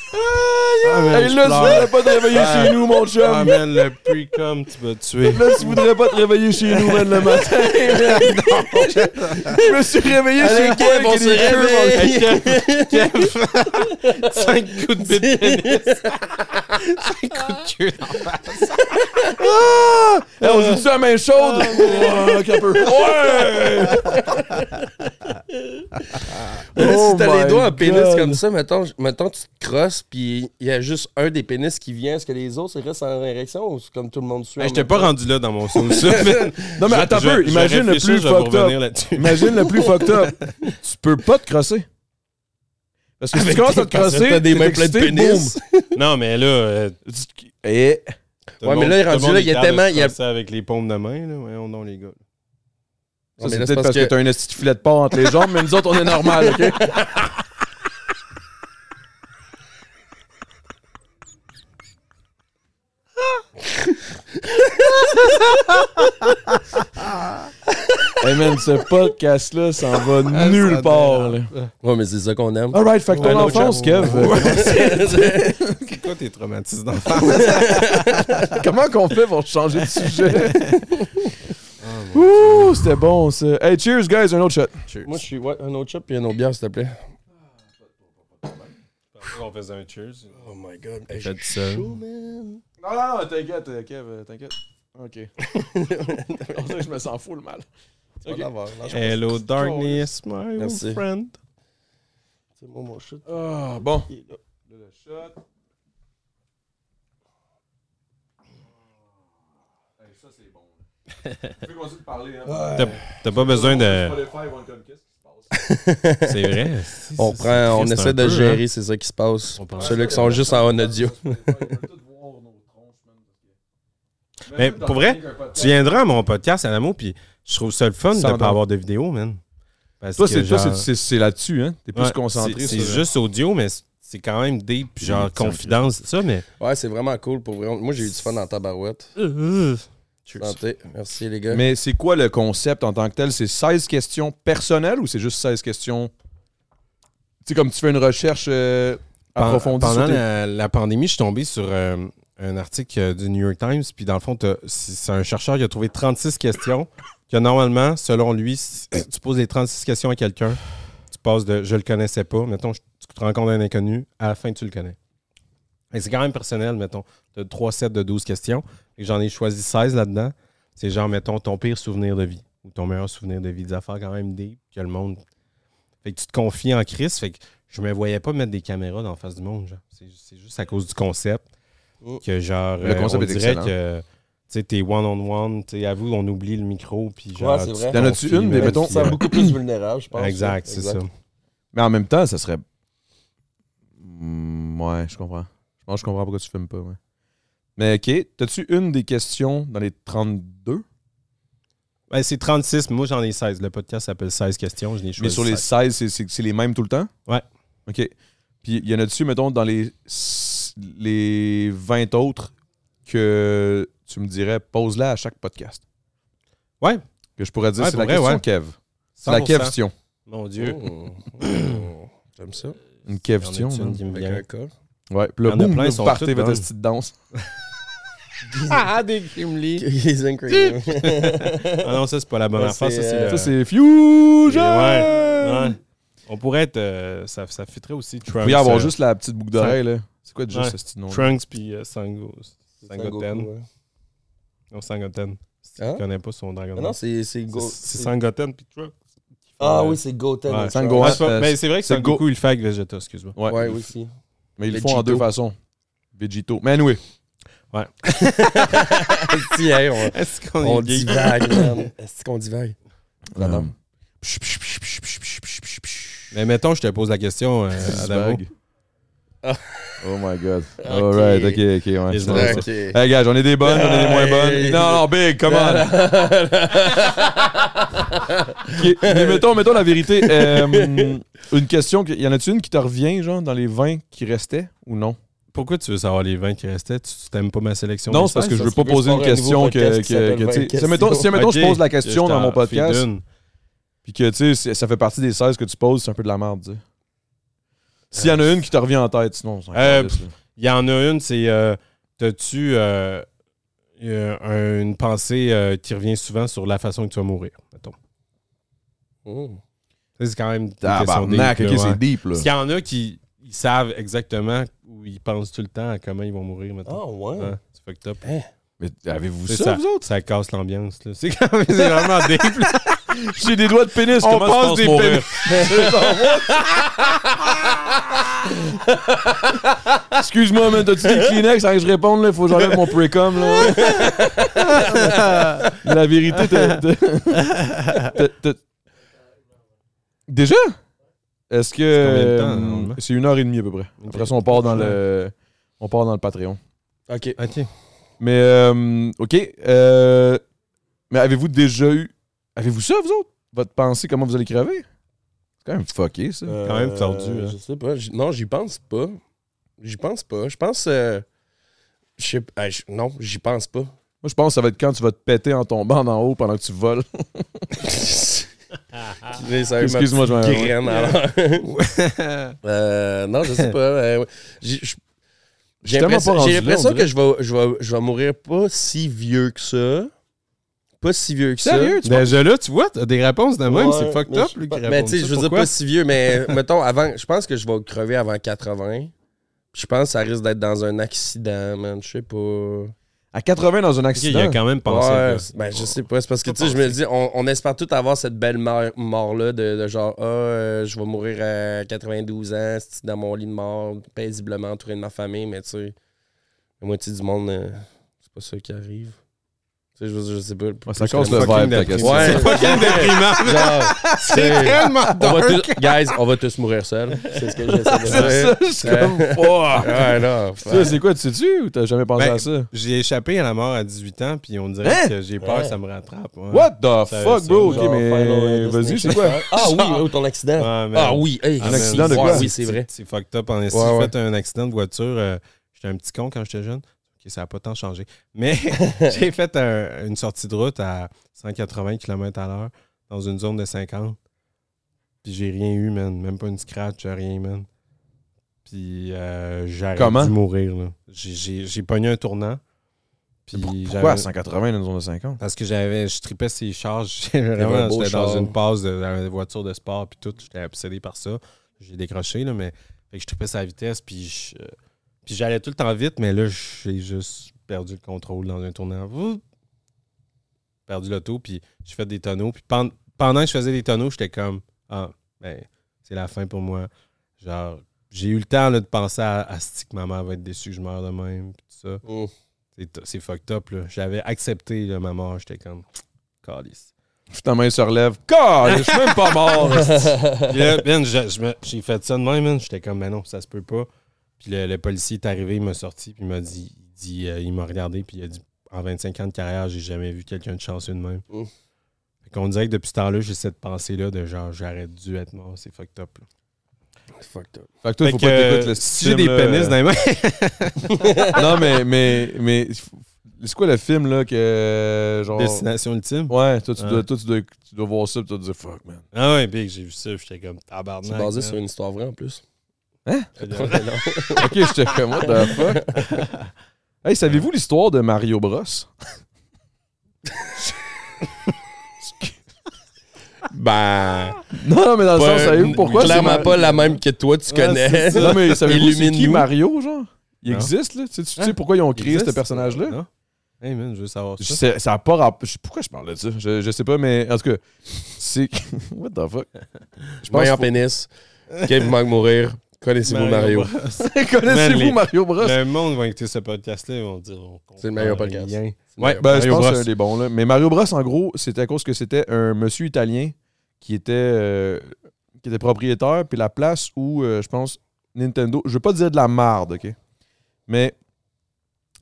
Ah, man, Hey, je là, tu voudrais pas te réveiller Ah. chez nous, mon Ah, chum. man, le pre-com, tu vas tuer. Là, tu voudrais pas te réveiller chez nous, man, le matin. Je me suis réveillé chez Allez, toi Kev, on avec se des queues, mon réveille. Kev, 5 coups de bite de pénis. 5 coups de queue dans la face. Ah! Hey, on joue-tu à main chaude? Ouais, ok, un peu. Ouais! Oh si t'as les doigts en pénis comme ça, mettons, mettons tu te crosses, puis il y a juste un des pénis qui vient. Est-ce que les autres restent en érection ou c'est comme tout le monde suit? Hey, J'étais même pas rendu là dans mon man. Non, mais Je- attends un je- peu. je Imagine le plus je fucked up. Imagine le plus fucked up. Tu peux pas te crosser. Parce que si tu commences à te que crosser, t'as des mains pleines de pénis. Non, mais là. euh. Et... tout le Ouais, mais là, tout le rendu là, est il y a capable de tellement- il y a- avec les paumes de main, là. Voyons donc, les gars. Ça, c'est peut-être parce que, t'as un de filet de porc entre les jambes, mais nous autres, on est normal, OK? hey man, ce podcast-là s'en va nulle part. là. Ouais, mais c'est ça qu'on aime. Alright, fait que ton enfance. Kev. euh, quoi tes traumatismes d'enfance? Comment qu'on fait pour changer de sujet? Ouh, c'était bon ça. Hey, cheers, guys, un autre shot. Cheers. Moi, je suis. Ouais, un autre shot puis un autre bière, s'il te plaît. on faisait un cheers. Oh my god. Hey, ça. chaud, man. Non, non, non, t'inquiète, euh, Kev, euh, t'inquiète. Ok. On dirait que je me sens fou le mal. Tu vas Ok. l'avoir. Lâche pas. Hello, darkness, my Merci. old friend. C'est moi, mon shot. Ah, bon. Il est là. Là, le shot. Hey, ça, c'est bon. là. Tu peux continuer de parler, hein? T'as t'as pas besoin de. C'est vrai. On prend, essaie de peu, gérer, hein. c'est ça qui se passe. Ceux-là qui sont juste en audio. Spotify, ils veulent tous voir nos tronches, man, parce que- Mais pour vrai, Tu viendras à mon podcast à l'amour, puis je trouve ça le fun de ne pas avoir de vidéo, man. Parce Toi, c'est genre- là-dessus, hein? T'es plus Ouais, concentré c'est- sur. C'est juste audio, mais c'est- quand même deep, puis genre confidence, tout ça, mais. Ouais, c'est vraiment cool pour vrai. Moi, j'ai eu du fun dans ta barouette. Cheers. Santé. Merci, les gars. Mais c'est quoi le concept en tant que tel? C'est 16 questions personnelles ou c'est juste 16 questions? Tu sais, comme tu fais une recherche euh, approfondie Pendant sur tes- la, la pandémie, je suis tombé sur euh, un article euh, du New York Times, puis dans le fond, c'est un chercheur qui a trouvé 36 questions, que normalement, selon lui, si tu poses les 36 questions à quelqu'un, tu passes de je le connaissais pas, mettons, tu te rencontres un inconnu, à la fin, tu le connais. Et c'est quand même personnel, mettons. As 3 sets de 12 questions, et j'en ai choisi 16 là-dedans. C'est genre, mettons, ton pire souvenir de vie, ou ton meilleur souvenir de vie, des affaires quand même deep, que le monde fait que tu te confies en Chris. Fait que je me voyais pas mettre des caméras dans la face du monde. genre. C'est juste à cause du concept. Mm. Que genre. Le concept on est dirait excellent. que. Tu t'es one-on-one. Tu sais, vous, on oublie le micro. Puis genre. Ouais, c'est tu vrai. te Y'en a-tu confies, une, mais mettons- euh, beaucoup plus vulnérable, je pense. Exact, c'est ça. Mais en même temps, ça serait. Hmm, ouais, je comprends. Je pense que je comprends pourquoi tu filmes pas. Ouais. Mais ok, t'as-tu une des questions dans les 32 Ben, c'est 36, mais moi j'en ai 16. Le podcast s'appelle 16 questions. Je n'ai choisi Mais sur les 16. 16, c'est- c'est c'est les mêmes tout le temps? Ouais. Ok. Puis y en a-tu, mettons, dans les, les 20 autres que tu me dirais, pose-la à chaque podcast Ouais. Que je pourrais dire, Ouais, c'est pour la vrai, question ouais. Kev. C'est la 100%. question. Mon Dieu. Oh. Oh. J'aime ça. Une question. a-tu une qui me Avec vient? un cas. Ouais, puis là, boum, plein, vous partez votre petite danse. Ah, des Gimli. Gazing. Ah non, ça, c'est pas la bonne Ouais, affaire. Ça, c'est, euh, le- Ça, c'est Fusion! Ouais, ouais. On pourrait être. euh, ça, ça fitterait aussi Vous Trunks. pourriez avoir euh, juste la petite boucle d'oreille, là. C'est quoi déjà Ouais. ce petit nom Trunks puis euh, Sango. Sangoku, Sangoten. ouais. Non, Sangoten. Si Hein? tu connais pas son dragon. Ah non, c'est c'est Go. C'est c'est Sangoten puis Trunks. Ah Euh, oui, c'est Goten. ouais. Ouais, c'est pas- euh, c'est vrai que c'est Sangoku, Go- il le fait avec Vegeta, excuse-moi. Ouais, Ouais, aussi. Mais ils le font Vegito. en deux façons. Vegito. Mais anyway, Si, hey, on, Est-ce qu'on on divague, man. Est-ce qu'on divague? J'adore. Um, Mais mettons, je te pose la question, euh, Adamo. Oh my god. Alright, ok, ok, ouais. C'est autres. bon, ça. Ok. Hey gars, j'en ai des bonnes, j'en ai des moins bonnes. Non, non, big, come on. Mais mettons, mettons la vérité. euh, une question, que- y en a-tu une qui te revient, genre, dans les 20 qui restaient ou non? Pourquoi tu veux savoir les 20 qui restaient? Tu t'aimes pas ma sélection? Non, c'est parce que je 16? veux pas poser une question que. podcast qui que- s'appelle que, tu sais, 20 si, mettons, si, mettons, je pose la question dans mon podcast, puis que, tu sais, ça fait partie des 16 que tu poses, c'est un peu de la merde, tu sais. S'il y en a une qui te revient en tête, sinon, Euh. Il y en a une, c'est euh, t'as-tu euh, un- une pensée euh, qui revient souvent sur la façon que tu vas mourir, mettons? Oh. Ça, C'est quand même Tabarnak, ok, c'est deep, là. Qu'il y en a qui ils savent exactement où ils pensent tout le temps à comment ils vont mourir, mettons. Ah, ouais. Ouais, c'est fucked up. Mais avez-vous ça, ça, vous autres? ça casse l'ambiance. là. C'est quand même c'est vraiment deep. là. J'ai des doigts de pénis, On comment passe des mourir? Excuse-moi, man, t'as-tu des Kleenex? Avant que je réponde, là? Faut que j'enlève mon précom, là. La vérité, t'as... t'as- t'as- t'as- Déjà? Est-ce que... C'est combien de temps, euh? C'est une heure et demie, à peu près. Après ça, on part dans le... On part dans le Patreon. Ok. OK. Mais, euh, OK. euh, mais avez-vous déjà eu... Avez-vous ça, vous autres? Votre pensée, comment vous allez crever? C'est quand même fucké, ça. Euh, quand même tordu, hein. Je sais pas. J- Non, j'y pense pas. J'y pense pas. Je pense. euh, je sais pas. Non, j'y pense pas. Moi, je pense que ça va être quand tu vas te péter en tombant en haut pendant que tu voles. Excuse-moi, je alors. Euh, non, je sais pas. euh, je- J'ai l'impression que je vais, je, vais, je vais mourir pas si vieux que ça. Pas si vieux que ça. Sérieux, tu Déjà là, tu vois, t'as des réponses de même, Ouais, c'est fucked up, lui, Mais répond tu sais, ça. je veux dire pas si vieux, mais mettons, avant, je pense que je vais crever avant 80. Je pense que ça risque d'être dans un accident, man. Je sais pas. À 80 dans un accident. il a quand même pensé. Ouais, ben, je sais pas. C'est parce que, tu sais, je me dis, on, on espère tous avoir cette belle mort- mort-là de, de genre, ah, euh, je vais mourir à 92 ans, c'est dans mon lit de mort, paisiblement entouré de ma famille, mais tu sais, la moitié du monde, euh, c'est pas ça qui arrive. Tu sais, je, je sais pas. Ouais, ça que- le vibe, ta déprimant. question. Ouais. C'est fucking déprimant. C'est tellement on va dark. tous, guys, on va tous mourir seuls. C'est ce que j'essaie de Ça, dire. c'est comme fuck. Ouais, non. Ça, c'est quoi, tu sais-tu ou t'as jamais pensé Ben, à ça? J'ai échappé à la mort à 18 ans, puis on dirait Hein? que j'ai peur Ouais. que ça me rattrape. ouais. What the Ça- fuck, ça, bro? Ok, mais vas-y, c'est quoi? Ah oui, oh, ton accident. Ah oui, hey, Ah, Un man, accident de quoi? Oui, c'est vrai. C'est fucked up. En. Ouais, J'ai fait un accident de voiture. euh, j'étais un petit con quand j'étais jeune? Ok, ça n'a pas tant changé. Mais j'ai fait un- une sortie de route à 180 km à l'heure dans une zone de 50. Puis j'ai rien eu, man. Même pas une scratch, rien, man. Puis euh, Comment? dû mourir, là. J'ai- pogné un tournant. Puis Pourquoi à j'avais- 180 dans une zone de 50? Parce que j'avais, je tripais ces charges. Vraiment, j'étais dans une passe de, dans une voiture de sport puis tout. J'étais obsédé par ça. J'ai décroché, là, mais fait que je tripais sa vitesse puis je- euh, puis j'allais tout le temps vite, mais là, j'ai juste perdu le contrôle dans un tournant. Ouh! Perdu l'auto, puis j'ai fait des tonneaux. Puis pen- pendant que je faisais des tonneaux, j'étais comme Ah, ben, c'est la fin pour moi. Genre, j'ai eu le temps là, de penser à, à ce que ma mère va être déçue que je meurs de même. Puis tout ça. C'est- fucked up, là. J'avais accepté là, ma mort. J'étais comme, calice. Finalement, il se relève. God, je suis même pas mort. Puis là, Ben, j'ai fait ça de même, man. J'étais comme, mais non, ça se peut pas. Puis le, le policier est arrivé, il m'a sorti, puis il m'a dit, il, dit, euh, il m'a regardé, puis il a dit, en 25 ans de carrière, j'ai jamais vu quelqu'un de chanceux de même. Mm. Fait qu'on dirait que depuis ce temps-là, j'ai cette pensée-là de genre, j'aurais dû être mort. C'est fucked up, là. Fucked up. Fait que toi, Fait faut que, pas que euh, le si j'ai des pénis dans les mains, non, mais, mais, mais, c'est quoi le film, là, que, genre... destination ultime? Ouais, toi, tu, dois, toi, tu, dois, tu dois voir ça, puis tu dois te dire, fuck, man. Ah ouais, big, j'ai vu ça, puis j'étais comme, tabarnak. C'est basé man. sur une histoire vraie en plus. Hein? Ok, j'étais comme, what the fuck? hey, savez-vous l'histoire de Mario Bros? Ben. Non, non, mais dans le sens, savez-vous pourquoi? c'est Clairement pas la même que toi, tu connais. Non, mais savez-vous c'est qui. Mario, genre? Il Non. existe, là? Tu sais, tu sais Hein? pourquoi ils ont créé ce personnage-là? Hey man, je veux savoir ça. sais- ça a pas rapport. je- Pourquoi je parle de ça? Je, je sais pas, mais en tout cas, c'est. What the fuck? Je pense qu'il pénis. Kevin manque mourir. Connaissez-vous Mario? Connaissez-vous Mario Bros? Le monde va écouter ce podcast-là, ils vont dire. C'est le meilleur podcast. rien. Ouais, Ben, je Mario pense que Bros. c'est un des bons, là. Mais Mario Bros, en gros, c'était à cause que c'était un monsieur italien qui était, euh, qui était propriétaire, puis la place où, euh, je pense, Nintendo. Je veux pas dire de la marde, OK? Mais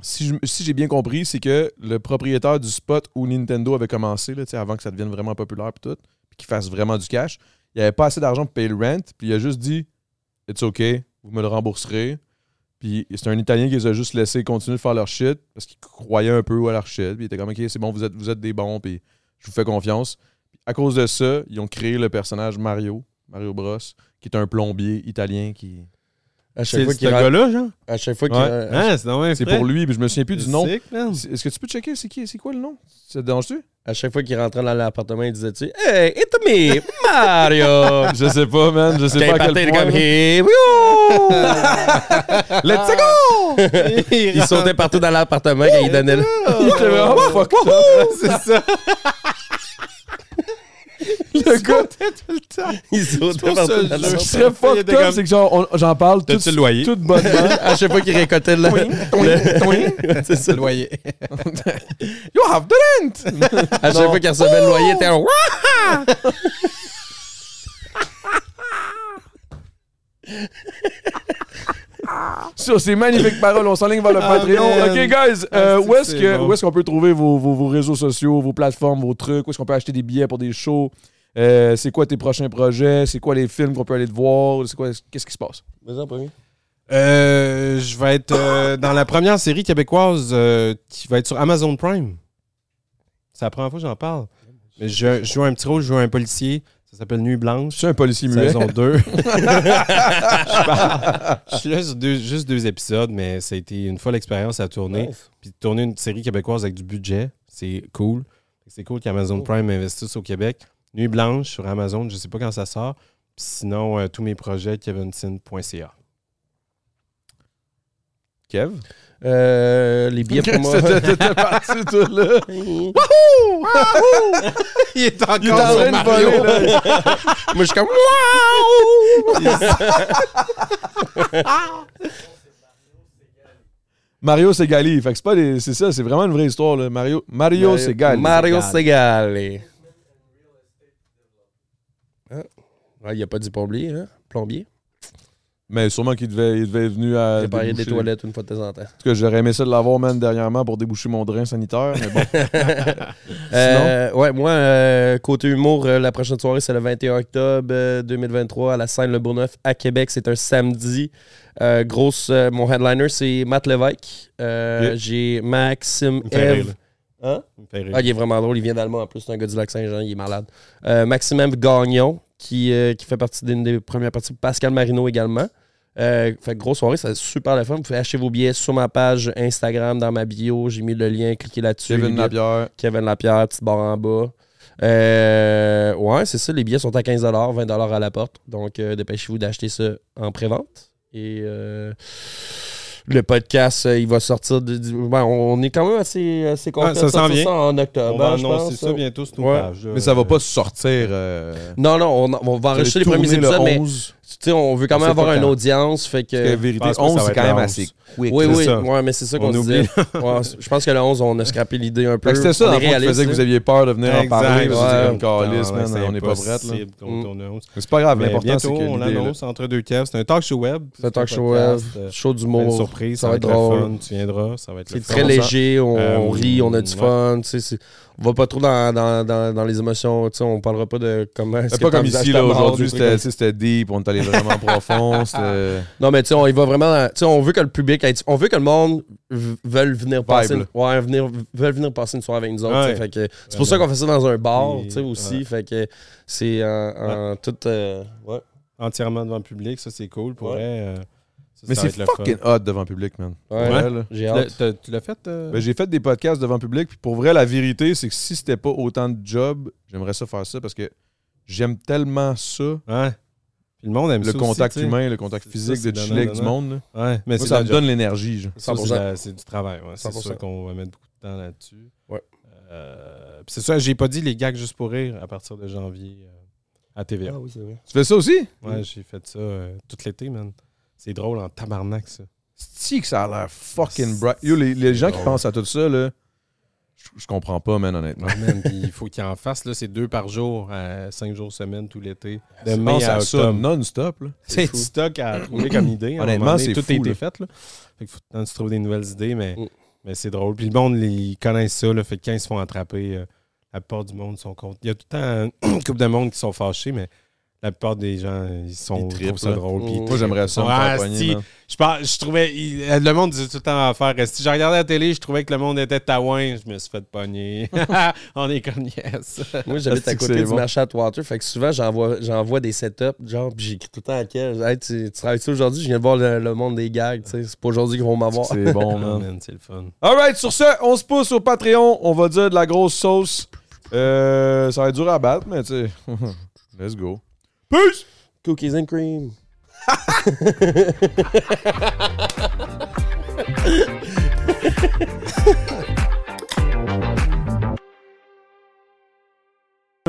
si, je- si j'ai bien compris, c'est que le propriétaire du spot où Nintendo avait commencé, là, avant que ça devienne vraiment populaire, puis tout, puis qu'il fasse vraiment du cash, il avait pas assez d'argent pour payer le rent, puis il a juste dit It's OK, vous me le rembourserez. Puis c'est un Italien qui les a juste laissé continuer de faire leur shit parce qu'il croyait un peu à leur shit. Puis il était comme OK, c'est bon, vous êtes, vous êtes des bons, puis je vous fais confiance. Puis à cause de ça, ils ont créé le personnage Mario, Mario Bros, qui est un plombier italien qui. À chaque C'est fois qu'il rentre- gars-là, genre? à chaque fois qu'il Ouais. Hein, c'est pour lui, puis je me souviens plus du nom. Est-ce que tu peux checker c'est qui c'est quoi le nom? Ça te dérange-tu? À chaque fois qu'il rentrait dans l'appartement, il disait tu Hey, it's me, Mario! Je sais pas, man. Je sais pas à quel point. comme. Hey! Let's go Il sautait partout dans l'appartement quand il donnait le. Il était vraiment up. C'est ça. Le gars, Il sautait pour partout ça, dans je- ce qui serait Il fucked up, comme- c'est que genre, on- j'en parle tout, T'as-tu le loyer? tout bonnement. À chaque fois qu'il récoltait le. le- C'est ça. le loyer. You have the rent À chaque fois qu'il recevait le loyer, il était un. Wouah! Sur ces magnifiques paroles, on s'enligne vers le Ah, Patreon. man. OK, guys, Ah, euh, c'est où est-ce c'est que- bon. où est-ce qu'on peut trouver vos, vos- vos réseaux sociaux, vos plateformes, vos trucs? Où est-ce qu'on peut acheter des billets pour des shows? Euh, c'est quoi tes prochains projets? C'est quoi les films qu'on peut aller te voir? C'est quoi, qu'est-ce qui se passe? Vas-y en premier. Euh, je vais être euh, dans la première série québécoise euh, qui va être sur Amazon Prime. C'est la première fois que j'en parle. Mais je, je joue un petit rôle, je joue un policier. Ça s'appelle Nuit Blanche. Je suis un policier muet. Saison 2. je, parle- je suis là sur deux- juste deux épisodes, mais ça a été une folle expérience à tourner. Puis tourner une série québécoise avec du budget, c'est cool. C'est cool qu'Amazon Prime investisse au Québec. Nuit Blanche sur Amazon, je sais pas quand ça sort. Puis sinon, euh, tous mes projets, kevinsin.ca. Kev? Euh, les billets pour moi. T'étais parti, toi, là. Il est encore Il est en train de voler, là. moi, je suis comme. Mario Segali. Fait que c'est pas des. C'est ça, c'est vraiment une vraie histoire, là. Mario, Mario Segali. Mario Segali. Ah. Ouais, il a pas dit plombier, hein? Plombier. Mais sûrement qu'il devait, il devait être venu à. Réparer des toilettes une fois de temps en temps. En tout cas, j'aurais aimé ça de l'avoir, man, dernièrement pour déboucher mon drain sanitaire. Mais bon. Euh, ouais, moi, euh, côté humour, euh, la prochaine soirée, c'est le 21 octobre euh, 2023 à la scène Le Bourgneuf à Québec. C'est un samedi. Grosse, mon headliner, c'est Matt Lévesque. J'ai Maxime Il Eve. Hein? Il. Ah, il est vraiment drôle. Il vient d'Allemagne en plus. C'est un gars du lac Saint-Jean. Il est malade. Maxime Eve Gagnon, qui, euh, qui fait partie d'une des premières parties. Pascal Marino également. Euh, fait grosse soirée, c'est super le fun. Vous pouvez acheter vos billets sur ma page Instagram, dans ma bio. J'ai mis le lien, cliquez là-dessus. Kevin Lapierre. Kevin Lapierre, petite barre en bas. Euh, ouais, c'est ça. Les billets sont à 15 20 à la porte. Donc, euh, dépêchez-vous d'acheter ça en pré-vente. Et euh, le podcast, euh, il va sortir. de- ben, on est quand même assez, assez confiant Ouais, ça de sortir ça en octobre. On va hein, annoncer pense, ça bientôt sur Ouais. Mais ça va pas sortir. euh, Non, non, on, on va enregistrer les premiers épisodes, le mais 11. tu sais, on veut quand même avoir une audience. Fait que. Que vérité, pense pas que 11, ça va c'est quand même assez 11. quick. oui, c'est oui, ouais, mais c'est ça qu'on On disait. Ouais, je pense que le 11, on a scrappé l'idée un peu. C'était ça, On faisait que vous aviez peur de venir en parler. c'est on n'est pas onze. Mais c'est pas grave, l'important, c'est que on l'annonce entre deux caves. C'est un talk show web. C'est un talk show web, euh, show d'humour. surprises. Ça va être drôle. Tu viendras. Ça va être C'est très léger, on, Euh, on rit, on a du fun. On va pas trop dans, dans, dans, dans les émotions. tu sais, On parlera pas de comment. C'est pas comme ici, là, aujourd'hui, c'était deep, on est allé vraiment profond. Non, mais tu sais, on y va vraiment. Tu sais, on veut que le public. On veut que le monde veuille venir passer. Une- ouais, venir, veulent venir passer une soirée avec nous autres. tu sais, Ouais. fait que C'est pour ça qu'on fait ça dans un bar, tu sais, aussi. Fait que c'est en, en tout. euh. Entièrement devant le public. Ça, c'est cool. Pour vrai, euh, Mais ça c'est fucking hot devant le public, man. Ouais. là. J'ai Tu l'as- hâte. Tu l'as fait? euh? Ben, j'ai fait des podcasts devant le public, puis pour vrai, la vérité, c'est que si c'était pas autant de job, j'aimerais ça faire ça parce que j'aime tellement ça, Ouais. Puis le monde aime le ça contact aussi, humain, le contact physique, ça, de chiller avec du monde. là. Ouais, mais Moi, ça me job. donne l'énergie. genre. Ça, 100%. c'est la- c'est du travail. ouais. C'est 100%. sûr qu'on va mettre beaucoup de temps là-dessus. Ouais. Euh, puis c'est ça, j'ai pas dit les gags juste pour rire à partir de janvier euh, à TVA. Ah oui, c'est vrai. Tu fais ça aussi? Ouais, j'ai fait ça tout l'été, man. C'est drôle en tabarnak, ça. C'est que ça a l'air fucking bright. Yo, les, les gens qui pensent à tout ça, là, je, je comprends pas, man, honnêtement. Man, puis il faut qu'il en fasse, là, c'est deux par jour, à cinq jours semaine, tout l'été. De Je mai à à ça non-stop. là. C'est du stock à trouver comme idée. Honnêtement, c'est Tout a fou, été là. fait, là. Fait faut que tu trouves des nouvelles idées, mais, Mm. mais c'est drôle. Puis le monde, ils connaissent ça, là. Fait que quand ils se font attraper, euh, la plupart du monde sont contre. Il y a tout le temps une couple de monde qui sont fâchés, mais la plupart des gens, ils sont Ils trouvent ça drôle. puis ils Moi, j'aimerais ça man. Je, je trouvais. il- le monde disait tout le temps à faire. Si j'ai regardé la télé, je trouvais que le monde était taouin. Je me suis fait pogner. On est comme yes. Moi, j'habite à côté du bon? marché Atwater. Fait que souvent, j'envoie, j'envoie des setups. Genre, puis j'écris tout le temps à quel. Hey, tu, tu travailles-tu aujourd'hui? Je viens de voir le, le monde des gags. tu sais. C'est pas aujourd'hui qu'ils vont m'avoir. C'est bon, man. man, c'est le fun. Alright, sur ce, on se pousse au Patreon. On va dire de la grosse sauce. Euh, ça va être dur à battre, mais tu sais. Let's go. Peace! Cookies and cream.